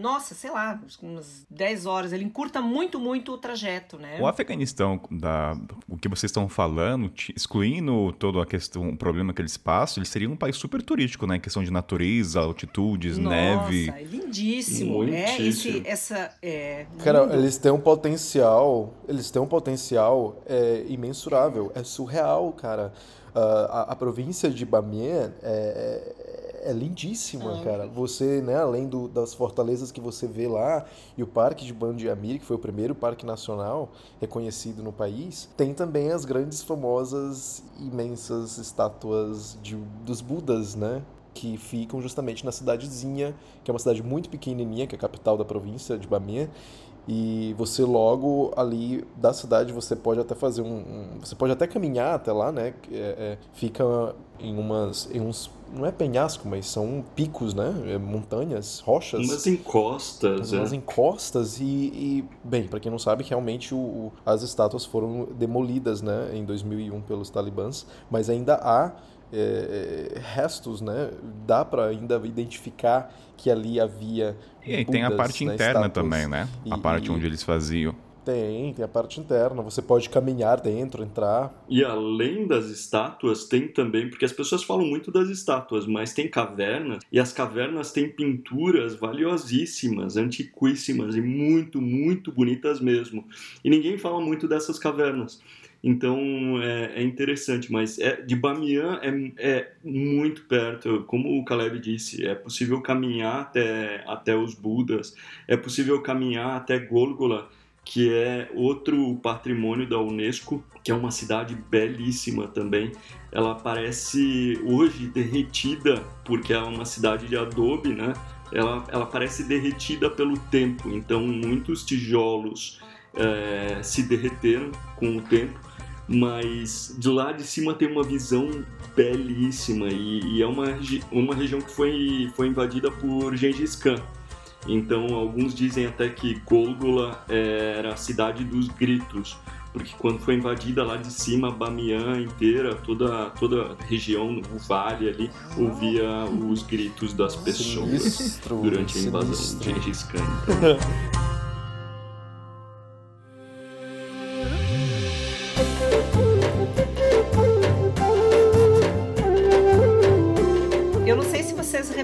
nossa, sei lá, umas 10 horas, ele encurta muito, muito o trajeto, né? O Afeganistão, da, o que vocês estão falando, excluindo todo a questão, o problema que eles passam, ele seria um país super turístico, né? Em questão de natureza, altitudes, nossa, neve. É lindíssimo. É, esse, essa, é, Cara, lindo. eles têm um potencial, eles têm um potencial é, imensurável, é surreal, cara. Uh, a, a, província de Bamien é, é, é lindíssima, ah, cara. Você, né, além do, das fortalezas que você vê lá e o Parque de Bandiamir, que foi o primeiro parque nacional reconhecido no país, tem também as grandes, famosas, imensas estátuas de, dos Budas, né? Que ficam justamente na cidadezinha, que é uma cidade muito pequenininha, que é a capital da província de Bamia. E você logo ali da cidade você pode até fazer um, um você pode até caminhar até lá, né? É, é, fica em umas em uns não é penhasco, mas são picos, né? É, montanhas, rochas. Umas encostas. Umas é. encostas e, e bem, para quem não sabe, realmente o, o, as estátuas foram demolidas, né? Em 2001 pelos talibãs, mas ainda há é, restos, né? Dá para ainda identificar que ali havia. E tem a parte né, interna estátuas. também, né? E, a parte e... onde eles faziam. Tem, tem a parte interna. Você pode caminhar dentro, entrar. E além das estátuas, tem também, porque as pessoas falam muito das estátuas, mas tem cavernas, e as cavernas têm pinturas valiosíssimas, antiquíssimas e muito, muito bonitas mesmo. E ninguém fala muito dessas cavernas. Então é, é interessante, mas é, de Bamiyan é, é, muito perto. Como o Caleb disse, é possível caminhar até, até os Budas, é possível caminhar até Gólgula, que é outro patrimônio da Unesco, que é uma cidade belíssima também. Ela parece hoje derretida, porque é uma cidade de adobe, né? Ela, ela parece derretida pelo tempo, então muitos tijolos é, se derreteram com o tempo mas de lá de cima tem uma visão belíssima e, e é uma, uma região que foi, foi invadida por Gengis Khan. Então alguns dizem até que Gólgula era a cidade dos gritos, porque quando foi invadida lá de cima, Bamiyan inteira, toda, toda a região, o vale ali, ouvia os gritos das pessoas sinistro, durante a invasão sinistro. de Gengis Khan.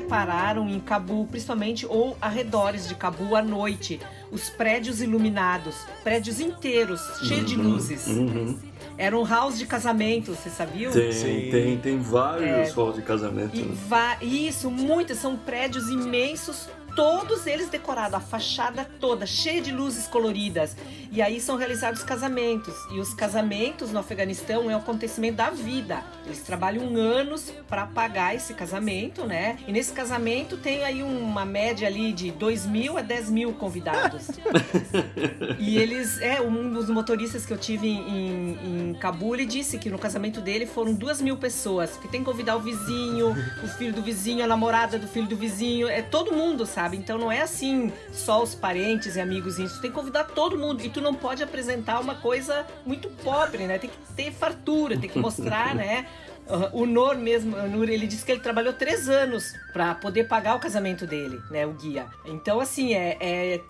repararam em Cabu, principalmente ou arredores de Cabu à noite, os prédios iluminados, prédios inteiros, cheios de uhum, luzes. Uhum. Era um house de casamento, você sabia? Tem, Sim. tem, tem vários é, halls de casamento. Né? Isso, muitos, são prédios imensos todos eles decorados, a fachada toda, cheia de luzes coloridas. E aí são realizados casamentos. E os casamentos no Afeganistão é um acontecimento da vida. Eles trabalham anos para pagar esse casamento, né? E nesse casamento tem aí uma média ali de 2 mil a 10 mil convidados. e eles, é, um dos motoristas que eu tive em, em Cabul, ele disse que no casamento dele foram 2 mil pessoas. Que tem que convidar o vizinho, o filho do vizinho, a namorada do filho do vizinho, é todo mundo, sabe? Sabe? Então não é assim só os parentes e amigos, isso tem que convidar todo mundo e tu não pode apresentar uma coisa muito pobre, né? Tem que ter fartura, tem que mostrar, né? o Nor mesmo, o Nur, ele disse que ele trabalhou três anos para poder pagar o casamento dele, né, o guia. Então, assim, é, é,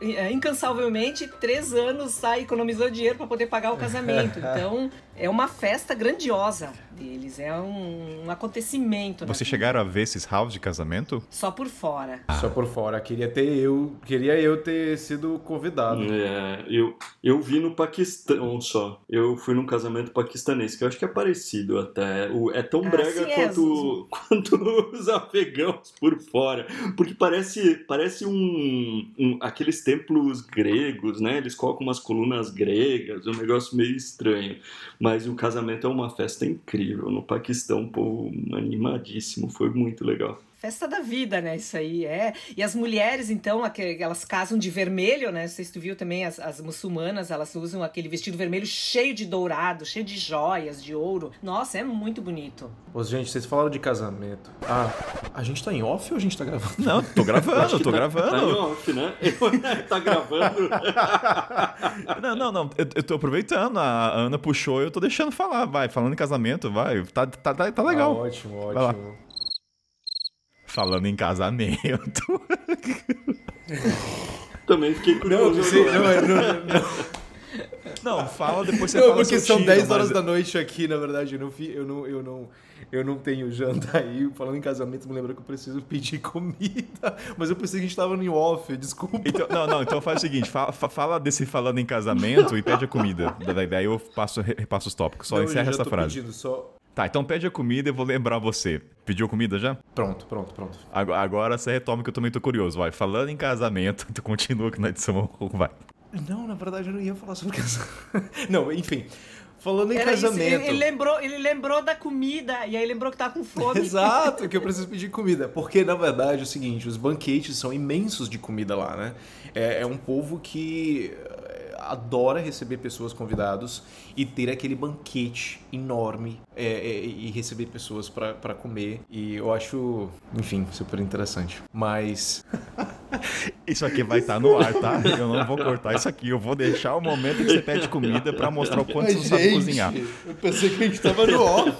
é incansavelmente três anos sai economizando dinheiro para poder pagar o casamento. Então, é uma festa grandiosa deles, é um, um acontecimento. Você chegaram a ver esses house de casamento? Só por fora. Ah. Só por fora. Queria ter eu, queria eu ter sido convidado. É, eu, eu vi no Paquistão só. Eu fui num casamento paquistanês, que eu acho que é parecido até. É tão ah, brega sim, quanto, é. quanto os afegãos por fora. Porque parece, parece um, um, aqueles templos gregos, né? Eles colocam umas colunas gregas, um negócio meio estranho. Mas o casamento é uma festa incrível. No Paquistão, o povo animadíssimo, foi muito legal. Festa da vida, né? Isso aí é. E as mulheres, então, elas casam de vermelho, né? Não sei se tu viu também, as, as muçulmanas, elas usam aquele vestido vermelho cheio de dourado, cheio de joias, de ouro. Nossa, é muito bonito. Ô, gente, vocês falaram de casamento. Ah, a gente tá em off ou a gente tá gravando? Não, tô gravando, tô tá, gravando. Tá em off, né? tá gravando. não, não, não. Eu, eu tô aproveitando. A Ana puxou e eu tô deixando falar. Vai, falando em casamento, vai. Tá, tá, tá, tá legal. Ah, ótimo, ótimo. Falando em casamento. Também fiquei curioso. Não, você, não, não, não, não, fala depois você não, fala porque são 10 horas mas... da noite aqui, na verdade. Eu não, eu não, eu não, eu não tenho janta aí. Falando em casamento, me lembra que eu preciso pedir comida. Mas eu pensei que a gente tava no off, desculpa. Então, não, não, então faz o seguinte: fala, fala desse falando em casamento e pede a comida. Daí eu passo, repasso os tópicos. Só não, encerra essa frase. Pedindo, só Tá, então pede a comida e eu vou lembrar você. Pediu comida já? Pronto, pronto, pronto. Agora você retoma que eu também tô curioso, vai. Falando em casamento, tu continua aqui na edição, vai. Não, na verdade eu não ia falar sobre casamento. não, enfim. Falando em Era casamento. Isso, ele, lembrou, ele lembrou da comida e aí lembrou que tá com fome. Exato, que eu preciso pedir comida. Porque, na verdade, é o seguinte: os banquetes são imensos de comida lá, né? É, é um povo que adora receber pessoas convidados e ter aquele banquete enorme é, é, e receber pessoas para comer. E eu acho, enfim, super interessante. Mas. Isso aqui vai estar tá no ar, tá? Eu não vou cortar isso aqui. Eu vou deixar o momento que você pede comida para mostrar o quanto Mas, você gente, sabe cozinhar. Eu pensei que a gente tava no off.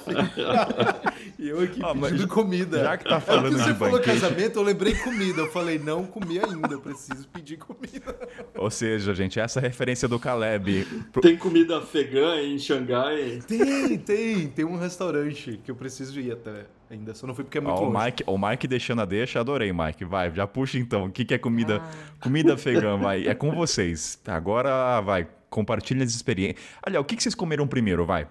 e eu aqui oh, pedindo comida. Já que tá falando é de você falou casamento, eu lembrei comida. Eu falei, não comi ainda, eu preciso pedir comida. Ou seja, gente, essa é a referência do Caleb. Tem comida afegã em Xangai? Tem, tem. Tem um restaurante que eu preciso ir até. Ainda só não fui porque é muito oh, o Mike, o Mike deixando a deixa, adorei, Mike. Vai, já puxa então. O que, que é comida, ah. comida afegã? Vai, é com vocês. Agora vai, compartilhem as experiências. Olha, o que, que vocês comeram primeiro? Vai.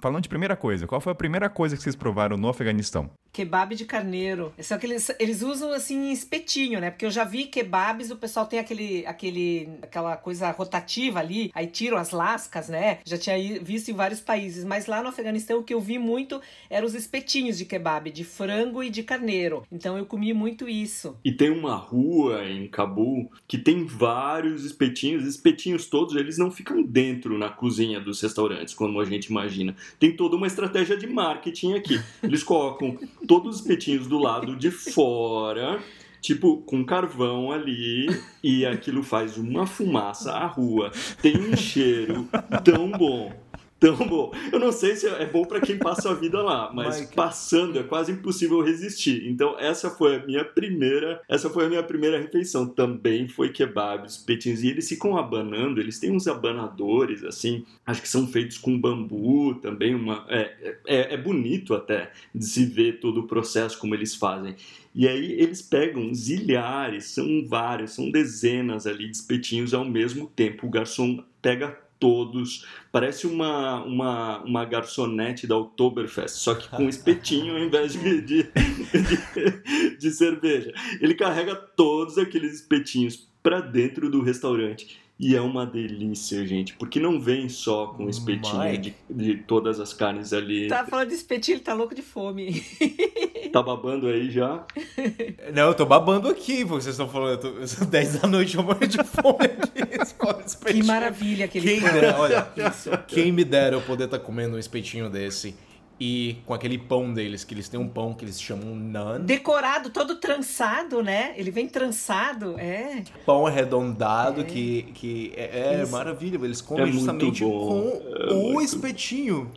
Falando de primeira coisa, qual foi a primeira coisa que vocês provaram no Afeganistão? Kebab de carneiro. Só que eles, eles usam assim espetinho, né? Porque eu já vi kebabs, o pessoal tem aquele, aquele, aquela coisa rotativa ali, aí tiram as lascas, né? Já tinha visto em vários países, mas lá no Afeganistão o que eu vi muito eram os espetinhos de kebab, de frango e de carneiro. Então eu comi muito isso. E tem uma rua em Cabul que tem vários espetinhos. Espetinhos todos, eles não ficam dentro na cozinha dos restaurantes, como a gente imagina. Tem toda uma estratégia de marketing aqui. Eles colocam todos os espetinhos do lado de fora, tipo, com carvão ali, e aquilo faz uma fumaça à rua. Tem um cheiro tão bom tão bom. Eu não sei se é bom para quem passa a vida lá, mas Mike. passando é quase impossível resistir. Então essa foi a minha primeira, essa foi a minha primeira refeição. Também foi kebabs, petinhos e eles ficam abanando. Eles têm uns abanadores assim, acho que são feitos com bambu também. Uma é, é, é bonito até de se ver todo o processo como eles fazem. E aí eles pegam zilhares, são vários, são dezenas ali de espetinhos ao mesmo tempo. O garçom pega todos. Parece uma, uma, uma garçonete da Oktoberfest, só que com espetinho ao invés de, de, de, de cerveja. Ele carrega todos aqueles espetinhos para dentro do restaurante. E é uma delícia, gente, porque não vem só com espetinho de, de, todas as carnes ali. Tá falando de espetinho, ele tá louco de fome. Tá babando aí já? Não, eu tô babando aqui, vocês estão falando, eu tô 10 da noite eu morro de fome aqui. Que maravilha aquele quem dera, olha, quem me dera eu poder estar tá comendo um espetinho desse e com aquele pão deles, que eles têm um pão que eles chamam nan. Decorado, todo trançado, né? Ele vem trançado, é. Pão arredondado, é. que, que é, é maravilha. Eles comem é justamente com é o espetinho.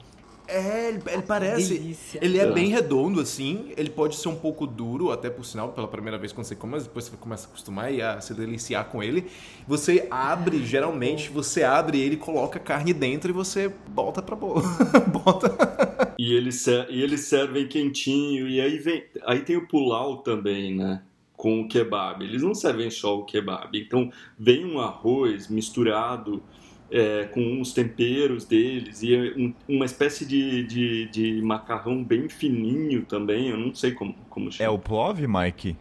É, ele, ele parece. Delícia. Ele é, é bem redondo, assim. Ele pode ser um pouco duro, até por sinal, pela primeira vez quando você come, mas depois você começa a acostumar e a se deliciar com ele. Você abre, geralmente, você abre ele, coloca a carne dentro e você bota pra boa. bota. E eles, e eles servem quentinho. E aí vem. Aí tem o pulau também, né? Com o kebab. Eles não servem só o kebab. Então vem um arroz misturado é, com os temperos deles e é um, uma espécie de, de, de, macarrão bem fininho também, eu não sei como, como chama. É o plov, Mike?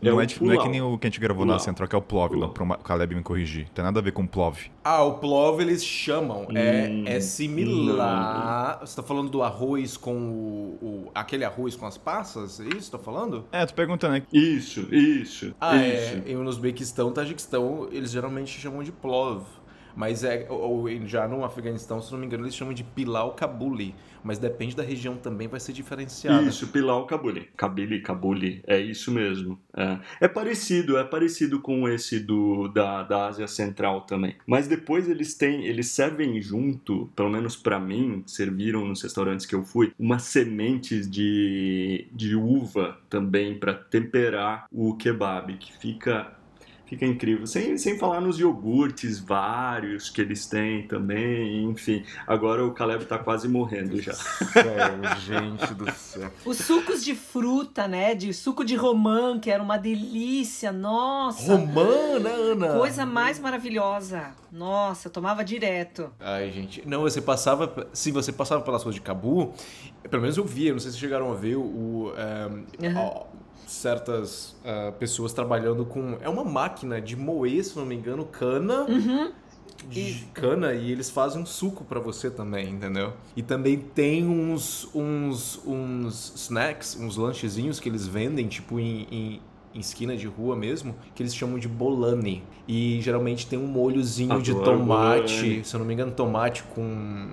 É não, o é, não é que nem o que a gente gravou Pulau. na Central, que é o Plov, lá, pro Ma- Caleb me corrigir. Tem nada a ver com Plov. Ah, o plov eles chamam. É, Hum, é similar. Você tá falando do arroz com o, o- aquele arroz com as passas? É isso que você tá falando? É, tô perguntando, né? Isso, isso. Ah, isso. é. Em Uzbequistão, Tajiquistão, eles geralmente chamam de plov. Mas é, ou, já no Afeganistão, se não me engano, eles chamam de pilau kabuli. Mas depende da região também, vai ser diferenciada. Isso, Pilau Kabuli. Kabili, Kabuli, é isso mesmo. É. É parecido, é parecido com esse do da, da Ásia Central também. Mas depois eles têm, eles servem junto, pelo menos pra mim, serviram nos restaurantes que eu fui, umas sementes de, de uva também pra temperar o kebab, que fica Fica incrível. Sem, sem falar nos iogurtes vários que eles têm também, enfim. Agora o Caleb tá quase morrendo já. Sério, gente do céu. Os sucos de fruta, né? De suco de romã, que era uma delícia. Nossa. Romana, Ana! Coisa mais maravilhosa. Nossa, tomava direto. Ai, gente. Não, você passava. Se você passava pelas ruas de Cabu, pelo menos eu via, não sei se chegaram a ver o. ehm, Aham. Certas ah, pessoas trabalhando com. É uma máquina de moer, se não me engano, cana. Uhum. de cana e eles fazem um suco pra você também, entendeu? E também tem uns, uns, uns snacks, uns lanchezinhos que eles vendem, tipo em, em, em esquina de rua mesmo, que eles chamam de bolani. E geralmente tem um molhozinho de Adoro tomate, bolani. se eu não me engano, tomate com.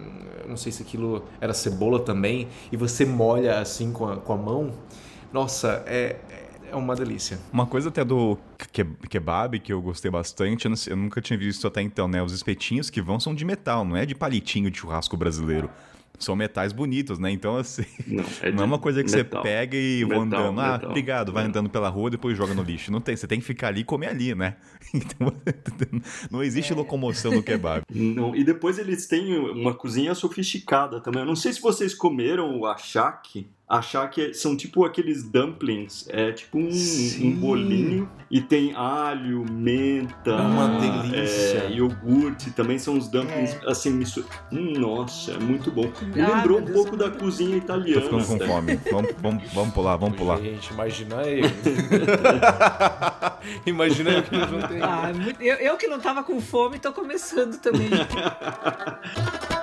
Não sei se aquilo era cebola também. E você molha assim com a, com a mão. Nossa, é, é uma delícia. Uma coisa até do ke- kebab que eu gostei bastante, eu, não sei- eu nunca tinha visto até então, né? Os espetinhos que vão são de metal, não é de palitinho de churrasco brasileiro. São metais bonitos, né? Então, assim, Não, é, não é uma coisa que metal. você pega e Metal, vou andando. Ah, metal. obrigado, vai É. andando pela rua, depois joga no lixo. Não tem, você tem que ficar ali e comer ali, né? Então, não existe locomoção no kebab. Não, e depois eles têm uma cozinha sofisticada também. Eu não sei se vocês comeram o achak. Achak é- são tipo aqueles dumplings. É tipo um, um bolinho e tem alho, menta, É uma delícia. é, iogurte. Também são os dumplings É. assim mistur... Hum, Nossa, é muito bom. Me Ah, lembrou um pouco eu da cozinha Tô italiana. ficando com até. fome. Vamos, vamos, vamos pular, vamos pular. Gente, imagina eu. imagina eu que não juntei. Ah, muito- eu, eu que não tava com fome, tô começando também.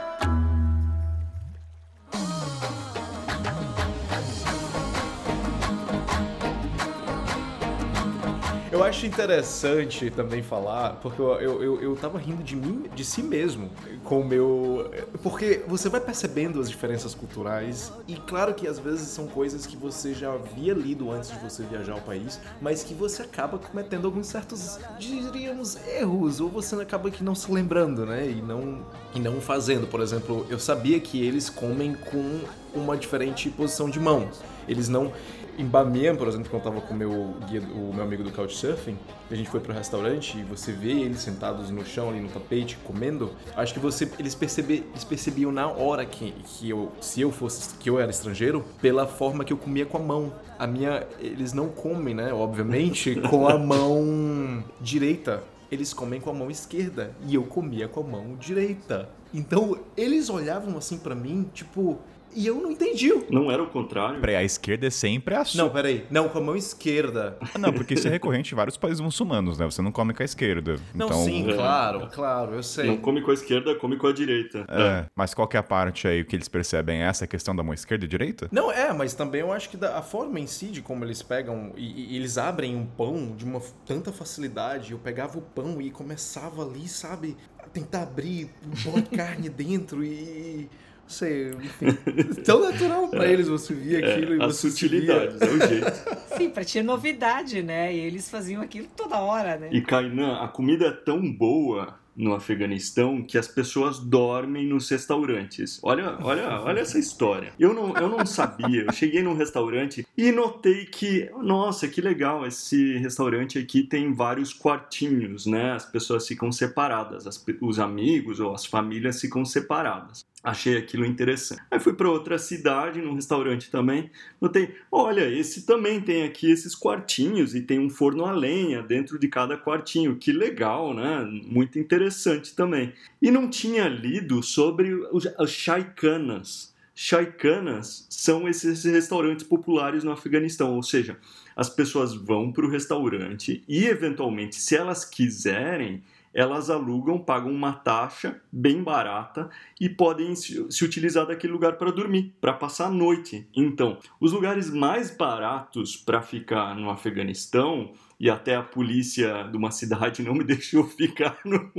Eu acho interessante também falar, porque eu, eu, eu, tava rindo de mim, de si mesmo, com o meu. Porque você vai percebendo as diferenças culturais, e claro que às vezes são coisas que você já havia lido antes de você viajar ao país, mas que você acaba cometendo alguns certos, diríamos, erros, ou você acaba que não se lembrando, né? E não, e não fazendo. Por exemplo, eu sabia que eles comem com uma diferente posição de mãos. Eles não. Em Bamiyan, por exemplo, quando eu tava com o meu, guia, o meu amigo do Couchsurfing, a gente foi pro restaurante e você vê eles sentados no chão ali no tapete comendo, acho que você eles, percebe, eles percebiam na hora que, que eu, se eu fosse, que eu era estrangeiro, pela forma que eu comia com a mão. A minha, eles não comem, né, obviamente, com a mão direita. Eles comem com a mão esquerda e eu comia com a mão direita. Então, eles olhavam assim pra mim, tipo, e eu não entendi. Não era o contrário? Peraí, a esquerda é sempre a sua. Não, peraí. Não, com a mão esquerda. Não, porque isso é recorrente em vários países muçulmanos, né? Você não come com a esquerda. Não, então, sim, É. claro, claro, eu sei. Não come com a esquerda, come com a direita. É, mas qual que é a parte aí que eles percebem? É Essa questão da mão esquerda e direita? Não, é, mas também eu acho que da- a forma em si de como eles pegam e, e eles abrem um pão de uma tanta facilidade. Eu pegava o pão e começava ali, sabe, a tentar abrir, pôr carne dentro e. Não sei, enfim. Tão natural pra eles você via aquilo e É, as você via. sutilidades, é o jeito. Sim, pra ter novidade, né? E eles faziam aquilo toda hora, né? E Kainan, a comida é tão boa no Afeganistão que as pessoas dormem nos restaurantes. Olha, olha, olha essa história. Eu não, eu não sabia. Eu cheguei num restaurante e notei que, nossa, que legal, esse restaurante aqui tem vários quartinhos, né? As pessoas ficam separadas, as os amigos ou as famílias ficam separadas. Achei aquilo interessante. Aí fui para outra cidade, num restaurante também. Notei, olha, esse também tem aqui esses quartinhos e tem um forno a lenha dentro de cada quartinho. Que legal, né? Muito interessante também. E não tinha lido sobre os, as chaikanas. Shaikanas são esses restaurantes populares no Afeganistão, ou seja, as pessoas vão para o restaurante e, eventualmente, se elas quiserem, elas alugam, pagam uma taxa bem barata e podem se utilizar daquele lugar para dormir, para passar a noite. Então, os lugares mais baratos para ficar no Afeganistão e até a polícia de uma cidade não me deixou ficar no,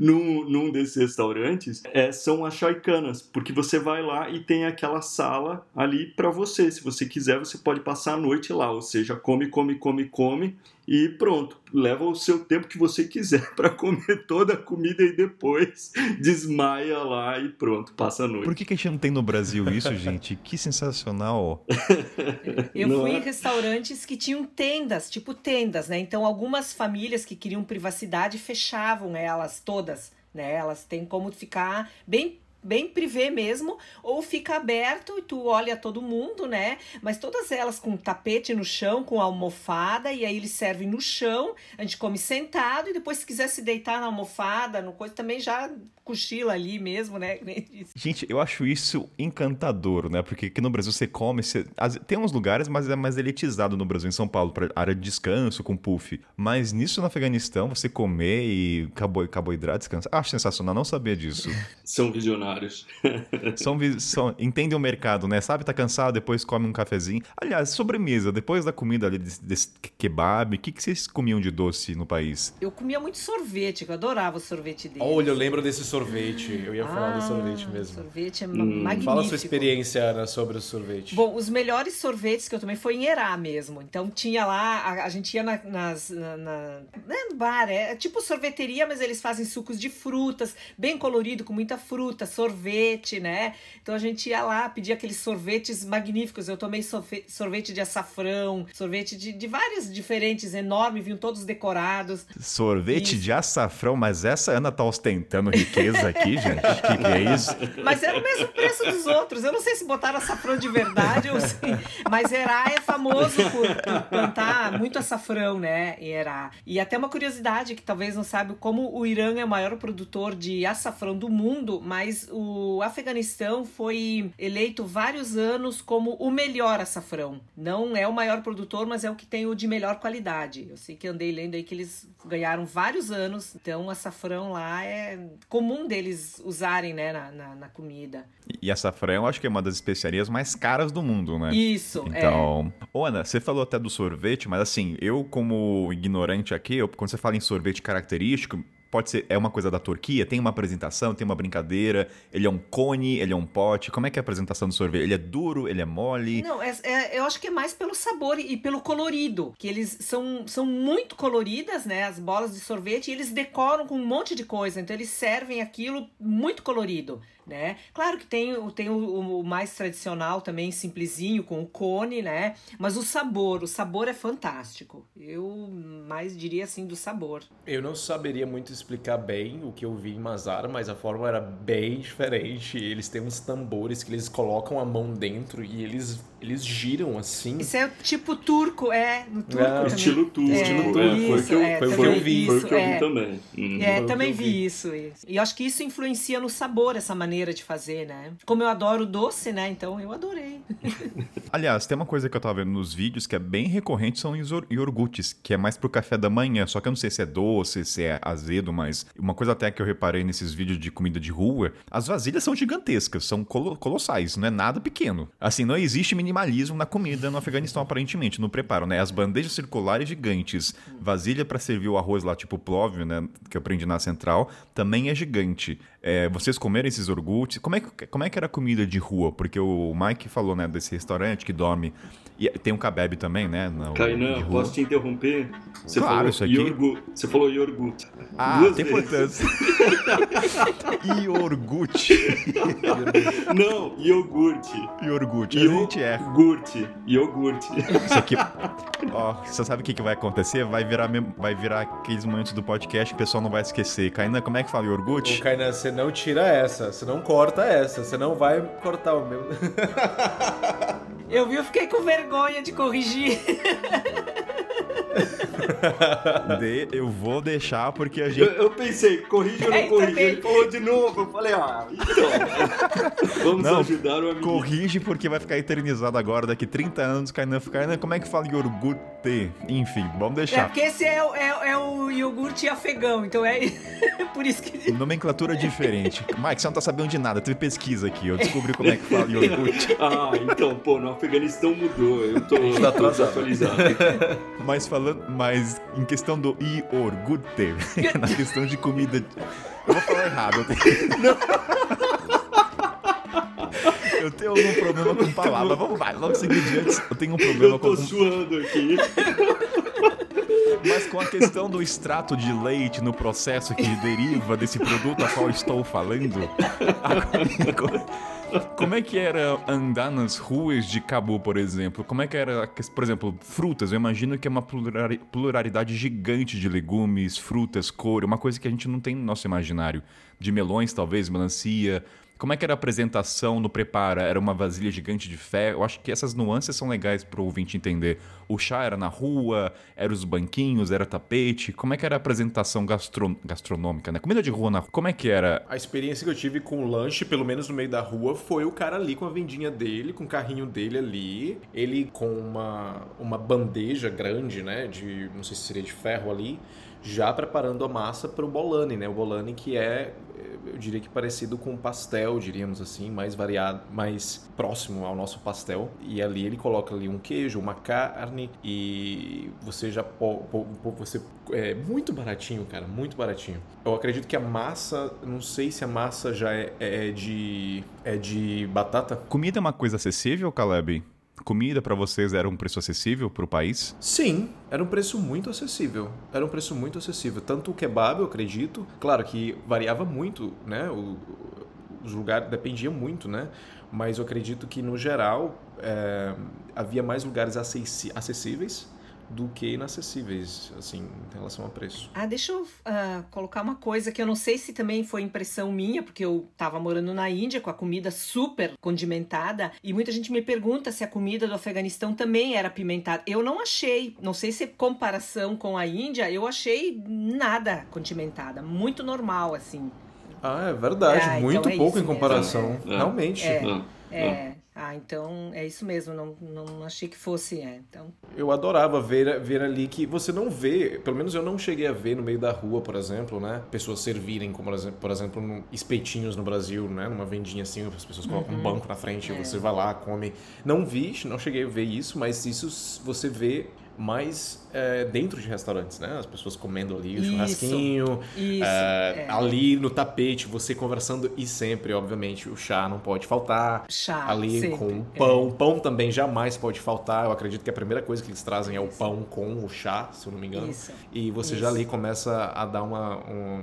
no, num desses restaurantes, é, são as chaicanas, porque você vai lá e tem aquela sala ali para você. Se você quiser, você pode passar a noite lá, ou seja, come, come, come, come e pronto, leva o seu tempo que você quiser para comer toda a comida e depois desmaia lá e pronto, passa a noite. Por que, que a gente não tem no Brasil isso, gente? Que sensacional! Eu não fui é? em restaurantes que tinham tendas, tipo tendas, né? Então algumas famílias que queriam privacidade fechavam elas todas, né? Elas têm como ficar bem bem privê mesmo, ou fica aberto e tu olha todo mundo, né? Mas todas elas com tapete no chão, com almofada, e aí eles servem no chão, a gente come sentado, e depois se quiser se deitar na almofada, no coisa, também já cochila ali mesmo, né? Gente, eu acho isso encantador, né? Porque aqui no Brasil você come, você... tem uns lugares, mas é mais elitizado no Brasil, em São Paulo, para área de descanso, com puff. Mas nisso no Afeganistão, você comer e carboidrato, descansar, acho sensacional, não sabia disso. São visionários. são, são, entendem o mercado, né? Sabe, tá cansado, depois come um cafezinho. Aliás, sobremesa, depois da comida ali desse, desse kebab, o que, que vocês comiam de doce no país? Eu comia muito sorvete, eu adorava o sorvete dele. Olha, eu lembro desse sorvete. Eu ia ah, falar do ah, sorvete mesmo. Sorvete é hum. magnífico. Fala a sua experiência, Ana, sobre o sorvete. Bom, os melhores sorvetes que eu tomei foi em Herá mesmo. Então tinha lá, a, a gente ia na, nas. Na, na, né, no bar, é tipo sorveteria, mas eles fazem sucos de frutas, bem colorido, com muita fruta, sorvete, né? Então a gente ia lá, pedia aqueles sorvetes magníficos. Eu tomei sorvete de açafrão, sorvete de, de vários diferentes, enormes, vinham todos decorados. Sorvete Isso. de açafrão, mas essa Ana tá ostentando riqueza aqui, gente? O que, que, é isso? Mas era o mesmo preço dos outros. Eu não sei se botaram açafrão de verdade ou se... Mas Herá é famoso por, por plantar muito açafrão, né? Em Herá. E até uma curiosidade que talvez não sabe como o Irã é o maior produtor de açafrão do mundo, mas o Afeganistão foi eleito vários anos como o melhor açafrão. Não é o maior produtor, mas é o que tem o de melhor qualidade. Eu sei que andei lendo aí que eles ganharam vários anos, então o açafrão lá é comum deles usarem, né, na, na, na comida. E açafrão, acho que é uma das especiarias mais caras do mundo, né? Isso, é. Então, é. Ô, Ana, você falou até do sorvete, mas assim, eu como ignorante aqui, eu, quando você fala em sorvete característico, pode ser é uma coisa da Turquia, tem uma apresentação, tem uma brincadeira, ele é um cone, ele é um pote. Como é que é a apresentação do sorvete? Ele é duro, ele é mole? Não, é, é, eu acho que é mais pelo sabor e pelo colorido, que eles são, são muito coloridas, né, as bolas de sorvete, e eles decoram com um monte de coisa, então eles servem aquilo muito colorido né? Claro que tem, tem o, o, mais tradicional também, simplesinho, com o cone, né? Mas o sabor, o sabor é fantástico. Eu mais diria assim do sabor. Eu não saberia muito explicar bem o que eu vi em Mazar, mas a forma era bem diferente. Eles têm uns tambores que eles colocam a mão dentro e eles eles giram assim. Isso é tipo turco, é. No turco é, Estilo turco. É, estilo turco. É, foi, isso, que eu, é, foi, foi, eu vi. Foi o que eu vi é. também. Uhum. É, também vi, vi isso, isso. E eu acho que isso influencia no sabor, essa maneira de fazer, né? Como eu adoro doce, né? Então eu adorei. Aliás, tem uma coisa que eu tava vendo nos vídeos que é bem recorrente, são iogurtes, que é mais pro café da manhã. Só que eu não sei se é doce, se é azedo, mas uma coisa até que eu reparei nesses vídeos de comida de rua, as vasilhas são gigantescas, são colossais, não é nada pequeno. Assim, não existe minimalismo na comida no Afeganistão, aparentemente, no preparo, né? As bandejas circulares gigantes, vasilha para servir o arroz lá, tipo plovio, né? Que eu aprendi na central, também é gigante. É, vocês comeram esses orgulhos? Como é, que, como é que era a comida de rua? Porque o Mike falou, né, desse restaurante que dorme. E tem um kebab também, né? Kainan, posso te interromper? Você claro, falou isso aqui. Iorgut. Você falou iogurte. Ah, Duas tem importância. iogurte. Não, iogurte. Iogurte. A gente é. Iogurte. Iogurte. Isso aqui. Ó, você sabe o que, que vai acontecer? Vai virar, vai virar aqueles momentos do podcast que o pessoal não vai esquecer. Kainan, como é que fala iogurte? Ô, Kainan, você não tira essa. Você não corta essa. Você não vai cortar o meu. Eu vi, eu fiquei com vergonha de corrigir. De, eu vou deixar porque a gente. Eu, eu pensei, corrige ou não É, corrige? também. Ele falou de novo. Eu falei, ah, então. Vamos Não, ajudar o amigo. Corrige porque vai ficar eternizado agora, daqui 30 anos, Kainan fica. Kainan, como é que fala iogurte? Enfim, vamos É deixar. porque esse é, o- é, é o iogurte afegão, então é por isso que. Nomenclatura diferente. Mike, você não tá sabendo de nada, teve pesquisa aqui, eu descobri como é que fala iogurte. Ah, então, pô, no Afeganistão mudou. Eu tô, tá tô desatualizado. Mas falando, mas em questão do iogurte, na questão de comida. Eu vou falar errado. Eu tenho... Eu tenho algum problema com palavra. Vamos, vai, vamos seguir adiante. Eu tenho um problema Eu com. tô suando aqui. Mas com a questão do extrato de leite no processo que deriva desse produto a qual estou falando. a- Como é que era andar nas ruas de Cabo, por exemplo? Como é que era, por exemplo, frutas? Eu imagino que é uma pluralidade gigante de legumes, frutas, cor, uma coisa que a gente não tem no nosso imaginário. De melões, talvez, melancia. Como é que era a apresentação no prepara? Era uma vasilha gigante de ferro? Eu acho que essas nuances são legais para o ouvinte entender. O chá era na rua, era os banquinhos, era tapete. Como é que era a apresentação gastro... gastronômica, né? Comida de rua na rua. Como é que era? A experiência que eu tive com o lanche, pelo menos no meio da rua, foi o cara ali com a vendinha dele, com o carrinho dele ali, ele com uma, uma bandeja grande, né, de, não sei se seria de ferro ali, já preparando a massa para o bolani, né, o bolani que é, eu diria que parecido com pastel, diríamos assim, mais variado, mais próximo ao nosso pastel, e ali ele coloca ali um queijo, uma carne, e você já, po, po- po- você, é muito baratinho, cara, muito baratinho. Eu acredito que a massa, não sei se a massa já é, é de é de batata. Comida é uma coisa acessível, Caleb? Comida para vocês era um preço acessível para o país? Sim, era um preço muito acessível. Era um preço muito acessível. Tanto o kebab, eu acredito, claro que variava muito, né? O, os lugares dependia muito, né? Mas eu acredito que no geral é, havia mais lugares acessi- acessíveis do que inacessíveis, assim, em relação a preço. Ah, deixa eu ah, colocar uma coisa que eu não sei se também foi impressão minha, porque eu tava morando na Índia com a comida super condimentada e muita gente me pergunta se a comida do Afeganistão também era apimentada. Eu não achei, não sei se é comparação com a Índia, eu achei nada condimentada, muito normal assim. Ah, é verdade. Ah, então muito é pouco em comparação. É. Realmente. É. Ah, É, ah, então é isso mesmo, não, não achei que fosse, é. Então, Eu adorava ver, ver ali que você não vê, pelo menos eu não cheguei a ver no meio da rua, por exemplo, né? Pessoas servirem, como por exemplo, espetinhos no Brasil, né? Numa vendinha assim, as pessoas colocam um banco na frente, você vai lá, come. Não vi, não cheguei a ver isso, mas isso você vê mais é, dentro de restaurantes, né? As pessoas comendo ali o Isso. churrasquinho, isso. é, é. ali no tapete, você conversando e sempre, obviamente, o chá não pode faltar Chá, ali sempre, com é. pão. Pão também jamais pode faltar. Eu acredito que a primeira coisa que eles trazem é o pão com o chá, se eu não me engano. Isso. E você já Isso. ali começa a dar uma. um-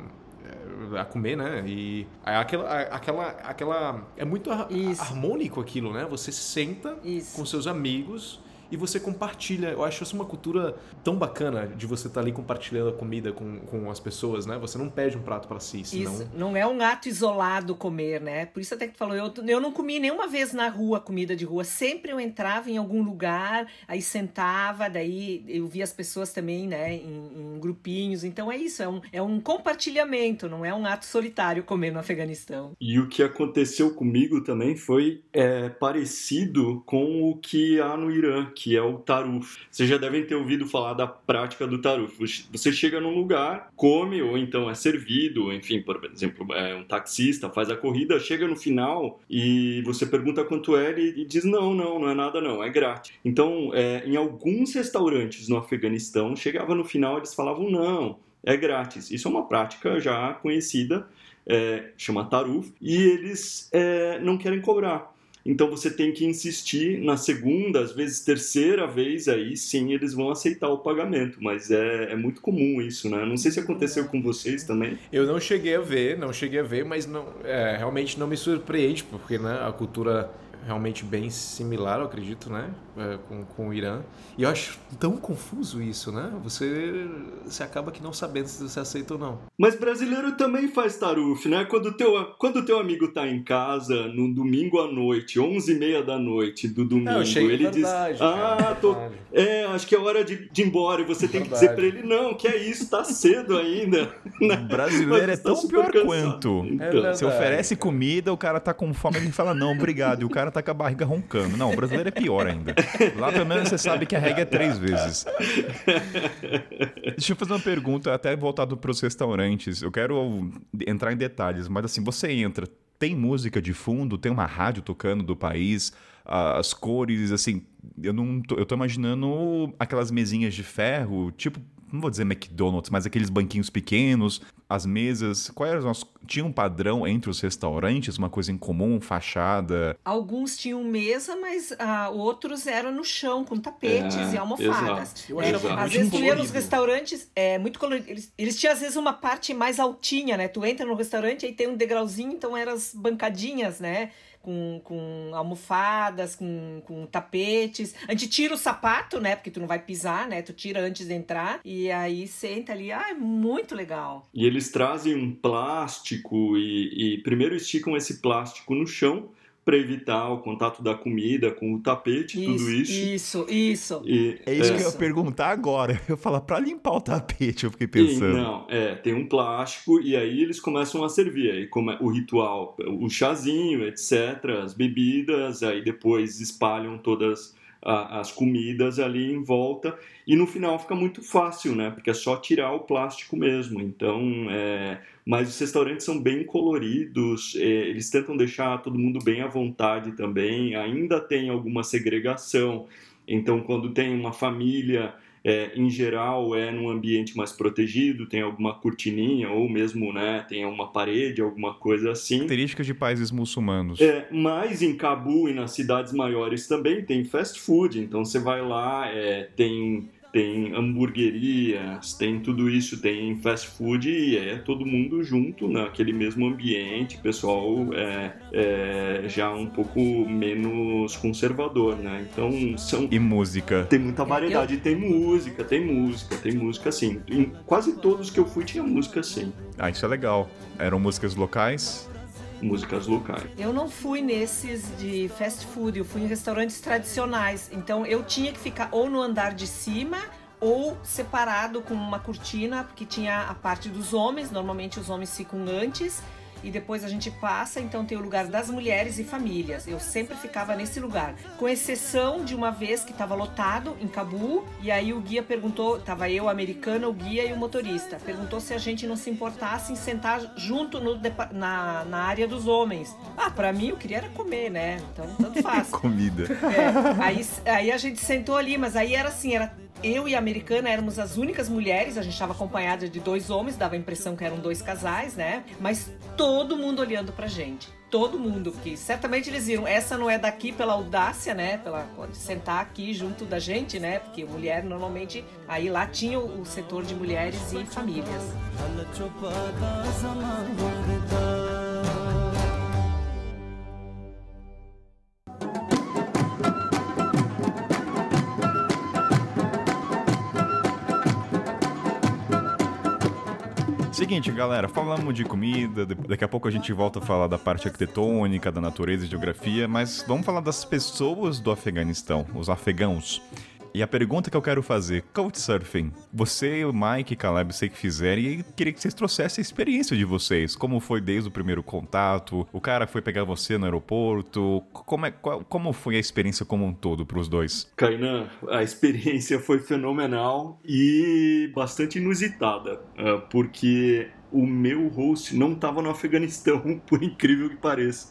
é, a comer, né? E é aquela, aquela, aquela. É muito Isso. harmônico aquilo, né? Você senta Isso. com seus amigos e você compartilha. Eu acho isso uma cultura tão bacana de você estar ali compartilhando a comida com, com as pessoas, né? Você não pede um prato para si, senão. Isso, não é um ato isolado comer, né? Por isso até que tu falou, eu, eu não comi nenhuma vez na rua comida de rua. Sempre eu entrava em algum lugar, aí sentava, daí eu via as pessoas também, né, em, em grupinhos. Então é isso, é um, é um compartilhamento, não é um ato solitário comer no Afeganistão. E o que aconteceu comigo também foi é, parecido com o que há no Irã, que é o taruf. Vocês já devem ter ouvido falar da prática do taruf. Você chega num lugar, come, ou então é servido, enfim, por exemplo, é um taxista faz a corrida, chega no final e você pergunta quanto é e diz não, não, não é nada não, é grátis. Então, é, em alguns restaurantes no Afeganistão, chegava no final eles falavam não, é grátis. Isso é uma prática já conhecida é, chama Taruf, e eles é, não querem cobrar. Então você tem que insistir na segunda, às vezes terceira vez, aí sim eles vão aceitar o pagamento. Mas é, é muito comum isso, né? Não sei se aconteceu com vocês também. Eu não cheguei a ver, não cheguei a ver, mas não, é, realmente não me surpreende, porque né, a cultura realmente bem similar, eu acredito, né? É, com, com o Irã. E eu acho tão confuso isso, né? Você, você acaba que não sabendo se você aceita ou não. Mas brasileiro também faz tarufe, né? Quando teu, quando teu amigo tá em casa no domingo à noite, 11h30 da noite do domingo, não, ele verdade, diz: Ah, tô. É, acho que é hora de, de ir embora. E você tem verdade. que dizer pra ele: Não, que é isso, tá cedo ainda. Brasileiro é tão pior cansado. quanto. Então, é você oferece comida, o cara tá com fome, ele fala: Não, obrigado. E o cara tá com a barriga roncando. Não, o brasileiro é pior ainda. Lá pelo menos você sabe que a regra é três vezes. Deixa eu fazer uma pergunta, até voltado para os restaurantes. Eu quero entrar em detalhes, mas assim, você entra, tem música de fundo, tem uma rádio tocando do país, as cores, assim, eu não tô, eu tô imaginando aquelas mesinhas de ferro, tipo não vou dizer McDonald's, mas aqueles banquinhos pequenos, as mesas, quais eram as... Tinha um padrão entre os restaurantes, uma coisa em comum, fachada? Alguns tinham mesa, mas uh, outros eram no chão, com tapetes é, e almofadas. Eu é, às vezes tu ia nos restaurantes, é muito colorido. Eles, eles tinham às vezes uma parte mais altinha, né? Tu entra no restaurante e tem um degrauzinho, então eram as bancadinhas, né? Com, com almofadas, com, com tapetes. A gente tira o sapato, né? Porque tu não vai pisar, né? Tu tira antes de entrar e aí senta ali. Ah, é muito legal. E eles trazem um plástico e, e primeiro esticam esse plástico no chão para evitar o contato da comida com o tapete, isso, tudo isso. Isso, isso. E, é isso é, que eu ia perguntar agora. Eu falar para limpar o tapete, eu fiquei pensando. E, não, é, tem um plástico e aí eles começam a servir. Aí como é o ritual, o chazinho, etc, as bebidas, aí depois espalham todas as comidas ali em volta e no final fica muito fácil, né? Porque é só tirar o plástico mesmo. Então, é... mas os restaurantes são bem coloridos, é... eles tentam deixar todo mundo bem à vontade também. Ainda tem alguma segregação. Então, quando tem uma família é, em geral é num ambiente mais protegido, tem alguma cortininha ou mesmo né, tem uma parede, alguma coisa assim. Características de países muçulmanos. É, mas em Cabu e nas cidades maiores também tem fast food, então você vai lá, é, tem tem hamburguerias, tem tudo isso, tem fast food e é todo mundo junto naquele mesmo ambiente, pessoal é, é já um pouco menos conservador, né? Então são e música tem muita variedade, tem música, tem música, tem música assim. Em quase todos que eu fui tinha música assim. Ah, isso é legal. Eram músicas locais? Músicas locais. Eu não fui nesses de fast food, eu fui em restaurantes tradicionais. Então eu tinha que ficar ou no andar de cima ou separado com uma cortina, porque tinha a parte dos homens, normalmente os homens ficam antes e depois a gente passa, então tem o lugar das mulheres e famílias. Eu sempre ficava nesse lugar, com exceção de uma vez que estava lotado em Cabu, e aí o guia perguntou, tava eu, a americana, o guia e o motorista, perguntou se a gente não se importasse em sentar junto no, na, na área dos homens. Ah, para mim eu queria era comer, né? Então tanto faz. Comida. É, aí, aí a gente sentou ali, mas aí era assim, era eu e a americana éramos as únicas mulheres, a gente estava acompanhada de dois homens, dava a impressão que eram dois casais, né? Mas todo mundo olhando pra gente. Todo mundo, porque certamente eles viram, essa não é daqui pela audácia, né? Pela sentar aqui junto da gente, né? Porque mulher normalmente aí lá tinha o setor de mulheres e famílias. Seguinte, galera, falamos de comida, daqui a pouco a gente volta a falar da parte arquitetônica, da natureza e geografia, mas vamos falar das pessoas do Afeganistão, os afegãos. E a pergunta que eu quero fazer, Couchsurfing, você, o Mike Caleb, sei que fizeram, e queria que vocês trouxessem a experiência de vocês. Como foi desde o primeiro contato? O cara foi pegar você no aeroporto? Como, é, como foi a experiência como um todo para os dois? Kainan, a experiência foi fenomenal e bastante inusitada, é, porque o meu host não estava no Afeganistão, por incrível que pareça.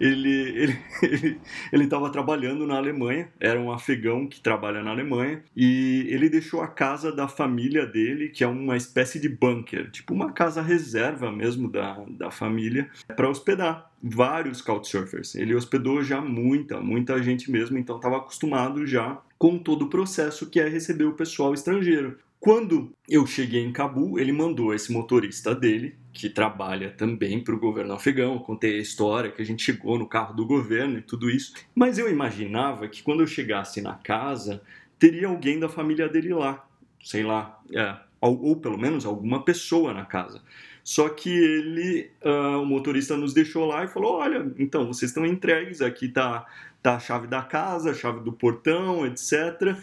Ele ele ele ele estava trabalhando na Alemanha, era um afegão que trabalha na Alemanha e ele deixou a casa da família dele, que é uma espécie de bunker, tipo uma casa reserva mesmo da, da família, para hospedar vários couchsurfers. Ele hospedou já muita, muita gente mesmo, então estava acostumado já com todo o processo que é receber o pessoal estrangeiro Quando eu cheguei em Cabul, ele mandou esse motorista dele, que trabalha também para o governo afegão. contei a história que a gente chegou no carro do governo e tudo isso. Mas eu imaginava que quando eu chegasse na casa, teria alguém da família dele lá. Sei lá, é, ou, ou pelo menos alguma pessoa na casa. Só que ele, uh, o motorista nos deixou lá e falou: Olha, então vocês estão entregues, aqui tá, tá a chave da casa, a chave do portão, etc.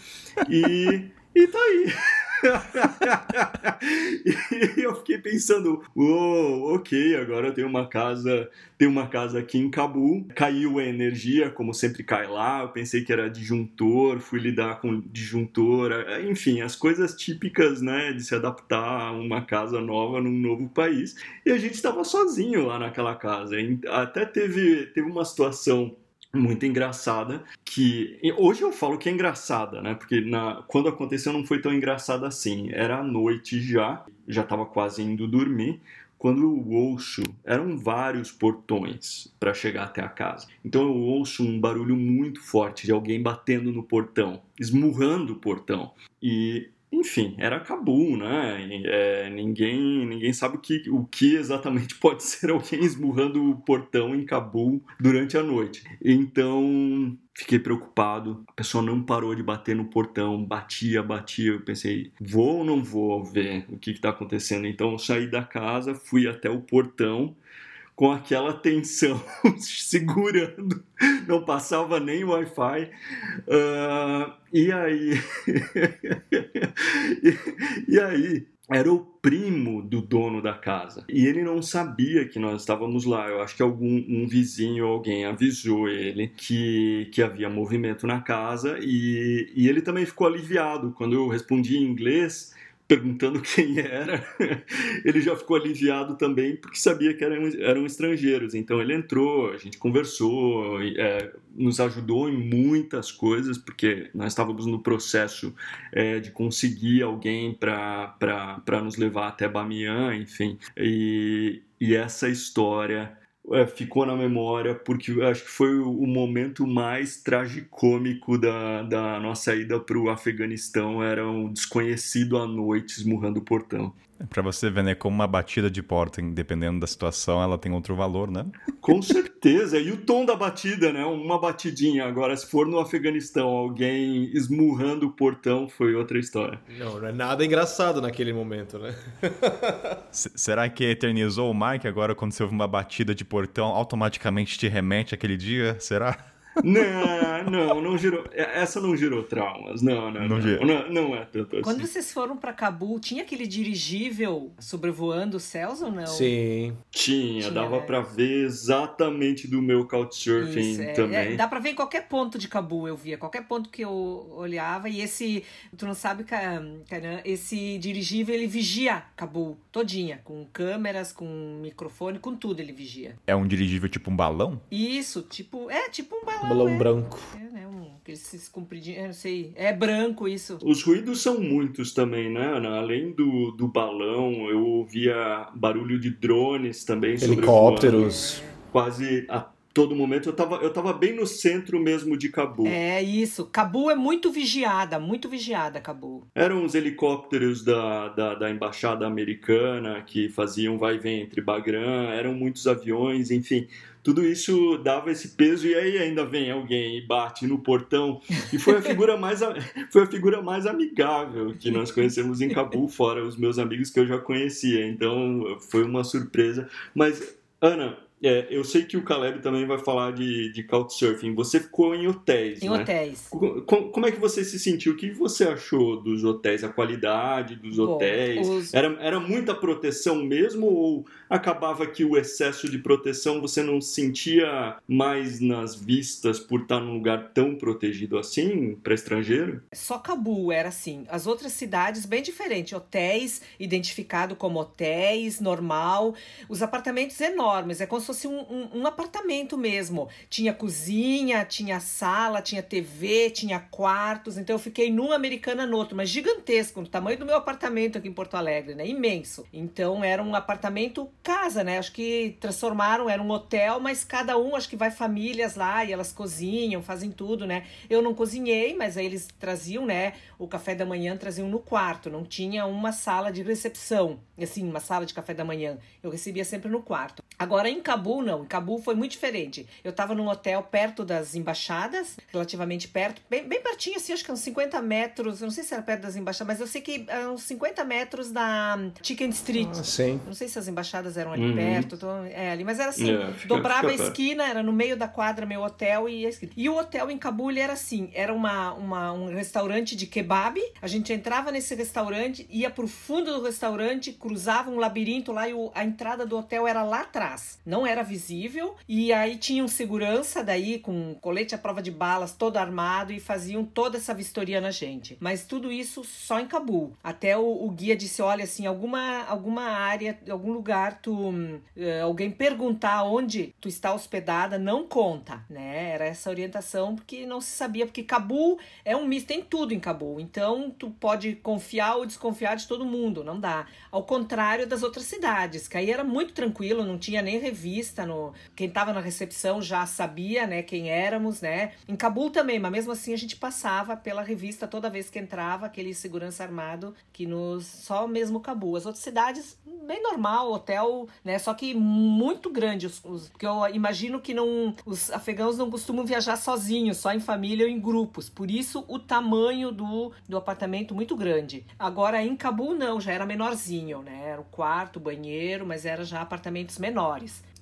E, e tá aí. e eu fiquei pensando, oh, ok, agora eu tenho uma casa, tenho uma casa aqui em Cabul. Caiu a energia, como sempre cai lá. Eu pensei que era disjuntor, fui lidar com disjuntor, enfim, as coisas típicas, né, de se adaptar a uma casa nova num novo país. E a gente estava sozinho lá naquela casa. Até teve, teve uma situação muito engraçada que hoje eu falo que é engraçada, né? Porque na, quando aconteceu não foi tão engraçada assim. Era à noite já, já estava quase indo dormir. Quando eu ouço, eram vários portões para chegar até a casa. Então eu ouço um barulho muito forte de alguém batendo no portão, esmurrando o portão. E enfim, era Cabul, né? É, ninguém, ninguém sabe o que, o que exatamente pode ser alguém esmurrando o portão em Cabul durante a noite. Então, fiquei preocupado. A pessoa não parou de bater no portão, batia, batia. Eu pensei, vou ou não vou ver o que está acontecendo? Então, eu saí da casa, fui até o portão com aquela tensão segurando, não passava nem Wi-Fi. Uh, e aí. e, e aí, era o primo do dono da casa. E ele não sabia que nós estávamos lá. Eu acho que algum um vizinho ou alguém avisou ele que, que havia movimento na casa. E, e ele também ficou aliviado. Quando eu respondi em inglês, perguntando quem era, ele já ficou aliviado também porque sabia que eram, eram estrangeiros. Então ele entrou, a gente conversou, é, nos ajudou em muitas coisas, porque nós estávamos no processo é, de conseguir alguém para nos levar até Bamiyan, enfim. E, e essa história é, ficou na memória porque acho que foi o momento mais tragicômico da, da nossa ida para o Afeganistão. Era um desconhecido à noite esmurrando o portão. É para você ver, né, como uma batida de porta, dependendo da situação, ela tem outro valor, né? Com certeza. E o tom da batida, né? Uma batidinha. Agora, se for no Afeganistão, alguém esmurrando o portão, foi outra história. Não, não é nada engraçado naquele momento, né? será que eternizou o Mike agora quando você ouve uma batida de portão, automaticamente te remete àquele dia? Será? Não, não, não gerou. É, essa não gerou traumas. Não, não, não. Não, não, não é tanto assim. Quando vocês foram para Cabul, tinha aquele dirigível sobrevoando os céus ou não? Sim. Tinha, tinha dava né? para ver exatamente do meu couchsurfing Isso, é, também. É, dá para ver em qualquer ponto de Cabul, eu via, qualquer ponto que eu olhava. E esse, tu não sabe, Caran, esse dirigível ele vigia Cabul todinha, com câmeras, com microfone, com tudo ele vigia. É um dirigível tipo um balão? Isso, tipo, é tipo um balão balão é, branco. É, né? Um, esses compridinhos, não sei. É branco isso. Os ruídos são muitos também, né, Ana? Além do, do balão, eu ouvia barulho de drones também. Helicópteros. Quase a todo momento. Eu tava, eu tava bem no centro mesmo de Cabul. É isso. Cabul é muito vigiada, muito vigiada, Cabul. Eram os helicópteros da, da, da embaixada americana que faziam vai e vem entre Bagram, eram muitos aviões, enfim tudo isso dava esse peso e aí ainda vem alguém e bate no portão. E foi a figura mais foi a figura mais amigável que nós conhecemos em Cabul fora os meus amigos que eu já conhecia. Então foi uma surpresa. Mas Ana é, eu sei que o Caleb também vai falar de, de Couchsurfing. Você ficou em hotéis, Em né? hotéis. Como, como, é que você se sentiu? O que você achou dos hotéis? A qualidade dos Bom, hotéis? Os... Era, era muita proteção mesmo? Ou acabava que o excesso de proteção você não sentia mais nas vistas por estar num lugar tão protegido assim para estrangeiro? Só Cabul era assim. As outras cidades, bem diferente. Hotéis identificado como hotéis, normal. Os apartamentos enormes. É como fosse um, um, um, apartamento mesmo. Tinha cozinha, tinha sala, tinha TV, tinha quartos. Então eu fiquei num Americana no outro, mas gigantesco, do tamanho do meu apartamento aqui em Porto Alegre, né? Imenso. Então era um apartamento casa, né? Acho que transformaram, era um hotel, mas cada um, acho que vai famílias lá e elas cozinham, fazem tudo, né? Eu não cozinhei, mas aí eles traziam, né? O café da manhã traziam no quarto, não tinha uma sala de recepção, assim, uma sala de café da manhã. Eu recebia sempre no quarto. Agora em Cabul, não. Em Cabul foi muito diferente. Eu tava num hotel perto das embaixadas, relativamente perto, bem, bem pertinho, assim, acho que uns 50 metros. Eu não sei se era perto das embaixadas, mas eu sei que uns 50 metros da Chicken Street. Ah, sim. Não sei se as embaixadas eram ali uhum. perto, tô, é, ali, mas era assim, é, dobrava a esquina, era no meio da quadra meu hotel e. E o hotel em Cabul era assim, era uma, uma, um restaurante de kebab. A gente entrava nesse restaurante, ia pro fundo do restaurante, cruzava um labirinto lá e o, a entrada do hotel era lá atrás. Não era visível. E aí tinha um segurança daí com colete à prova de balas, todo armado e faziam toda essa vistoria na gente. Mas tudo isso só em Cabul. Até o, o guia disse: olha, assim, alguma, alguma área, algum lugar, tu uh, alguém perguntar onde tu está hospedada, não conta, né? Era essa orientação porque não se sabia, porque Cabul é um misto, tem tudo em Cabul. Então tu pode confiar ou desconfiar de todo mundo, não dá. Ao contrário das outras cidades, que aí era muito tranquilo, não tinha nem revista, no quem estava na recepção já sabia, né, quem éramos, né? Em Cabul também, mas mesmo assim a gente passava pela revista toda vez que entrava aquele segurança armado que nos só mesmo Cabul. As outras cidades bem normal, hotel, né? Só que muito grande, os, os, porque eu imagino que não os afegãos não costumam viajar sozinhos, só em família ou em grupos. Por isso o tamanho do, do apartamento muito grande. Agora em Cabul não, já era menorzinho, né? Era o quarto, o banheiro, mas era já apartamentos menores.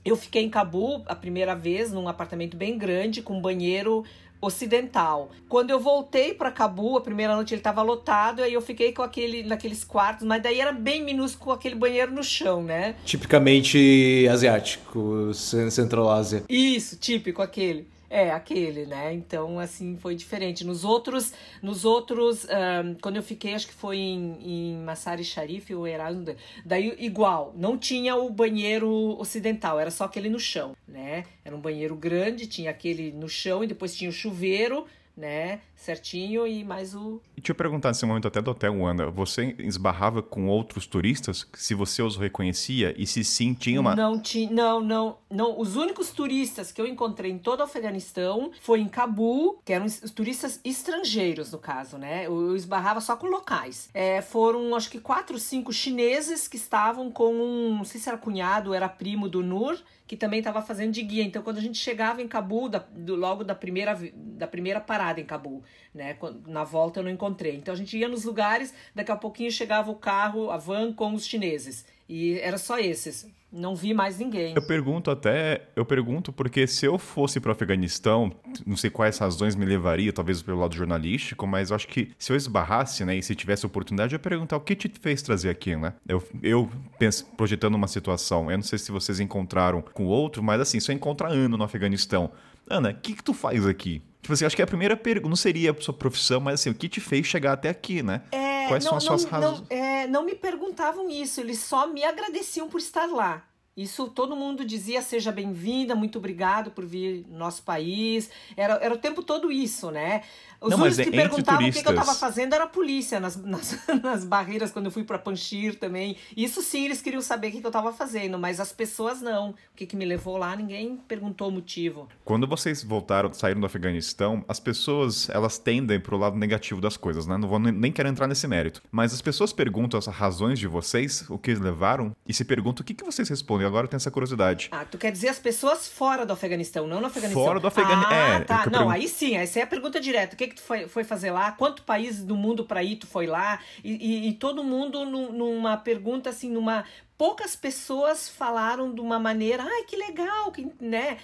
Eu fiquei em Cabul a primeira vez num apartamento bem grande com banheiro ocidental. Quando eu voltei para Cabu, a primeira noite ele estava lotado, aí eu fiquei com aquele naqueles quartos, mas daí era bem minúsculo com aquele banheiro no chão, né? Tipicamente asiático, Central Ásia. Isso, típico aquele. É, aquele, né? Então, assim, foi diferente. Nos outros, nos outros, um, quando eu fiquei, acho que foi em, em Massari Sharif ou Erasmus, daí igual, não tinha o banheiro ocidental, era só aquele no chão, né? Era um banheiro grande, tinha aquele no chão e depois tinha o chuveiro, né? Certinho e mais o. E te eu perguntar nesse momento até do hotel, Wanda, você esbarrava com outros turistas? Se você os reconhecia e se sim, tinha uma. Não, tinha, não, não, não. Os únicos turistas que eu encontrei em todo o Afeganistão foi em Cabul, que eram os turistas estrangeiros, no caso, né? Eu, esbarrava só com locais. É, foram, acho que, quatro, cinco chineses que estavam com um. Não sei se era cunhado, era primo do Nur que também estava fazendo de guia. Então, quando a gente chegava em Cabul, da, do, logo da primeira, da primeira parada em Cabul, né? Na volta eu não encontrei. Então, a gente ia nos lugares, daqui a pouquinho chegava o carro, a van com os chineses. E era só esses. Não vi mais ninguém. Eu pergunto até, eu pergunto porque se eu fosse para o Afeganistão, não sei quais razões me levaria, talvez pelo lado jornalístico, mas eu acho que se eu esbarrasse, né, e se tivesse oportunidade, eu ia perguntar o que te fez trazer aqui, né? Eu, eu penso, projetando uma situação, eu não sei se vocês encontraram com outro, mas assim, se eu encontrar Ana no Afeganistão, Ana, o que, que tu faz aqui? Tipo assim, acho que a primeira pergunta não seria a sua profissão, mas assim, o que te fez chegar até aqui, né? É, Quais não, são as suas razões? Não, é, não me perguntavam isso, eles só me agradeciam por estar lá. Isso todo mundo dizia, seja bem-vinda, muito obrigado por vir no nosso país. Era, era o tempo todo isso, né? Os não, únicos que perguntavam turistas... o que, eu estava fazendo era a polícia nas, nas, nas barreiras quando eu fui para Panchir também. Isso sim, eles queriam saber o que, que eu estava fazendo, mas as pessoas não. O que, que me levou lá, ninguém perguntou o motivo. Quando vocês voltaram, saíram do Afeganistão, as pessoas elas tendem para o lado negativo das coisas, né? Não vou nem querer entrar nesse mérito. Mas as pessoas perguntam as razões de vocês, o que levaram, e se perguntam o que, que vocês respondem. Agora eu tenho essa curiosidade. Ah, tu quer dizer as pessoas fora do Afeganistão, não no Afeganistão? Fora do Afeganistão. Ah, é, tá. Não, aí sim, essa é a pergunta direta. O que, que tu foi, foi fazer lá? Quanto país do mundo para ir tu foi lá? E, e, e todo mundo numa pergunta assim, numa poucas pessoas falaram de uma maneira, ai que legal, que, né?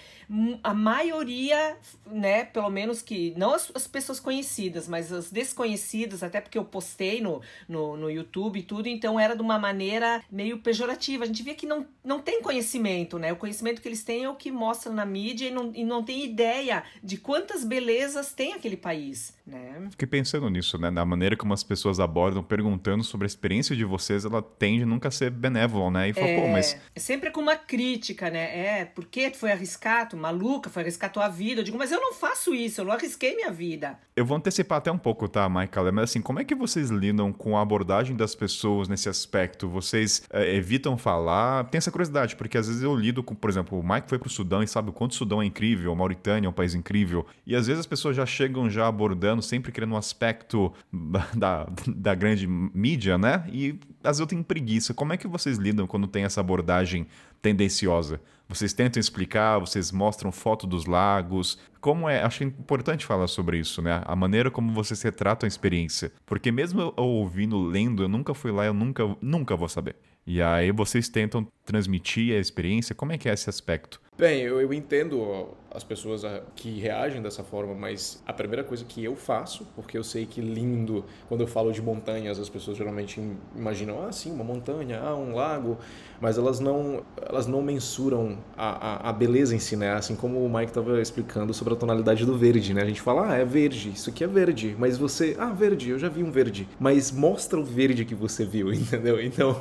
A maioria, né, pelo menos que, não as, as, pessoas conhecidas, mas as desconhecidas, até porque eu postei no, no, no YouTube e tudo, então era de uma maneira meio pejorativa. A gente via que não, não tem conhecimento, né? O conhecimento que eles têm é o que mostra na mídia e não, e não tem ideia de quantas belezas tem aquele país né? Fiquei pensando nisso, né? Na maneira como as pessoas abordam, perguntando sobre a experiência de vocês, ela tende nunca a ser benévola, né? E é, pô, mas. É sempre com uma crítica, né? É, por que tu foi arriscar? Tu maluca, foi arriscar tua vida. Eu digo, mas eu não faço isso, eu não arrisquei minha vida. Eu vou antecipar até um pouco, tá, Michael? Mas assim, como é que vocês lidam com a abordagem das pessoas nesse aspecto? Vocês é, evitam falar? Tem essa curiosidade, porque às vezes eu lido com, por exemplo, o Mike foi pro Sudão e sabe o quanto o Sudão é incrível, a Mauritânia é um país incrível. E às vezes as pessoas já chegam já abordando sempre querendo um aspecto da, da grande mídia, né? E às vezes eu tenho preguiça. Como é que vocês lidam quando tem essa abordagem tendenciosa? Vocês tentam explicar, vocês mostram foto dos lagos. Como é? Acho importante falar sobre isso, né? A maneira como vocês retratam a experiência. Porque mesmo eu ouvindo, lendo, eu nunca fui lá, eu nunca, nunca vou saber. E aí vocês tentam transmitir a experiência. Como é que é esse aspecto? Bem, eu, eu entendo as pessoas que reagem dessa forma, mas a primeira coisa que eu faço, porque eu sei que lindo, quando eu falo de montanhas, as pessoas geralmente imaginam, ah, sim, uma montanha, ah, um lago, mas elas não, elas não mensuram a, a, a beleza em si, né? Assim como o Mike estava explicando sobre a tonalidade do verde, né? A gente fala, ah, é verde, isso aqui é verde, mas você, ah, verde, eu já vi um verde, mas mostra o verde que você viu, entendeu? Então,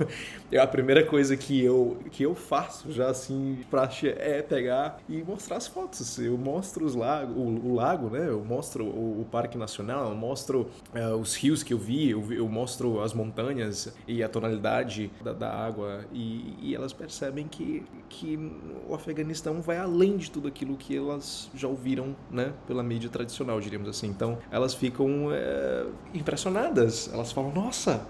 a primeira coisa que eu, que eu faço já assim, pra, é pegar e mostrar as fotos. Eu mostro os lago, o, o lago, né? Eu mostro o, o Parque Nacional, eu mostro uh, os rios que eu vi, eu, eu, mostro as montanhas e a tonalidade da, da água. E, e, elas percebem que, que o Afeganistão vai além de tudo aquilo que elas já ouviram, né? Pela mídia tradicional, diríamos assim. Então, elas ficam é, impressionadas. Elas falam, nossa,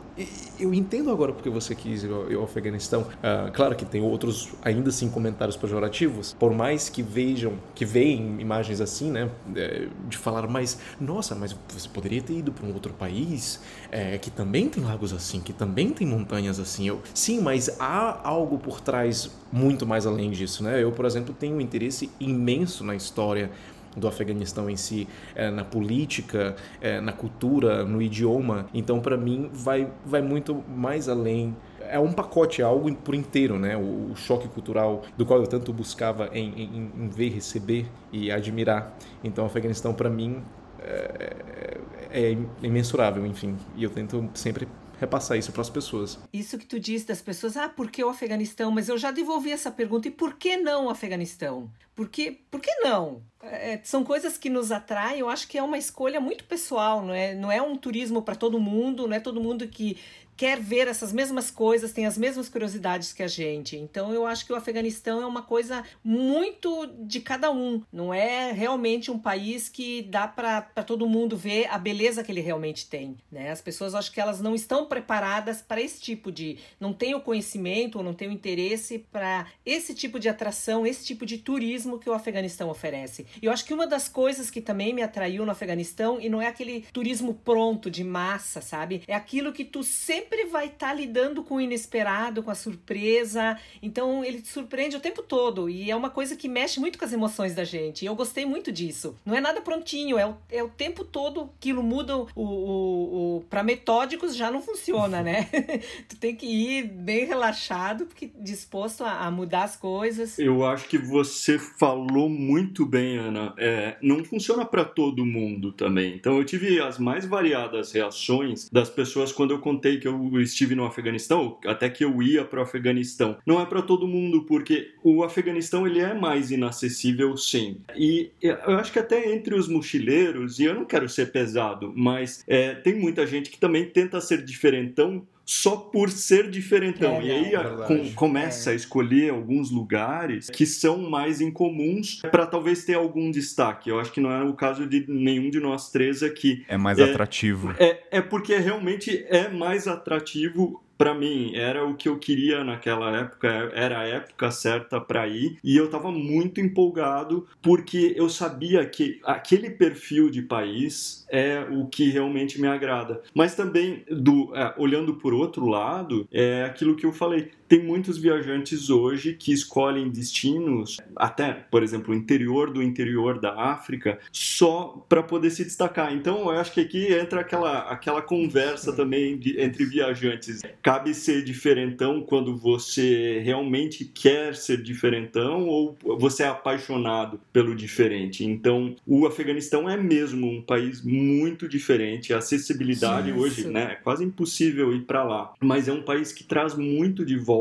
eu entendo agora porque você quis ir ao Afeganistão. Uh, claro que tem outros, ainda assim, comentários pejorativos, por mais que vejam, que veem imagens assim, né, é, de falar, mas nossa, mas você poderia ter ido para um outro país é, que também tem lagos assim, que também tem montanhas assim. Eu, sim, mas há algo por trás muito mais além disso, né? Eu, por exemplo, tenho um interesse imenso na história do Afeganistão em si, é, na política, é, na cultura, no idioma. Então, para mim, vai, vai muito mais além é um pacote, é algo por inteiro, né? O, choque cultural do qual eu tanto buscava em, em, em ver, receber e admirar. Então, o Afeganistão, para mim, é, é, imensurável, enfim. E eu tento sempre repassar isso para as pessoas. Isso que tu disse das pessoas, ah, por que o Afeganistão? Mas eu já devolvi essa pergunta, e por que não o Afeganistão? Por que, por que não? É, são coisas que nos atraem, eu acho que é uma escolha muito pessoal, não é, não é um turismo para todo mundo, não é todo mundo que quer ver essas mesmas coisas, tem as mesmas curiosidades que a gente. Então eu acho que o Afeganistão é uma coisa muito de cada um. Não é realmente um país que dá para todo mundo ver a beleza que ele realmente tem. Né? As pessoas acho que elas não estão preparadas para esse tipo de. não têm o conhecimento ou não têm o interesse para esse tipo de atração, esse tipo de turismo que o Afeganistão oferece. E eu acho que uma das coisas que também me atraiu no Afeganistão, e não é aquele turismo pronto, de massa, sabe? É aquilo que tu sempre sempre vai estar tá lidando com o inesperado, com a surpresa. Então ele te surpreende o tempo todo. E é uma coisa que mexe muito com as emoções da gente. E eu gostei muito disso. Não é nada prontinho, é o, é o tempo todo aquilo muda o, o, o para metódicos já não funciona, né? tu tem que ir bem relaxado, porque disposto a, a, mudar as coisas. Eu acho que você falou muito bem, Ana. É, não funciona para todo mundo também. Então eu tive as mais variadas reações das pessoas quando eu contei que eu estive no Afeganistão, até que eu ia para o Afeganistão. Não é para todo mundo, porque o Afeganistão ele é mais inacessível, sim. E eu acho que até entre os mochileiros, e eu não quero ser pesado, mas é, tem muita gente que também tenta ser diferentão só por ser diferentão. É, e aí é com, começa é. a escolher alguns lugares que são mais incomuns para talvez ter algum destaque. Eu acho que não é o caso de nenhum de nós três aqui. É mais é, atrativo. É, é porque realmente é mais atrativo para mim era o que eu queria naquela época, era a época certa para ir e eu estava muito empolgado porque eu sabia que aquele perfil de país é o que realmente me agrada. Mas também do é, olhando por outro lado é aquilo que eu falei tem muitos viajantes hoje que escolhem destinos, até, por exemplo, o interior do interior da África, só para poder se destacar. Então, eu acho que aqui entra aquela, aquela conversa também de, entre viajantes. cabe ser diferentão quando você realmente quer ser diferentão ou você é apaixonado pelo diferente. Então, o Afeganistão é mesmo um país muito diferente. A acessibilidade Isso. hoje, né, é quase impossível ir para lá. Mas é um país que traz muito de volta,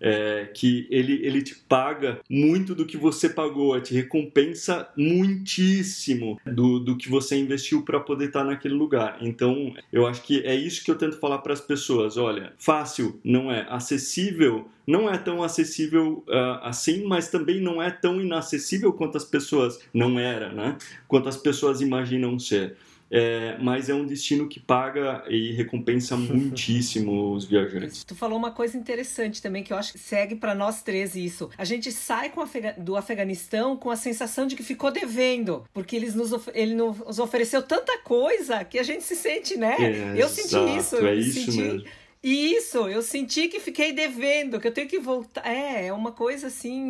é, que ele, ele te paga muito do que você pagou, te recompensa muitíssimo do, do que você investiu para poder estar tá naquele lugar. Então, eu acho que é isso que eu tento falar para as pessoas. Olha, fácil não é, acessível não é tão acessível uh, assim, mas também não é tão inacessível quanto as pessoas não era, né? Quanto as pessoas imaginam ser. É, mas é um destino que paga e recompensa muitíssimo os viajantes. Tu falou uma coisa interessante também que eu acho que segue para nós três isso. A gente sai Afega do Afeganistão com a sensação de que ficou devendo, porque eles nos ele nos ofereceu tanta coisa que a gente se sente, né? É, eu senti exato, isso. É isso senti... mesmo. Isso, eu senti que fiquei devendo, que eu tenho que voltar. É, é uma coisa assim,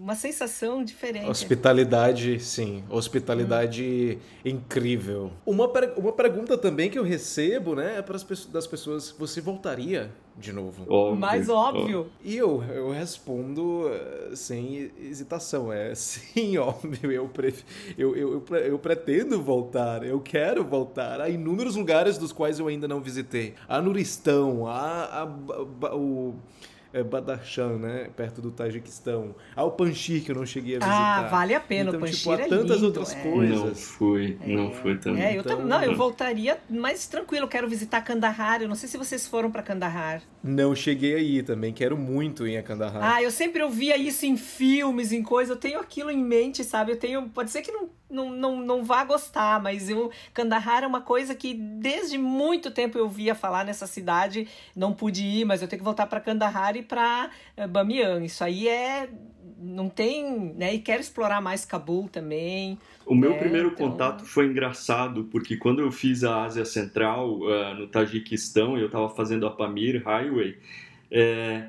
uma sensação diferente. Hospitalidade, sim. Hospitalidade hum. incrível. Uma, uma pergunta também que eu recebo, né, é para as das pessoas: você voltaria de novo? Óbvio. Mais óbvio. E eu, eu respondo uh, sem hesitação: é sim, óbvio. Eu, eu, eu, eu, eu pretendo voltar, eu quero voltar. Há inúmeros lugares dos quais eu ainda não visitei. A Nuristão a, a, a o Badakhshan, né? Perto do Tajiquistão. Ao Panjshir, que eu não cheguei a ah, visitar. Ah, vale a pena. Então, o Panjshir tipo, há tantas é outras coisas. Não fui, é, não fui também. É, eu então, não, eu voltaria mais tranquilo. Quero visitar Kandahar. Eu não sei se vocês foram para Kandahar. Não cheguei aí também. Quero muito ir a Kandahar. Ah, eu sempre ouvia isso em filmes, em coisas. Eu tenho aquilo em mente, sabe? Eu tenho. Pode ser que não não, não, não vá gostar, mas eu, Kandahar é uma coisa que desde muito tempo eu via falar nessa cidade, não pude ir, mas eu tenho que voltar para Kandahar e para eh, Bamiyan. Isso aí é não tem, né? E quero explorar mais Cabul também. O meu é, primeiro então... contato foi engraçado, porque quando eu fiz a Ásia Central, uh, no Tajiquistão, eu estava fazendo a Pamir Highway, é,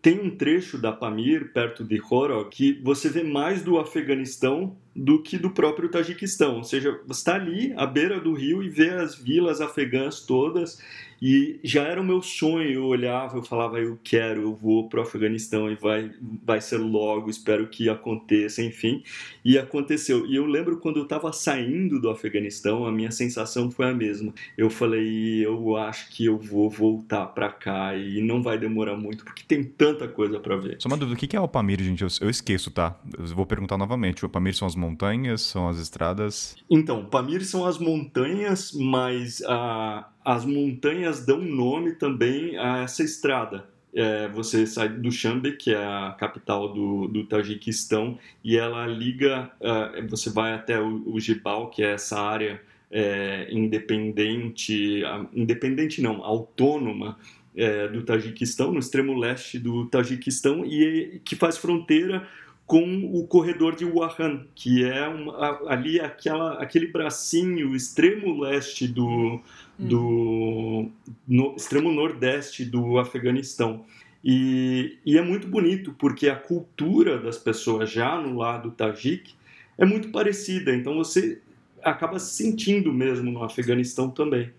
tem um trecho da Pamir, perto de Horog, que você vê mais do Afeganistão do que do próprio Tajiquistão. Ou seja, está ali à beira do rio e vê as vilas afegãs todas. E já era o meu sonho. Eu olhava, eu falava, eu quero, eu vou para o Afeganistão e vai, vai ser logo, espero que aconteça, enfim. E aconteceu. E eu lembro quando eu estava saindo do Afeganistão, a minha sensação foi a mesma. Eu falei, eu acho que eu vou voltar para cá e não vai demorar muito, porque tem tanta coisa para ver. Só uma dúvida, o que é o Pamir, gente? Eu, eu esqueço, tá? Eu vou perguntar novamente. O Pamir são as montanhas, são as estradas? Então, Pamir são as montanhas, mas a, as montanhas dão nome também a essa estrada. É, você sai do Shambe, que é a capital do, do Tajiquistão, e ela liga, uh, você vai até o, o Jibal, que é essa área é, independente, independente não, autônoma é, do Tajiquistão, no extremo leste do Tajiquistão, e que faz fronteira com o corredor de Wuhan, que é ali aquela, aquele bracinho extremo leste do, hum. do no, extremo nordeste do Afeganistão. E, e, é muito bonito porque a cultura das pessoas já no lado tajik é muito parecida, então você acaba sentindo mesmo no Afeganistão também.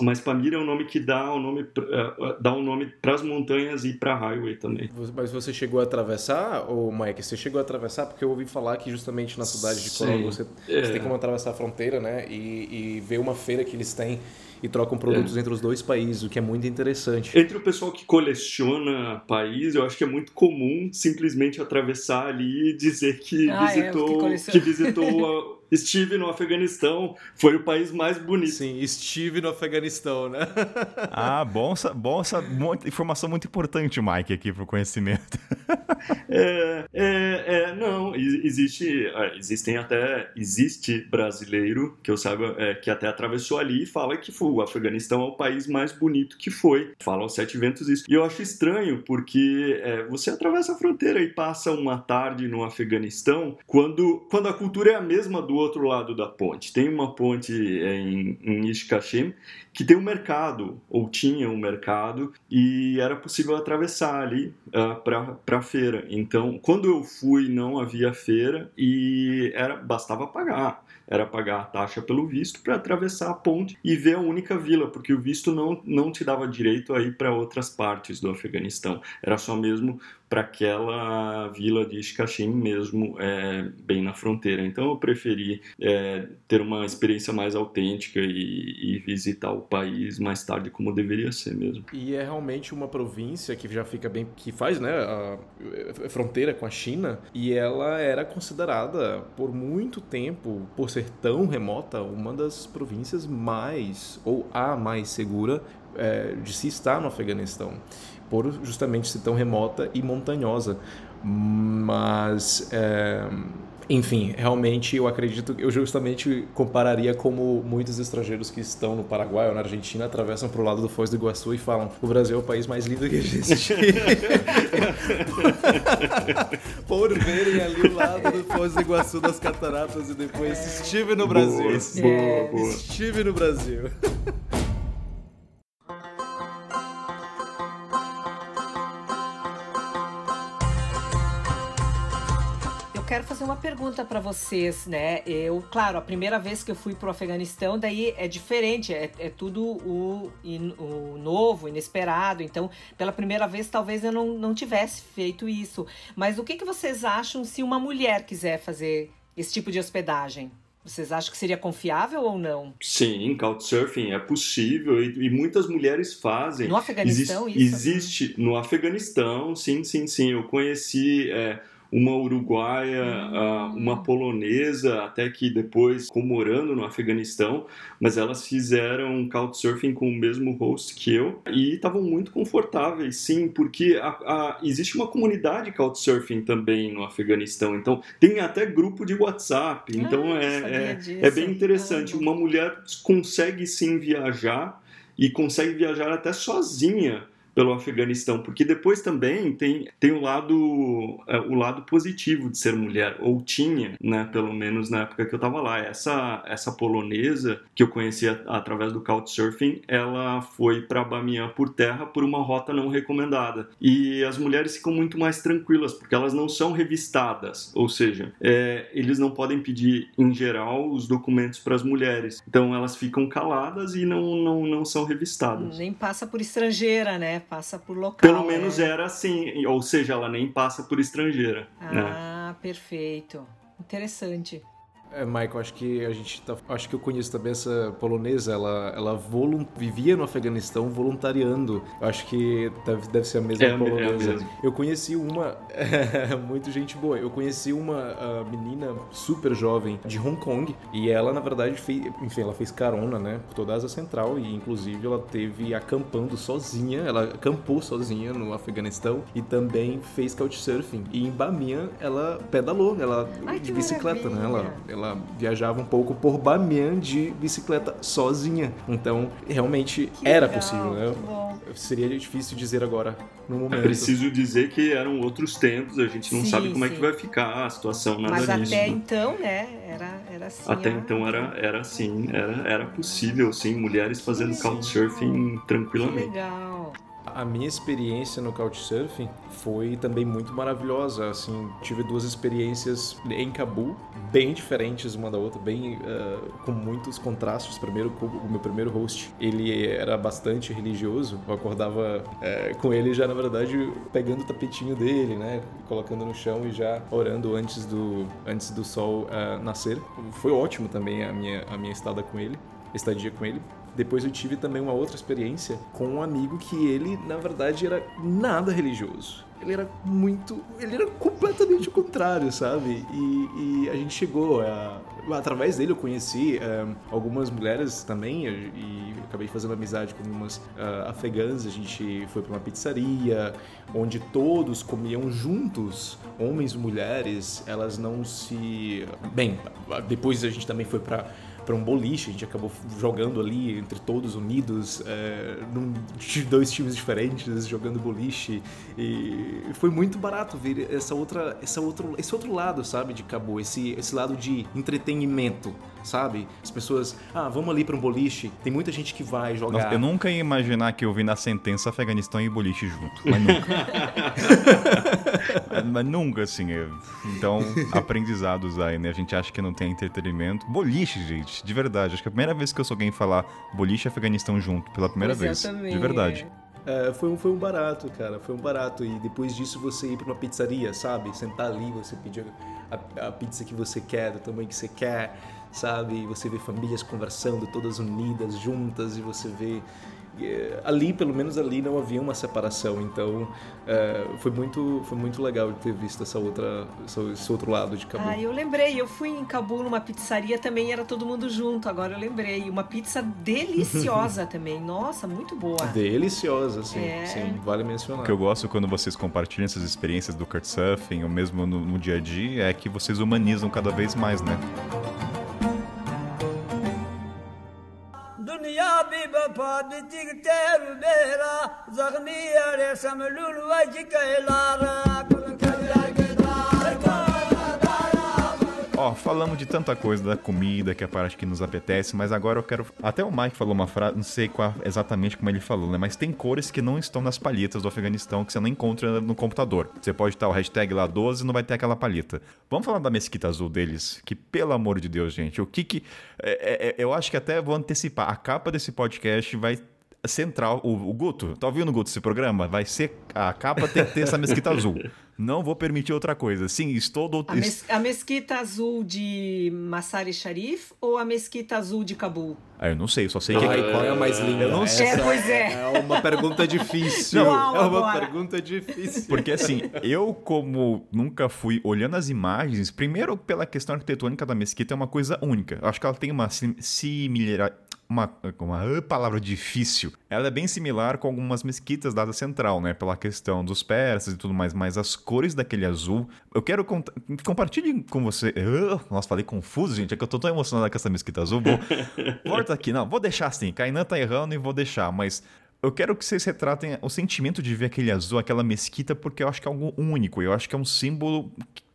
Mas Pamir é o nome que dá o nome uh, dá um nome para as montanhas e para a highway também. Mas você chegou a atravessar, ou Mike, você chegou a atravessar porque eu ouvi falar que justamente na cidade de Corol você, é. você, tem como atravessar a fronteira, né? E, e ver uma feira que eles têm e trocam produtos é. entre os dois países, o que é muito interessante. Entre o pessoal que coleciona país, eu acho que é muito comum simplesmente atravessar ali e dizer que ah, é, visitou, é, que, que visitou estive no Afeganistão, foi o país mais bonito. Sim, estive no Afeganistão, né? ah, bom, bom essa informação muito importante, Mike, aqui para o conhecimento. é, é, é, não, existe, é, existem até, existe brasileiro, que eu saiba, é, que até atravessou ali e fala que foi, o Afeganistão é o país mais bonito que foi. Fala aos sete ventos isso. E eu acho estranho, porque é, você atravessa a fronteira e passa uma tarde no Afeganistão, quando, quando a cultura é a mesma do outro lado da ponte. Tem uma ponte em, em Ishkashim que tem um mercado, ou tinha um mercado, e era possível atravessar ali uh, ah, para a feira. Então, quando eu fui, não havia segunda-feira e era bastava pagar era pagar a taxa pelo visto para atravessar a ponte e ver a única vila, porque o visto não, não te dava direito a ir para outras partes do Afeganistão. Era só mesmo para aquela vila de Ishkashin mesmo, é, bem na fronteira. Então eu preferi é, ter uma experiência mais autêntica e, e, visitar o país mais tarde como deveria ser mesmo. E é realmente uma província que já fica bem, que faz né, a, a fronteira com a China e ela era considerada por muito tempo, por ser tão remota, uma das províncias mais ou a mais segura é, de se estar no Afeganistão por justamente ser tão remota e montanhosa. Mas, é, enfim, realmente eu acredito, eu justamente compararia como muitos estrangeiros que estão no Paraguai ou na Argentina atravessam para o lado do Foz do Iguaçu e falam: o Brasil é o país mais lindo que existe. por verem ali o lado do Foz do Iguaçu das cataratas e depois estive no Brasil. Boa, boa, boa. Estive no Brasil. Pergunta para vocês, né? Eu, claro, a primeira vez que eu fui para o Afeganistão, daí é diferente, é, é tudo o, o, novo, inesperado. Então, pela primeira vez, talvez eu não, não tivesse feito isso. Mas o que, que vocês acham se uma mulher quiser fazer esse tipo de hospedagem? Vocês acham que seria confiável ou não? Sim, Couchsurfing é possível e, e muitas mulheres fazem. No Afeganistão, existe, isso? Existe no Afeganistão, sim, sim, sim. Eu conheci é, uma uruguaia, uhum. uma polonesa, até que depois ficou morando no Afeganistão, mas elas fizeram couchsurfing com o mesmo host que eu e estavam muito confortáveis, sim, porque a, a, existe uma comunidade couchsurfing também no Afeganistão, então tem até grupo de WhatsApp, então ah, é, é, é, bem interessante. Uma mulher consegue sim viajar e consegue viajar até sozinha pelo Afeganistão, porque depois também tem, tem o lado é, o lado positivo de ser mulher, ou tinha, né, pelo menos na época que eu estava lá. Essa essa polonesa que eu conhecia através do Couchsurfing, ela foi para Bamiyan por terra por uma rota não recomendada. E as mulheres ficam muito mais tranquilas, porque elas não são revistadas, ou seja, é, eles não podem pedir, em geral, os documentos para as mulheres. Então elas ficam caladas e não, não, não são revistadas. Nem passa por estrangeira, né? Passa por local. Pelo menos é. era assim, ou seja, ela nem passa por estrangeira. Né? Ah, né? perfeito. Interessante. É, Michael, acho que a gente tá, acho que eu conheço também essa polonesa, ela ela volunt, vivia no Afeganistão voluntariando. Eu acho que deve, deve ser a mesma é, polonesa. É eu conheci uma muito gente boa. Eu conheci uma uh, menina super jovem de Hong Kong e ela na verdade fez, enfim, ela fez carona, né, por toda a Ásia Central e inclusive ela teve acampando sozinha, ela acampou sozinha no Afeganistão e também fez couchsurfing. E em Bamiyan ela pedalou, ela Ai, de bicicleta, né? Ela, ela ela viajava um pouco por Bamiyan de bicicleta sozinha. Então, realmente que era legal, possível, né? Seria difícil dizer agora no momento. É preciso dizer que eram outros tempos, a gente não sim, sabe como sim. é que vai ficar a situação, nada Mas disso. até então, né, era, era assim. Até então era, era assim, era, era possível, sim, mulheres fazendo couchsurfing tranquilamente. Que legal. A minha experiência no Couchsurfing foi também muito maravilhosa. Assim, tive duas experiências em Cabul, bem diferentes uma da outra, bem uh, com muitos contrastes. Primeiro, o meu primeiro host, ele era bastante religioso. Eu acordava uh, com ele já, na verdade, pegando o tapetinho dele, né, colocando no chão e já orando antes do antes do sol uh, nascer. Foi ótimo também a minha a minha estada com ele, estadia com ele. Depois eu tive também uma outra experiência com um amigo que ele, na verdade, era nada religioso. Ele era muito. Ele era completamente o contrário, sabe? E, e a gente chegou a. Através dele eu conheci eh, algumas mulheres também e acabei fazendo amizade com algumas uh, afegãs. A gente foi para uma pizzaria onde todos comiam juntos, homens e mulheres. Elas não se. Bem, depois a gente também foi para para um boliche. A gente acabou jogando ali entre todos unidos, é, num, dois times diferentes, jogando boliche. E E foi muito barato ver essa outra, essa outro, esse outro lado, sabe, de Cabo, esse, esse lado de entretenimento, sabe? As pessoas, ah, vamos ali para um boliche. Tem muita gente que vai jogar. Nossa, eu nunca ia imaginar que eu vi na sentença Afeganistão e boliche junto, mas nunca. mas, mas, nunca, assim. Então, aprendizados aí, né? A gente acha que não tem entretenimento. Boliche, gente, de verdade. Acho que é a primeira vez que eu sou alguém falar boliche e Afeganistão junto, pela primeira pois vez. De verdade. É. É, foi, um, foi um barato, cara. Foi um barato. E depois disso você ir para uma pizzaria, sabe? Sentar ali, você pedir a, a, pizza que você quer, do tamanho que você quer, sabe? E você vê famílias conversando, todas unidas, juntas, e você vê eh, ali, pelo menos ali, não havia uma separação. Então, é, foi, muito, foi muito legal ter visto essa outra, esse outro lado de Cabul. Ah, eu lembrei. Eu fui em Cabul numa pizzaria também, era todo mundo junto. Agora eu lembrei. Uma pizza deliciosa também. Nossa, muito boa. Deliciosa, sim. É. Sim, vale mencionar. O que eu gosto quando vocês compartilham essas experiências do Kurtsurfing, ou mesmo no, no dia a dia, é que vocês humanizam cada vez mais, né? طبیب پاد تیگ تیر بیرا زغمی ریسم لول وجی کئی لارا Ó, falamos de tanta coisa da comida, que é a parte que nos apetece, mas agora eu quero. Até o Mike falou uma frase, não sei qual, exatamente como ele falou, né? Mas tem cores que não estão nas palhetas do Afeganistão que você não encontra no computador. Você pode estar o hashtag lá 12 e não vai ter aquela palheta. Vamos falar da mesquita azul deles, que pelo amor de Deus, gente, o que que. É, é, é eu acho que até vou antecipar. A capa desse podcast vai central, o, o Guto, tá ouvindo, Guto, esse programa? Vai ser, a capa tem que ter essa mesquita azul. Não vou permitir outra coisa. Sim, estou... Do... A, mes a mesquita azul de Massari Sharif ou a mesquita azul de Cabul? Ah, eu não sei, só sei Ai, que... Qual é a mais linda? Eu não sei. É, pois é. É uma pergunta difícil. Não, é uma agora. pergunta difícil. Porque assim, eu como nunca fui olhando as imagens, primeiro pela questão arquitetônica da mesquita é uma coisa única. Eu acho que ela tem uma similaridade uma, uma palavra difícil. Ela é bem similar com algumas mesquitas da Central, né? Pela questão dos persas e tudo mais, mas as cores daquele azul. Eu quero cont compartilhe com você. Uh, nossa, falei confuso, gente. É que eu tô tão emocionado com essa mesquita azul. Vou... Volta aqui, não, vou deixar assim. Kainan tá errando e vou deixar, mas eu quero que vocês retratem o sentimento de ver aquele azul, aquela mesquita, porque eu acho que é algo único. Eu acho que é um símbolo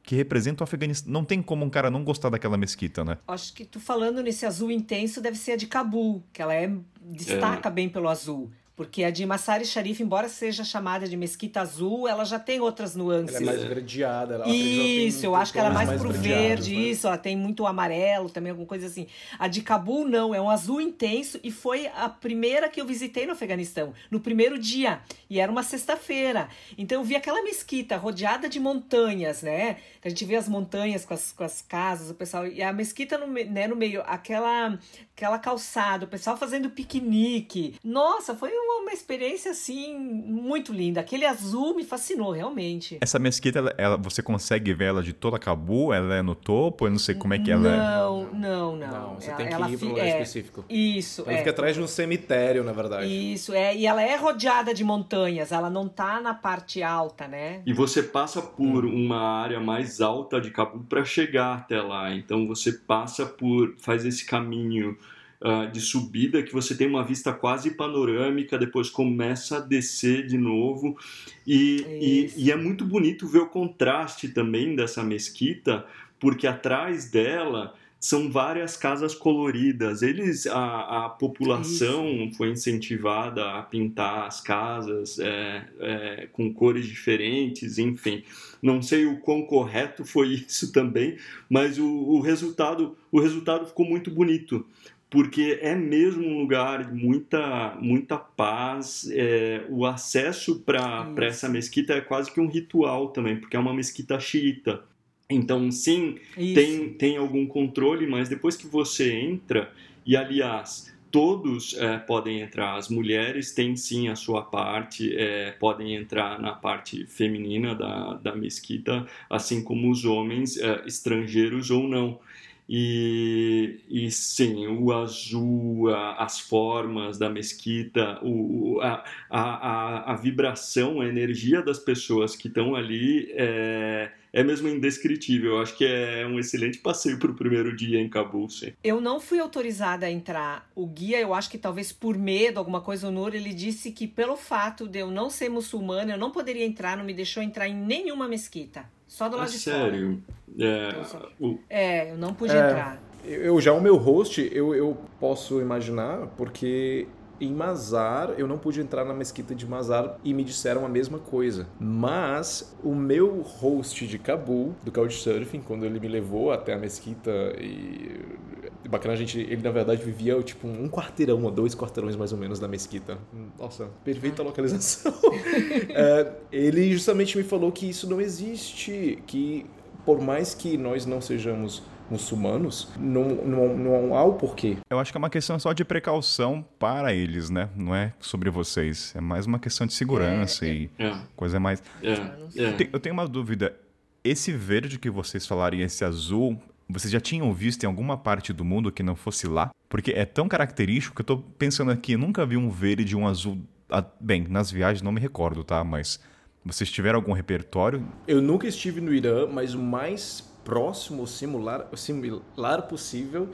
que representa o Afeganistão. Não tem como um cara não gostar daquela mesquita, né? Acho que tu falando nesse azul intenso deve ser a de Cabul, que ela é destaca é. bem pelo azul. Porque a de Massari Sharif, embora seja chamada de mesquita azul, ela já tem outras nuances. Ela é mais verdeada. Ela isso, eu acho que ela é mais, mais pro verde, né? isso. Ela tem muito amarelo também, alguma coisa assim. A de Cabul, não, é um azul intenso e foi a primeira que eu visitei no Afeganistão, no primeiro dia. E era uma sexta-feira. Então eu vi aquela mesquita rodeada de montanhas, né? A gente vê as montanhas com as, com as casas, o pessoal. E a mesquita no, né, no meio, aquela, aquela calçada, o pessoal fazendo piquenique. Nossa, foi uma, uma experiência assim muito linda. Aquele azul me fascinou realmente. Essa mesquita, ela, ela, você consegue ver ela de toda Cabu? Ela é no topo? Eu não sei como é que ela não, é. Não, não, não. Você ela, tem que ela, ir para um lugar é, específico. Isso. Ela é. fica atrás de um cemitério, na verdade. Isso, é. E ela é rodeada de montanhas, ela não tá na parte alta, né? E você passa por hum. uma área mais alta de Cabu para chegar até lá. Então você passa por. faz esse caminho uh, de subida que você tem uma vista quase panorâmica, depois começa a descer de novo. E, e, e é muito bonito ver o contraste também dessa mesquita, porque atrás dela são várias casas coloridas. Eles, a, a população Isso. foi incentivada a pintar as casas é, é, com cores diferentes, enfim. Não sei o quão correto foi isso também, mas o, o resultado, o resultado ficou muito bonito porque é mesmo um lugar de muita, muita paz. É, o acesso para essa mesquita é quase que um ritual também, porque é uma mesquita xiita. Então, sim, tem, tem algum controle, mas depois que você entra, e aliás, todos é, podem entrar, as mulheres têm sim a sua parte, é, podem entrar na parte feminina da, da mesquita, assim como os homens, é, estrangeiros ou não. E, e sim, o azul, a, as formas da mesquita, o, a, a, a, vibração, a energia das pessoas que estão ali é, é mesmo indescritível. Eu acho que é um excelente passeio para o primeiro dia em Cabul. Sim. Eu não fui autorizada a entrar. O guia, eu acho que talvez por medo, alguma coisa, o Nur, ele disse que pelo fato de eu não ser muçulmana, eu não poderia entrar, não me deixou entrar em nenhuma mesquita. Só do lado Ah, de sério? É, Então, o- fora. É, eu não pude É. entrar. Eu já o meu host, eu, eu posso imaginar, porque em Mazar eu não pude entrar na mesquita de Mazar e me disseram a mesma coisa. Mas o meu host de Cabul, do Couchsurfing, quando ele me levou até a mesquita e bacana a gente, ele na verdade vivia tipo um quarteirão ou dois quarteirões mais ou menos da mesquita. Nossa, perfeita localização. É, ele justamente me falou que isso não existe, que por mais que nós não sejamos muçulmanos, não, não, não há o porquê. Eu acho que é uma questão só de precaução para eles, né? Não é sobre vocês. É mais uma questão de segurança e é, coisa mais. é, é. Eu tenho uma dúvida. Esse verde que vocês falaram e esse azul, vocês já tinham visto em alguma parte do mundo que não fosse lá? Porque é tão característico que eu tô pensando aqui, eu nunca vi um verde e um azul. ah, Bem, nas viagens não me recordo, tá? Mas vocês tiveram algum repertório? Eu nunca estive no Irã, mas o mais próximo, similar, similar possível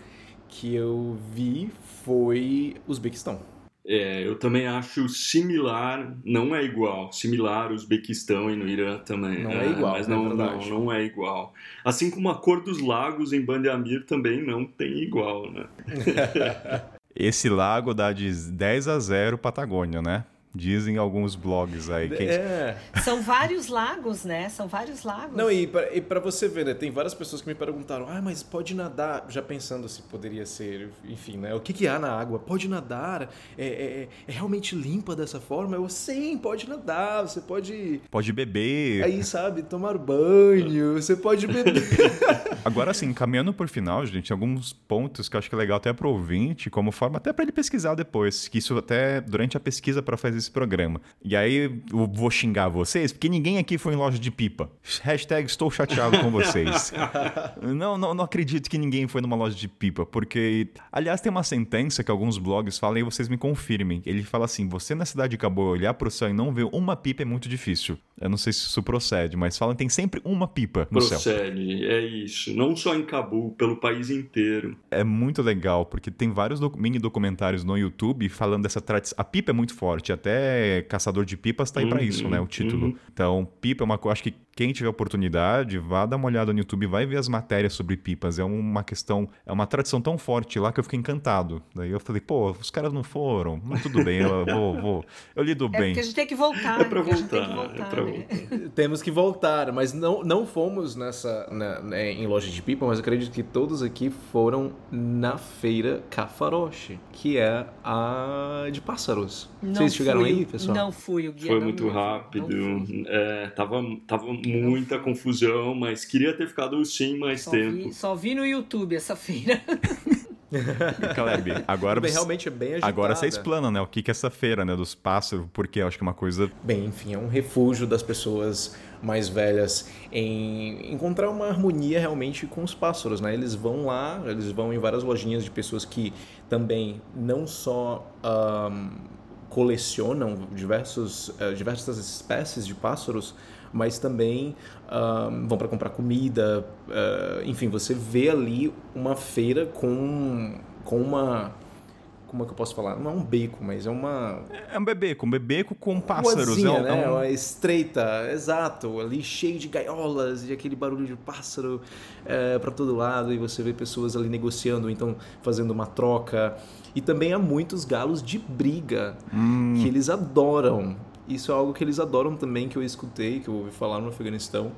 que eu vi foi Uzbequistão. É, eu também acho similar, não é igual, similar o Uzbequistão e no Irã também. Não é igual, mas é não, não, verdade. não é igual. Assim como a cor dos lagos em Bandiamir também não tem igual, né? Esse lago dá de 10 a 0 Patagônia, né? Dizem alguns blogs aí. Quem- É. São vários lagos, né? São vários lagos. Não, e pra, e pra você ver, né? Tem várias pessoas que me perguntaram, ah, mas pode nadar? Já pensando se poderia ser, enfim, né? O que, que há na água? Pode nadar? É, é- é realmente limpa dessa forma? Eu, sim, pode nadar, você pode. Pode beber. Aí, sabe, tomar banho, você pode beber. Agora, assim, caminhando por final, gente, alguns pontos que eu acho que é legal até pro ouvinte, como forma até para ele pesquisar depois, que isso até durante a pesquisa para fazer esse programa. E aí eu vou xingar vocês, porque ninguém aqui foi em loja de pipa. Hashtag estou chateado com vocês. não, não, não acredito que ninguém foi numa loja de pipa, porque, aliás, tem uma sentença que alguns blogs falam e vocês me confirmem. Ele fala assim, você na cidade de Cabo olhar pro céu e não ver uma pipa é muito difícil. Eu não sei se isso procede, mas falam que tem sempre uma pipa no céu. Procede, é isso. Não só em Cabul, pelo país inteiro. É muito legal, porque tem vários mini documentários no YouTube falando dessa tradição. A pipa é muito forte, até Caçador de Pipas tá aí pra Uhum, isso, né? O título. uhum. Então, pipa é uma coisa. Acho que quem tiver oportunidade, vá dar uma olhada no YouTube, vai ver as matérias sobre pipas. É uma questão, é uma tradição tão forte lá que eu fiquei encantado. Daí eu falei, pô, os caras não foram, mas tudo bem, eu vou, vou. Eu lido É bem. porque a gente tem que voltar. É pra gente tem que voltar, é voltar, pra né? voltar. Temos que voltar, mas não, não fomos nessa na- né, em loja de pipa, mas acredito que todos aqui foram na feira Cafaroche, que é a de pássaros. Não Vocês chegaram aí, pessoal? Não fui, o guia Foi muito me- rápido. É, tava, tava muita confusão, mas queria ter ficado sim mais Só tempo. vi, só vi no YouTube essa feira. Caleb, agora Bem, você, realmente é bem agitada. agora você explana, né? O que que é essa feira, né? Dos pássaros, porque eu acho que é uma coisa Bem, enfim, é um refúgio das pessoas mais velhas em encontrar uma harmonia realmente com os pássaros, né? Eles vão lá, eles vão em várias lojinhas de pessoas que também não só ahn, colecionam diversos, eh, diversas espécies de pássaros, mas também vão para comprar comida. eh, enfim, você vê ali uma feira com, com uma. Como é que eu posso falar? Não é um beco, mas é uma, É um bebeco, um bebeco com pássaros. Ruazinha, é um- né? é um- Uma estreita, exato. Ali cheio de gaiolas e aquele barulho de pássaro é, para todo lado. E você vê pessoas ali negociando, então fazendo uma troca. E também há muitos galos de briga Hum. que eles adoram. Isso é algo que eles adoram também, que eu escutei, que eu ouvi falar no Afeganistão.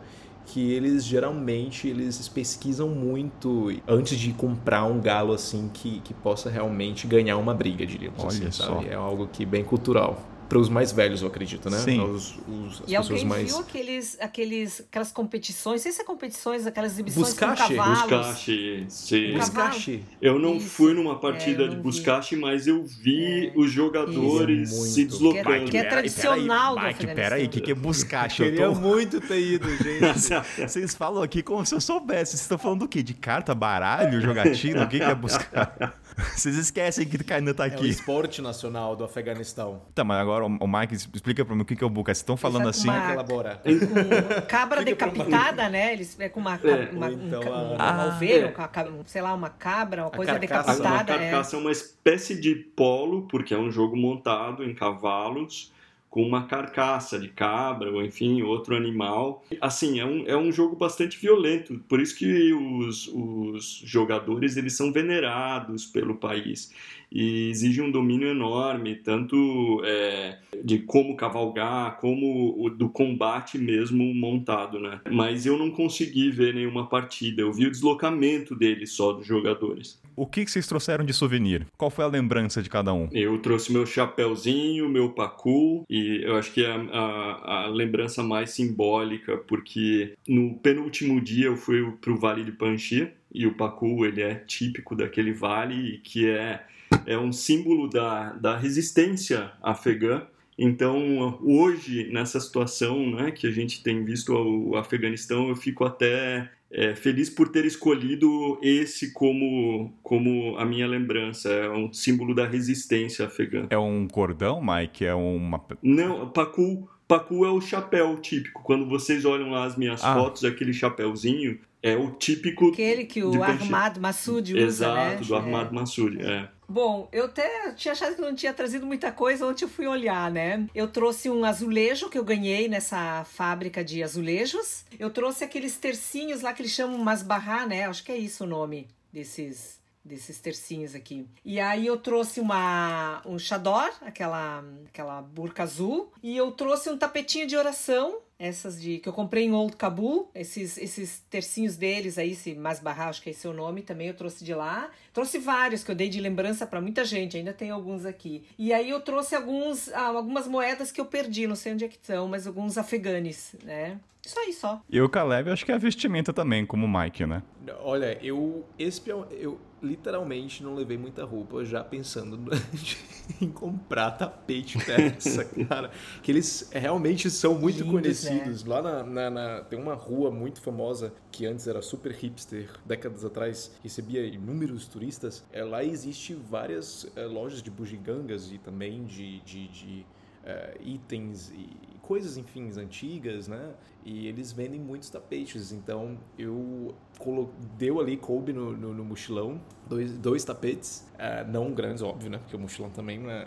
Que eles geralmente eles pesquisam muito antes de comprar um galo assim que, que possa realmente ganhar uma briga, diríamos Olha assim, só. sabe? É algo que bem cultural. Para os mais velhos, eu acredito, né? Sim. Os, os, as E pessoas alguém mais. viu aqueles, aqueles, aquelas competições, não sei se é competições, aquelas exibições Buscache? com cavalos. Buscache, sim. Buscache. Eu não Isso. fui numa partida É, de Buscache, mas eu vi É. os jogadores Isso. se deslocando. Que é tradicional do Mike, peraí, o que, que é buscache? Eu Queria tô... muito ter ido, gente. Vocês falam aqui como se eu soubesse. Vocês estão falando do quê? De carta, baralho, jogatina? O que, que é buscar? Vocês esquecem que Kainan tá É o aqui. esporte nacional do Afeganistão. Tá, mas agora o Mike explica pra mim o que é o buca. Vocês estão falando Exato, assim. uma- Elabora. com cabra decapitada, né? Eles é com uma, É, uma, um então a- uma Ah, ovelha, é. um sei lá, uma cabra, uma coisa carcaça. A, decapitada. é. carcaça é uma espécie de polo, porque é um jogo montado em cavalos, com uma carcaça de cabra, ou enfim, outro animal. Assim, é um, é um jogo bastante violento, por isso que os, os jogadores eles são venerados pelo país. E exige um domínio enorme, tanto é, de como cavalgar, como o, do combate mesmo montado, né? Mas eu não consegui ver nenhuma partida, eu vi o deslocamento deles só, dos jogadores. O que que vocês trouxeram de souvenir? Qual foi a lembrança de cada um? Eu trouxe meu chapéuzinho, meu pacu, e eu acho que é a, a, a lembrança mais simbólica, porque no penúltimo dia eu fui pro Vale de Panjshir, e o pacu ele é típico daquele vale, e que é, é um símbolo da, da resistência afegã. Então, hoje, nessa situação né, que a gente tem visto o Afeganistão, eu fico até é, feliz por ter escolhido esse como, como a minha lembrança. É um símbolo da resistência afegã. É um cordão, Mike? É uma. Não, pacu, pacu é o chapéu típico. Quando vocês olham lá as minhas Ah. fotos, aquele chapéuzinho é o típico. Aquele que o. Armado Massoud usa, Exato, né? do É. Armado Massoud. É. Bom, eu até tinha achado que não tinha trazido muita coisa, ontem eu fui olhar, né? Eu trouxe um azulejo que eu ganhei nessa fábrica de azulejos. Eu trouxe aqueles tercinhos lá que eles chamam masbarrá, né? Acho que é isso o nome desses desses tercinhos aqui. E aí eu trouxe uma um chador, aquela aquela burca azul, e eu trouxe um tapetinho de oração essas de que eu comprei em Old Kabul, esses, esses tercinhos deles aí, esse Masbarra, acho que é esse o nome, também eu trouxe de lá. Trouxe vários que eu dei de lembrança para muita gente, ainda tem alguns aqui. E aí eu trouxe alguns, ah, algumas moedas que eu perdi, não sei onde é que estão, mas alguns afeganes, né? Isso aí só. E o Caleb, acho que é a vestimenta também, como o Mike, né? Olha, eu, esse, eu literalmente não levei muita roupa já pensando no- em comprar tapete persa, cara. Que eles realmente são muito Lindos, conhecidos. Lá na, na- na- tem uma rua muito famosa que antes era super hipster, décadas atrás recebia inúmeros turistas. É, lá existe várias é, lojas de bugigangas e também de, de, de, é, itens e coisas, enfim, antigas, né? E eles vendem muitos tapetes. Então eu colo... deu ali, coube no, no, no mochilão, dois, dois tapetes. Ah, não grandes, óbvio, né? Porque o mochilão também não é.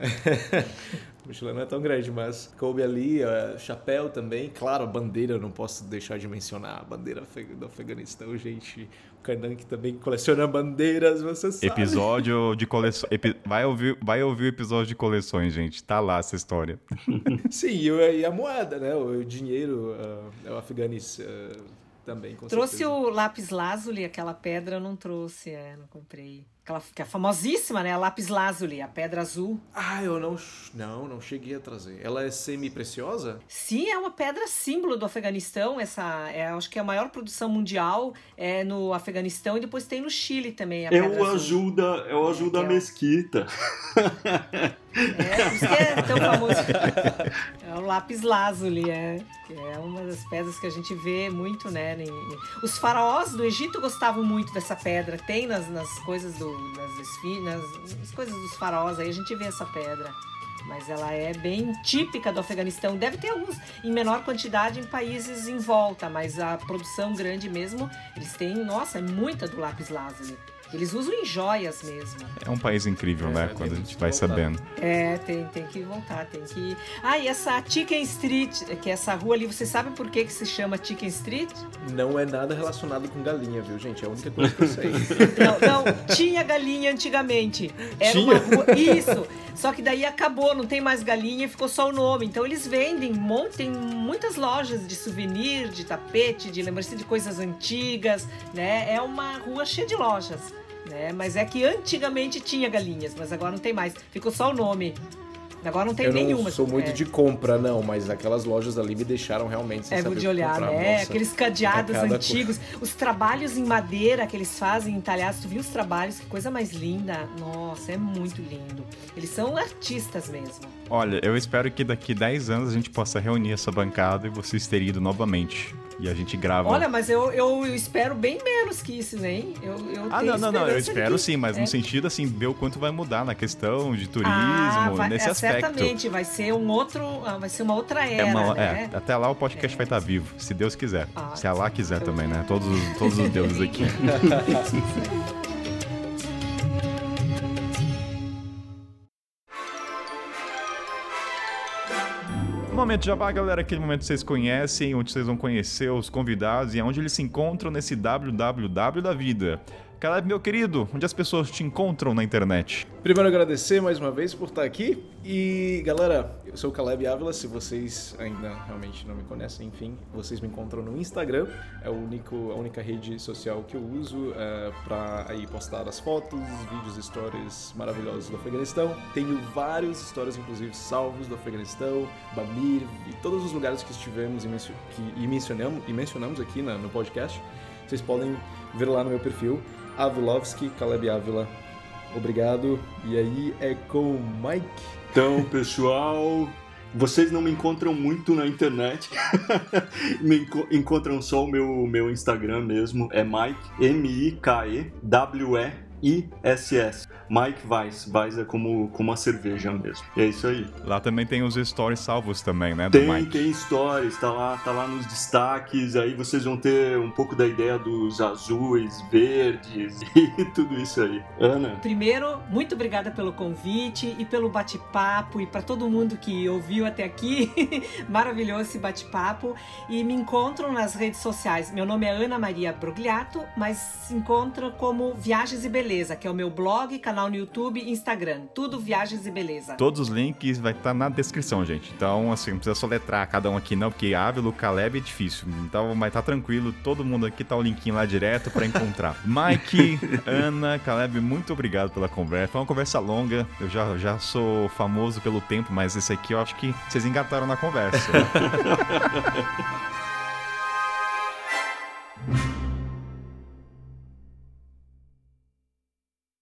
o mochilão não é tão grande, mas coube ali, ah, chapéu também. Claro, a bandeira eu não posso deixar de mencionar. A bandeira do Afeganistão, gente. O Kainan que também coleciona bandeiras, você sabe. Episódio de coleções. Vai, ouvir, vai ouvir o episódio de coleções, gente. Tá lá essa história. Sim, e, e a moeda, né? O dinheiro, ah, o Afeganistão também, com trouxe certeza. o lápis lazuli, aquela pedra eu não trouxe, é, não comprei. Aquela que é famosíssima, né? A lápis lazuli, a pedra azul. Ah, eu não, não, não cheguei a trazer. Ela é semi-preciosa? Sim, é uma pedra símbolo do Afeganistão. Essa é, acho que é a maior produção mundial é no Afeganistão e depois tem no Chile também. A É pedra o azul da, é o É, da que é o- mesquita. É, por isso que é tão famoso. É o lápis lazuli, é. Que é uma das pedras que a gente vê muito, né? Os faraós do Egito gostavam muito dessa pedra. Tem nas, nas coisas do. Nas, esfi- nas, nas coisas dos faraós aí a gente vê essa pedra. Mas ela é bem típica do Afeganistão. Deve ter alguns em menor quantidade em países em volta, mas a produção grande mesmo, eles têm, nossa, é muita do lápis lazuli. Eles usam em joias mesmo. É um país incrível, É, né? Quando a gente vai voltar. sabendo. É, tem, tem que voltar, tem que. Ah, e essa Chicken Street, que é essa rua ali, você sabe por que, que se chama Chicken Street? Não é nada relacionado com galinha, viu, gente? É a única coisa que eu sei. Não, não, tinha galinha antigamente. Era Tinha? uma rua. Isso! Só que daí acabou, não tem mais galinha, ficou só o nome. Então eles vendem, tem muitas lojas de souvenir, de tapete, de lembrança de coisas antigas, né? É uma rua cheia de lojas. Né? Mas é que antigamente tinha galinhas, mas agora não tem mais. Ficou só o nome. Agora não tem eu não nenhuma. sou muito é. de compra, não, mas aquelas lojas ali me deixaram realmente sem É saber de olhar, comprar, né? nossa. Aqueles cadeados antigos, os trabalhos em madeira que eles fazem entalhados. Tu viu os trabalhos? Que coisa mais linda. Nossa, é muito lindo. Eles são artistas mesmo. Olha, eu espero que daqui 10 anos a gente possa reunir essa bancada e vocês terem ido novamente E a gente grava. Olha, mas eu, eu, espero bem menos que isso, hein? Eu, eu ah, não, não, não. Eu espero que- sim, mas é. no sentido assim, ver o quanto vai mudar na questão de turismo, Ah, vai- nesse é, aspecto. Certamente, vai ser um outro. ah, Vai ser uma outra É era, uma- né? é, até lá o podcast vai estar vivo, se Deus quiser. Ah, se Allah quiser também, né? Todos, os- todos os deuses aqui. Momento Jabá, galera, aquele momento que vocês conhecem, onde vocês vão conhecer os convidados e onde eles se encontram nesse www da vida. Caleb, meu querido, onde as pessoas te encontram na internet? Primeiro agradecer mais uma vez por estar aqui. E galera, eu sou o Caleb Ávila, se vocês ainda realmente não me conhecem, enfim, vocês me encontram no Instagram, é o único, a única rede social que eu uso é, para aí postar as fotos, vídeos, stories maravilhosos do Afeganistão. Tenho vários stories, inclusive, salvos do Afeganistão, Bamir e todos os lugares que estivemos e, mencio- que- e mencionamos, e mencionamos aqui na- no podcast. Vocês podem ver lá no meu perfil, Avilovski, Caleb Ávila. Obrigado. E aí é com o Mike. Então, pessoal, vocês não me encontram muito na internet. me enco- encontram só o meu, meu Instagram mesmo. É Mike, M-I-K-E-W-E-I-S-S. Mike Weiss. Weiss é como, como a cerveja mesmo. É isso aí. Lá também tem os stories salvos também, né, do Tem, Mike. tem stories, tá lá, tá lá nos destaques, aí vocês vão ter um pouco da ideia dos azuis, verdes e tudo isso aí. Ana, Primeiro, muito obrigada pelo convite e pelo bate-papo e para todo mundo que ouviu até aqui. Maravilhoso esse bate-papo. E me encontram nas redes sociais. Meu nome é Ana Maria Brogliato, mas se encontra como Viagens e Beleza, que é o meu blog, canal no YouTube e Instagram. Tudo Viagens e Beleza. Todos os links vai estar na descrição, gente. Então, assim, não precisa soletrar cada um aqui, não, porque Ávila, Caleb é difícil. Então, vai estar tranquilo. Todo mundo aqui tá o linkinho lá direto para encontrar. Mike, Ana, Caleb, muito obrigado pela conversa. Foi uma conversa longa. Eu já, já sou famoso pelo tempo, mas esse aqui eu acho que vocês engataram na conversa.